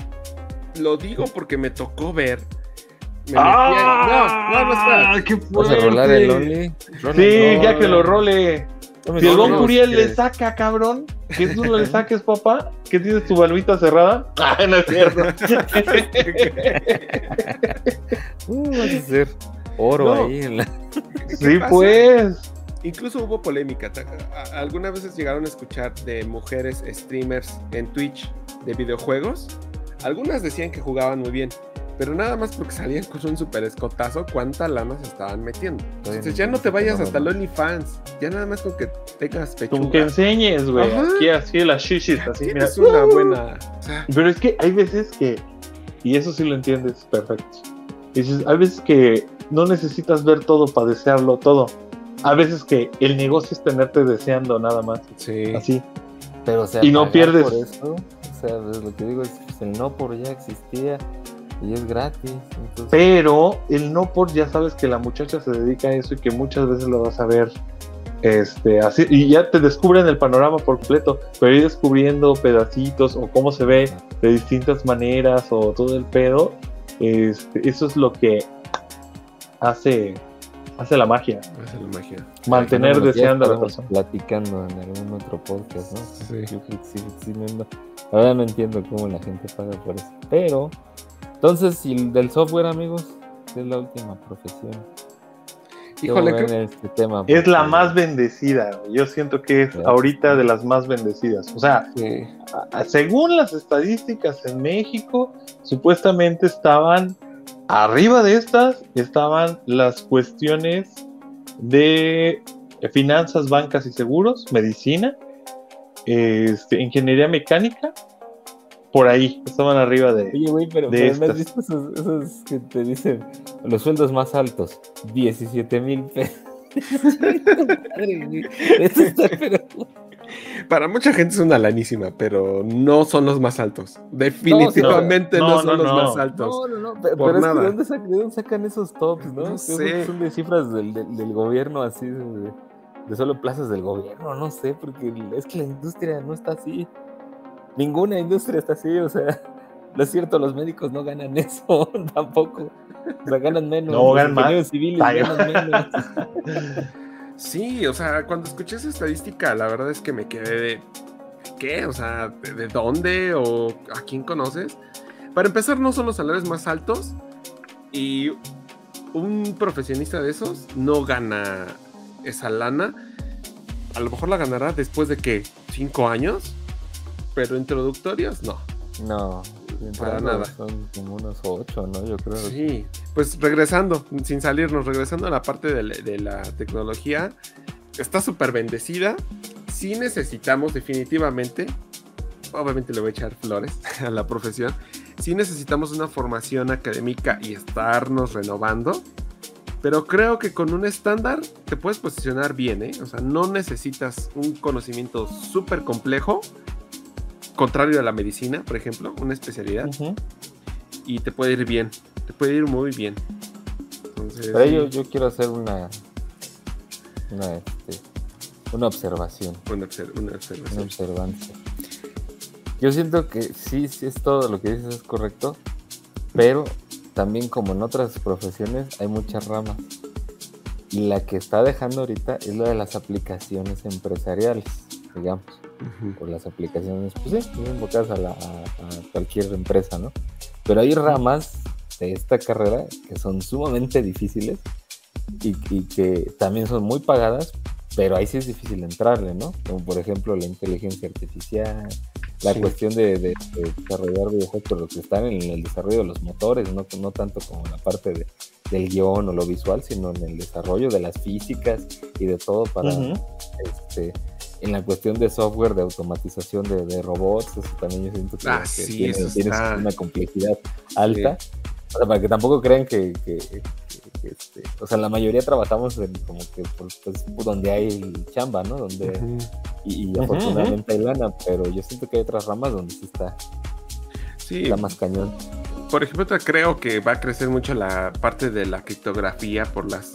lo digo porque me tocó ver. Me ¡Ah! metí a- no, no, no, espera. ¡Qué ¿Vas a rolar el! Only? Sí, no, ya que lo role. Si el don Curiel le saca, cabrón, que tú no le *laughs* saques, papá, que tienes tu balbita cerrada. Ah, no es cierto. *laughs* Uh, vas a hacer oro No. ahí en la. ¿Qué sí, pasa? pues. Incluso hubo polémica. Algunas veces llegaron a escuchar de mujeres streamers en Twitch de videojuegos. Algunas decían que jugaban muy bien, pero nada más porque salían con un super escotazo, cuánta lana se estaban metiendo. Entonces ya no te vayas hasta el OnlyFans, ya nada más con que tengas pechuga. Con que enseñes, güey. Aquí así las shishis, así, mira. Tienes una buena. o sea, Pero es que hay veces que, y eso sí lo entiendes perfecto. Dices, hay veces que no necesitas ver todo para desearlo todo. A veces que el negocio es tenerte deseando nada más. sí. Así. Pero, o sea, Y no pierdes. Por eso, o sea, es lo que digo es pues, el no por ya existía y es gratis. Entonces, Pero el no por ya sabes que la muchacha se dedica a eso y que muchas veces lo vas a ver este así y ya te descubren el panorama por completo, pero ir descubriendo pedacitos o cómo se ve de distintas maneras o todo el pedo, este, eso es lo que hace hace la magia, es la magia. mantener deseando a la persona. platicando en algún otro podcast, ¿no? Sí. Yo sí, sí, no, verdad no entiendo cómo la gente paga por eso. Pero, entonces, el del software, amigos, es la última profesión. Híjole, ¿Cómo creo- este tema? Es la más bendecida, yo siento que es ahorita de las más bendecidas. O sea, Sí. según las estadísticas en México, supuestamente estaban arriba de estas, estaban las cuestiones de finanzas, bancas y seguros, medicina, este, ingeniería mecánica, por ahí, estaban arriba de... Oye, güey, pero, de pero ¿no has visto esos, esos que te dicen los sueldos más altos? 17 mil pesos. *laughs* Eso está, *laughs* pero... Para mucha gente es una lanísima, pero no son los más altos. Definitivamente no, no, son no, los no. más altos. No, no, no, pero, es que. ¿de dónde, sacan, de dónde sacan esos tops, no? Sé. Son de cifras del, del, del gobierno, así, de, de solo plazas del gobierno, no sé, porque es que la industria no está así. Ninguna industria está así, o sea, lo cierto, los médicos no ganan *laughs* eso tampoco. O sea, ganan menos. No, los ganan más. civiles Ay. ganan menos. Sí, o sea, cuando escuché esa estadística, la verdad es que me quedé de. ¿Qué? O sea, ¿de, de dónde? ¿O a quién conoces? Para empezar, no son los salarios más altos. Y un profesionista de esos no gana esa lana. A lo mejor la ganará después de que cinco años. Pero introductorios, no. No, Para nada. Son como unos ocho, ¿no? Yo creo. Sí, pues regresando, sin salirnos, regresando a la parte de la, de la tecnología, está súper bendecida. Sí necesitamos definitivamente, obviamente le voy a echar flores *laughs* a la profesión, sí necesitamos una formación académica y estarnos renovando, pero creo que con un estándar te puedes posicionar bien, ¿eh? O sea, no necesitas un conocimiento súper complejo, contrario a la medicina, por ejemplo, una especialidad y te puede ir bien, te puede ir muy bien. Entonces, Pero yo, yo quiero hacer una, una, este, una observación. una, una una observación. observancia. Yo siento que sí, sí es todo lo que dices es correcto, pero también como en otras profesiones hay muchas ramas. Y la que está dejando ahorita es la de las aplicaciones empresariales, digamos. Por las aplicaciones, pues sí, muy enfocadas a, la- a- a cualquier empresa, ¿no? Pero hay ramas de esta carrera que son sumamente difíciles y, y que también son muy pagadas, pero ahí sí es difícil entrarle, ¿no? Como por ejemplo la inteligencia artificial, la Sí. cuestión de, de- de desarrollar videojuegos, pero que están en el desarrollo de los motores, no, no tanto como en la parte de- del guion o lo visual, sino en el desarrollo de las físicas y de todo para Ujú. este en la cuestión de software, de automatización de, de robots, eso también yo siento que, Ah, que sí, tiene, eso tiene está- una complejidad alta. O sea, para que tampoco crean que, que- que- que, este, o sea, la mayoría trabajamos en como que por, pues, donde hay chamba, ¿no? Donde, y, y Ujú, afortunadamente hay lana, pero yo siento que hay otras ramas donde sí está, Sí. está más cañón. Por ejemplo, creo que va a crecer mucho la parte de la criptografía por las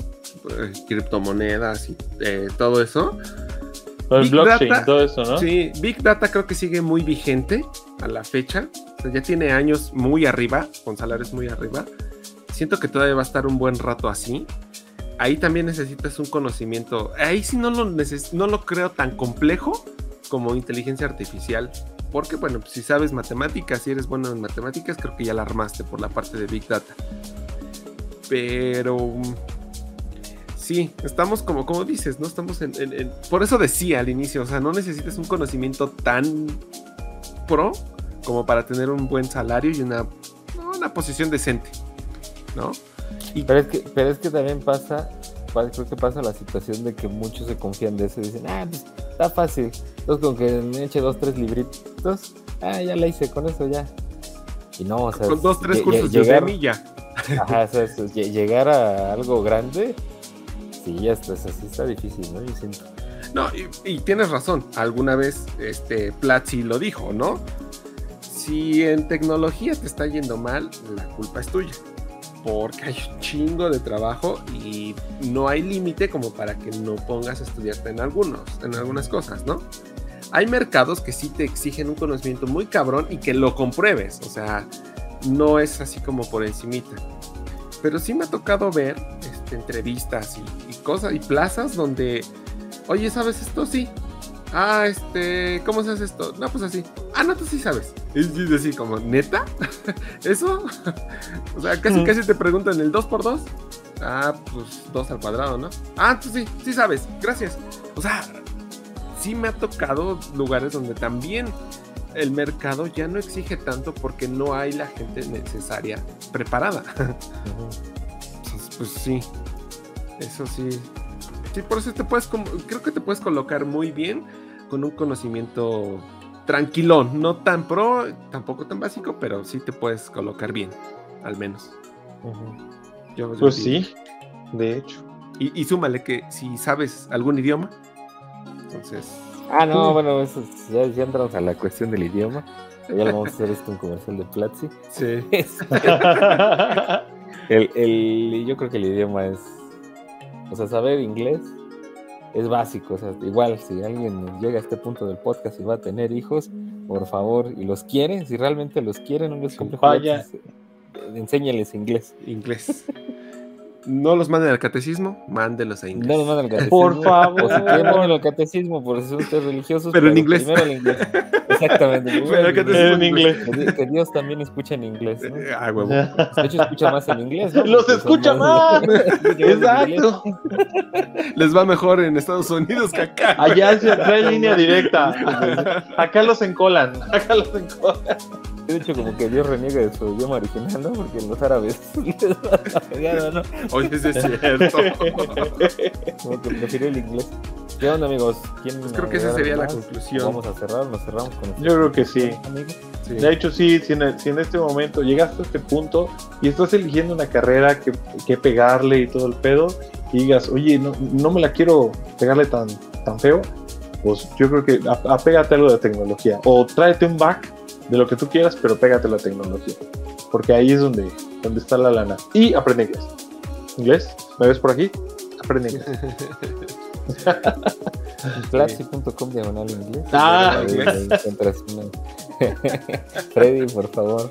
eh, criptomonedas y eh, todo eso. El Big blockchain, Data- todo eso, ¿no? Sí, Big Data creo que sigue muy vigente a la fecha. O sea, ya tiene años muy arriba, con salarios muy arriba. Siento que todavía va a estar un buen rato así. Ahí también necesitas un conocimiento. Ahí sí no lo, neces- no lo creo tan complejo como inteligencia artificial. Porque, bueno, pues, si sabes matemáticas, si eres bueno en matemáticas, creo que ya la armaste por la parte de Big Data. Pero sí, estamos como, como dices, ¿no? Estamos en, en- en- Por eso decía al inicio, o sea, no necesitas un conocimiento tan pro como para tener un buen salario y una, una posición decente, ¿no? Pero es que, pero es que también pasa, pa- creo que pasa la situación de que muchos se confían de eso y dicen, ah, pues está fácil. Entonces con que me eche dos, tres libritos, ah, ya la hice, con eso ya. Y no, o sea, Con dos, tres cursos lle- de ya. Ajá, o sea, llegar a algo grande, sí, ya está, o sea, sí está difícil, ¿no? Yo siento. No, y, y tienes razón. Alguna vez este Platzi lo dijo, ¿no? Si en tecnología te está yendo mal, la culpa es tuya. Porque hay un chingo de trabajo y no hay límite como para que no pongas a estudiarte en algunos, en algunas cosas, ¿no? Hay mercados que sí te exigen un conocimiento muy cabrón y que lo compruebes. O sea, no es así como por encimita. Pero sí me ha tocado ver este, entrevistas y, y cosas y plazas donde Oye, ¿sabes esto? Sí. Ah, este, ¿cómo se hace esto? No, pues así. Ah, no, tú sí sabes. Es así como, ¿neta? *laughs* ¿Eso? *laughs* o sea, casi casi te preguntan el 2x2. Ah, pues 2 al cuadrado, ¿no? Ah, tú sí, sí sabes. Gracias. O sea, sí me ha tocado lugares donde también el mercado ya no exige tanto porque no hay la gente necesaria preparada. Pues sí. Eso sí. Sí, por eso te puedes, como- creo que te puedes colocar muy bien con un conocimiento tranquilón, no tan pro, tampoco tan básico, pero sí te puedes colocar bien, al menos. Yo- yo Pues digo. sí, de hecho. Y, y súmale que si sabes algún idioma, entonces. Ah, no, bueno, eso es- ya, ya entramos a la cuestión del idioma. Ya le vamos a hacer esto un comercial de Platzi. Sí. *laughs* *laughs* el, el- yo creo que el idioma es. O sea, saber inglés es básico. O sea, igual, si alguien llega a este punto del podcast y va a tener hijos, por favor, y los quiere, si realmente los quiere, no les compre Vaya. enséñales inglés. Inglés. *laughs* No los manden al catecismo, mándelos a inglés. No los manden al catecismo. Por favor. O si quieren, mándenlo al catecismo, por si son ustedes religiosos. Pero en inglés. Primero el inglés. Exactamente. *laughs* Pero catecismo en inglés. Que Di- Que Dios también escucha en inglés. ¿no? Ah, huevo. De hecho, escucha más en inglés. ¿no? Los Porque *laughs* escucha más. en inglés. Exacto. Les va mejor en Estados Unidos que acá. Allá se trae línea directa. Acá los encolan. Acá los encolan. De hecho, como que Dios reniega de su idioma original, ¿no? Porque los árabes. *laughs* Oye, es cierto. *laughs* Como que prefirió el inglés. ¿Qué onda, amigos? ¿Quién Pues creo que esa sería la más? conclusión. ¿O Vamos a cerrar, nos cerramos con esto. Yo creo que sí. Amigo. Sí. De hecho, sí, si en, si en este momento llegaste a este punto y estás eligiendo una carrera que, que pegarle y todo el pedo, y digas, oye, no, no me la quiero pegarle tan, tan feo, pues yo creo que apégate a algo de tecnología. O tráete un back de lo que tú quieras, pero pégate a la tecnología. Porque ahí es donde, donde está la lana. Y aprende inglés. ¿Inglés? ¿Me ves por aquí? Aprende inglés. *laughs* Platzi.com diagonal inglés. Ah, inglés. *laughs* Freddy, por favor.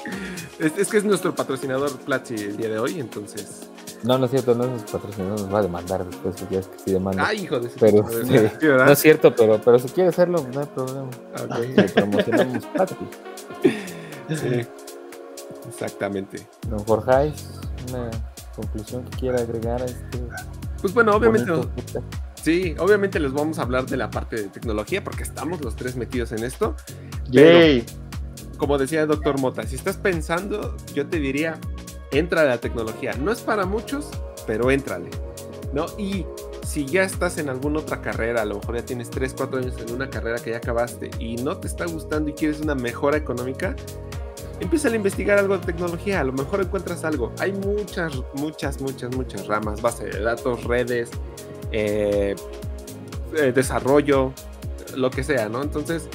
Es, es que es nuestro patrocinador Platzi el día de hoy, entonces. No, no es cierto, no es nuestro patrocinador, nos va a demandar después, porque ya es que sí demanda. Ay, hijo de Pero no es cierto, pero, pero si quiere hacerlo, no hay problema. Ok. Le promocionamos *laughs* Platzi. Sí. Exactamente. Don Jorge, una conclusión que quiera agregar a este. Pues bueno, obviamente. bonito podcast? Sí, obviamente les vamos a hablar de la parte de tecnología porque estamos los tres metidos en esto. Yay. como decía el doctor Mota, si estás pensando, yo te diría, entra a la tecnología. No es para muchos, pero éntrale. ¿no? Y si ya estás en alguna otra carrera, a lo mejor ya tienes 3, 4 años en una carrera que ya acabaste y no te está gustando y quieres una mejora económica, empieza a investigar algo de tecnología, a lo mejor encuentras algo. Hay muchas, muchas, muchas, muchas ramas, base de datos, redes, eh, eh, desarrollo, lo que sea, ¿no? Entonces,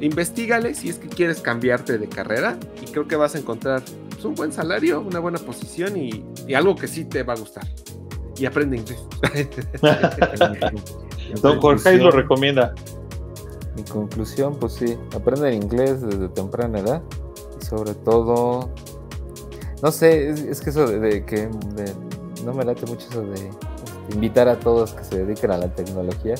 investigale si es que quieres cambiarte de carrera y creo que vas a encontrar pues, un buen salario, una buena posición y, y algo que sí te va a gustar. Y aprende inglés. *laughs* Don Jorge lo recomienda. Mi conclusión, pues sí, aprender inglés desde temprana edad sobre todo, no sé, es, es que eso de, de que de- no me late mucho eso de este, invitar a todos que se dediquen a la tecnología,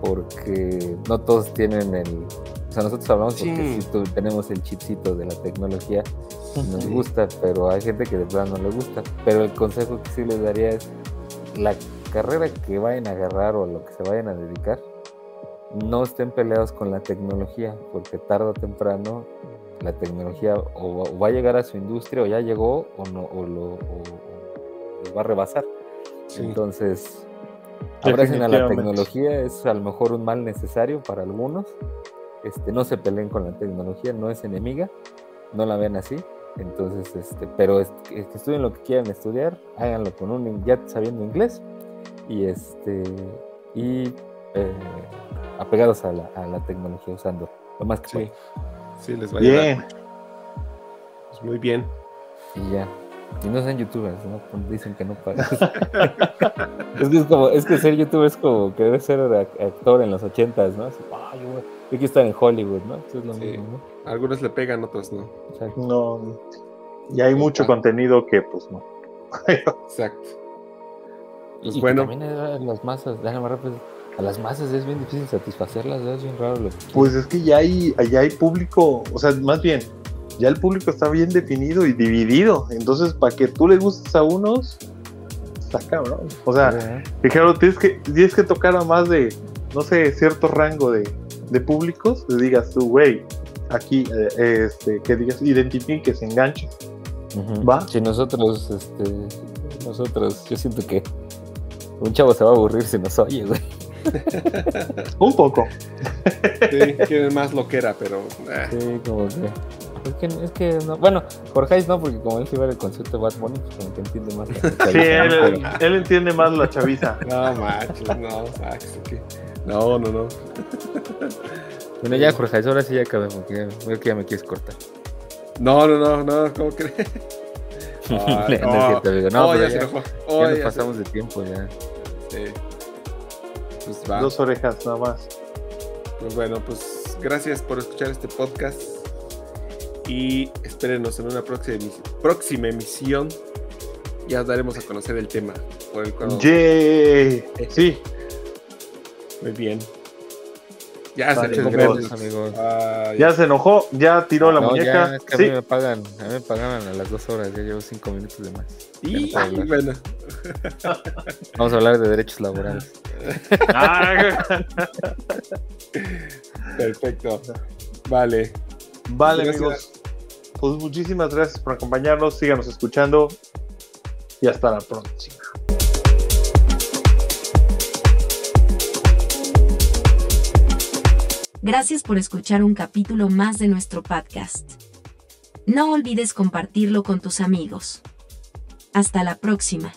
porque no todos tienen el, o sea, nosotros hablamos porque Sí. sí tu- tenemos el chipcito de la tecnología y nos gusta, pero hay gente que de plano no le gusta. Pero el consejo que sí les daría es la carrera que vayan a agarrar o lo que se vayan a dedicar, no estén peleados con la tecnología, porque tarde o temprano la tecnología o, va- o va a llegar a su industria o ya llegó o no o lo, o- o lo va a rebasar. Sí. Entonces, abracen a la tecnología, es a lo mejor un mal necesario para algunos. Este, no se peleen con la tecnología, no es enemiga, no la ven así. Entonces, este, pero es- que que estudien lo que quieran estudiar, háganlo con un ya sabiendo inglés y este y eh, apegados a la, a la tecnología usando lo más que Sí. Sí, les va a ayudar. Bien. Pues muy bien. Y ya. Y no sean youtubers, ¿no? Pues Dicen que no pagan. *laughs* es que es como, es que ser youtuber es como querer ser ac- actor en los ochentas, ¿no? Así, "Ah, yo, voy- yo quiero estar en Hollywood, ¿no? Eso es lo Sí. mismo, ¿no? Algunos le pegan, otros no. Exacto. No. Y hay mucho contenido que, pues, no. Exacto. Pues y que bueno. también las masas, déjame rápido, a las masas es bien difícil satisfacerlas, es bien raro lo que Pues es que ya hay, ya hay público, o sea, más bien, ya el público está bien definido y dividido. Entonces, para que tú le gustes a unos, está cabrón. O sea, Ajá. Ricardo, tienes que, tienes que tocar a más de, no sé, cierto rango de, de públicos. Le digas tú, güey, aquí, eh, este, que digas, identifiques, enganches. Ujú. ¿Va? Si nosotros, este, nosotros, yo siento que un chavo se va a aburrir si nos oye, güey. *laughs* Un poco. Sí, quieren más loquera, pero. eh, Sí, como que. Es que, es que no. Bueno, Jorge no, porque como él se iba al concierto de Bad Bunny, pues como que entiende más. la Sí, él, él entiende más la chaviza. *laughs* No, machos, no, Max, que- No, no, no. Bueno, ya, Jorge, ahora sí ya acabé, porque veo que ya me quieres cortar. No, no, no, no, ¿cómo crees? *laughs* Ay, no, es cierto, amigo. No, oh, pero ya, ya, se ya nos ya se- pasamos de tiempo, ya. Sí. Pues va. Dos orejas nada más. Pues bueno, pues gracias por escuchar este podcast. Y espérenos en una próxima, emisi- próxima emisión. Ya daremos a conocer el tema por el cual. Yay. Sí. Muy bien. Ya se Muchas amigos. Ya se enojó, ya tiró la No, muñeca. ya, es que a mí Sí. me pagan, a mí me pagaban a las dos horas, ya llevo cinco minutos de más. No y, bueno. Vamos a hablar de derechos laborales. Ah, Perfecto. Vale. Vale, Gracias. amigos. Pues muchísimas gracias por acompañarnos. Síganos escuchando. Y hasta la próxima. Gracias por escuchar un capítulo más de nuestro podcast. No olvides compartirlo con tus amigos. Hasta la próxima.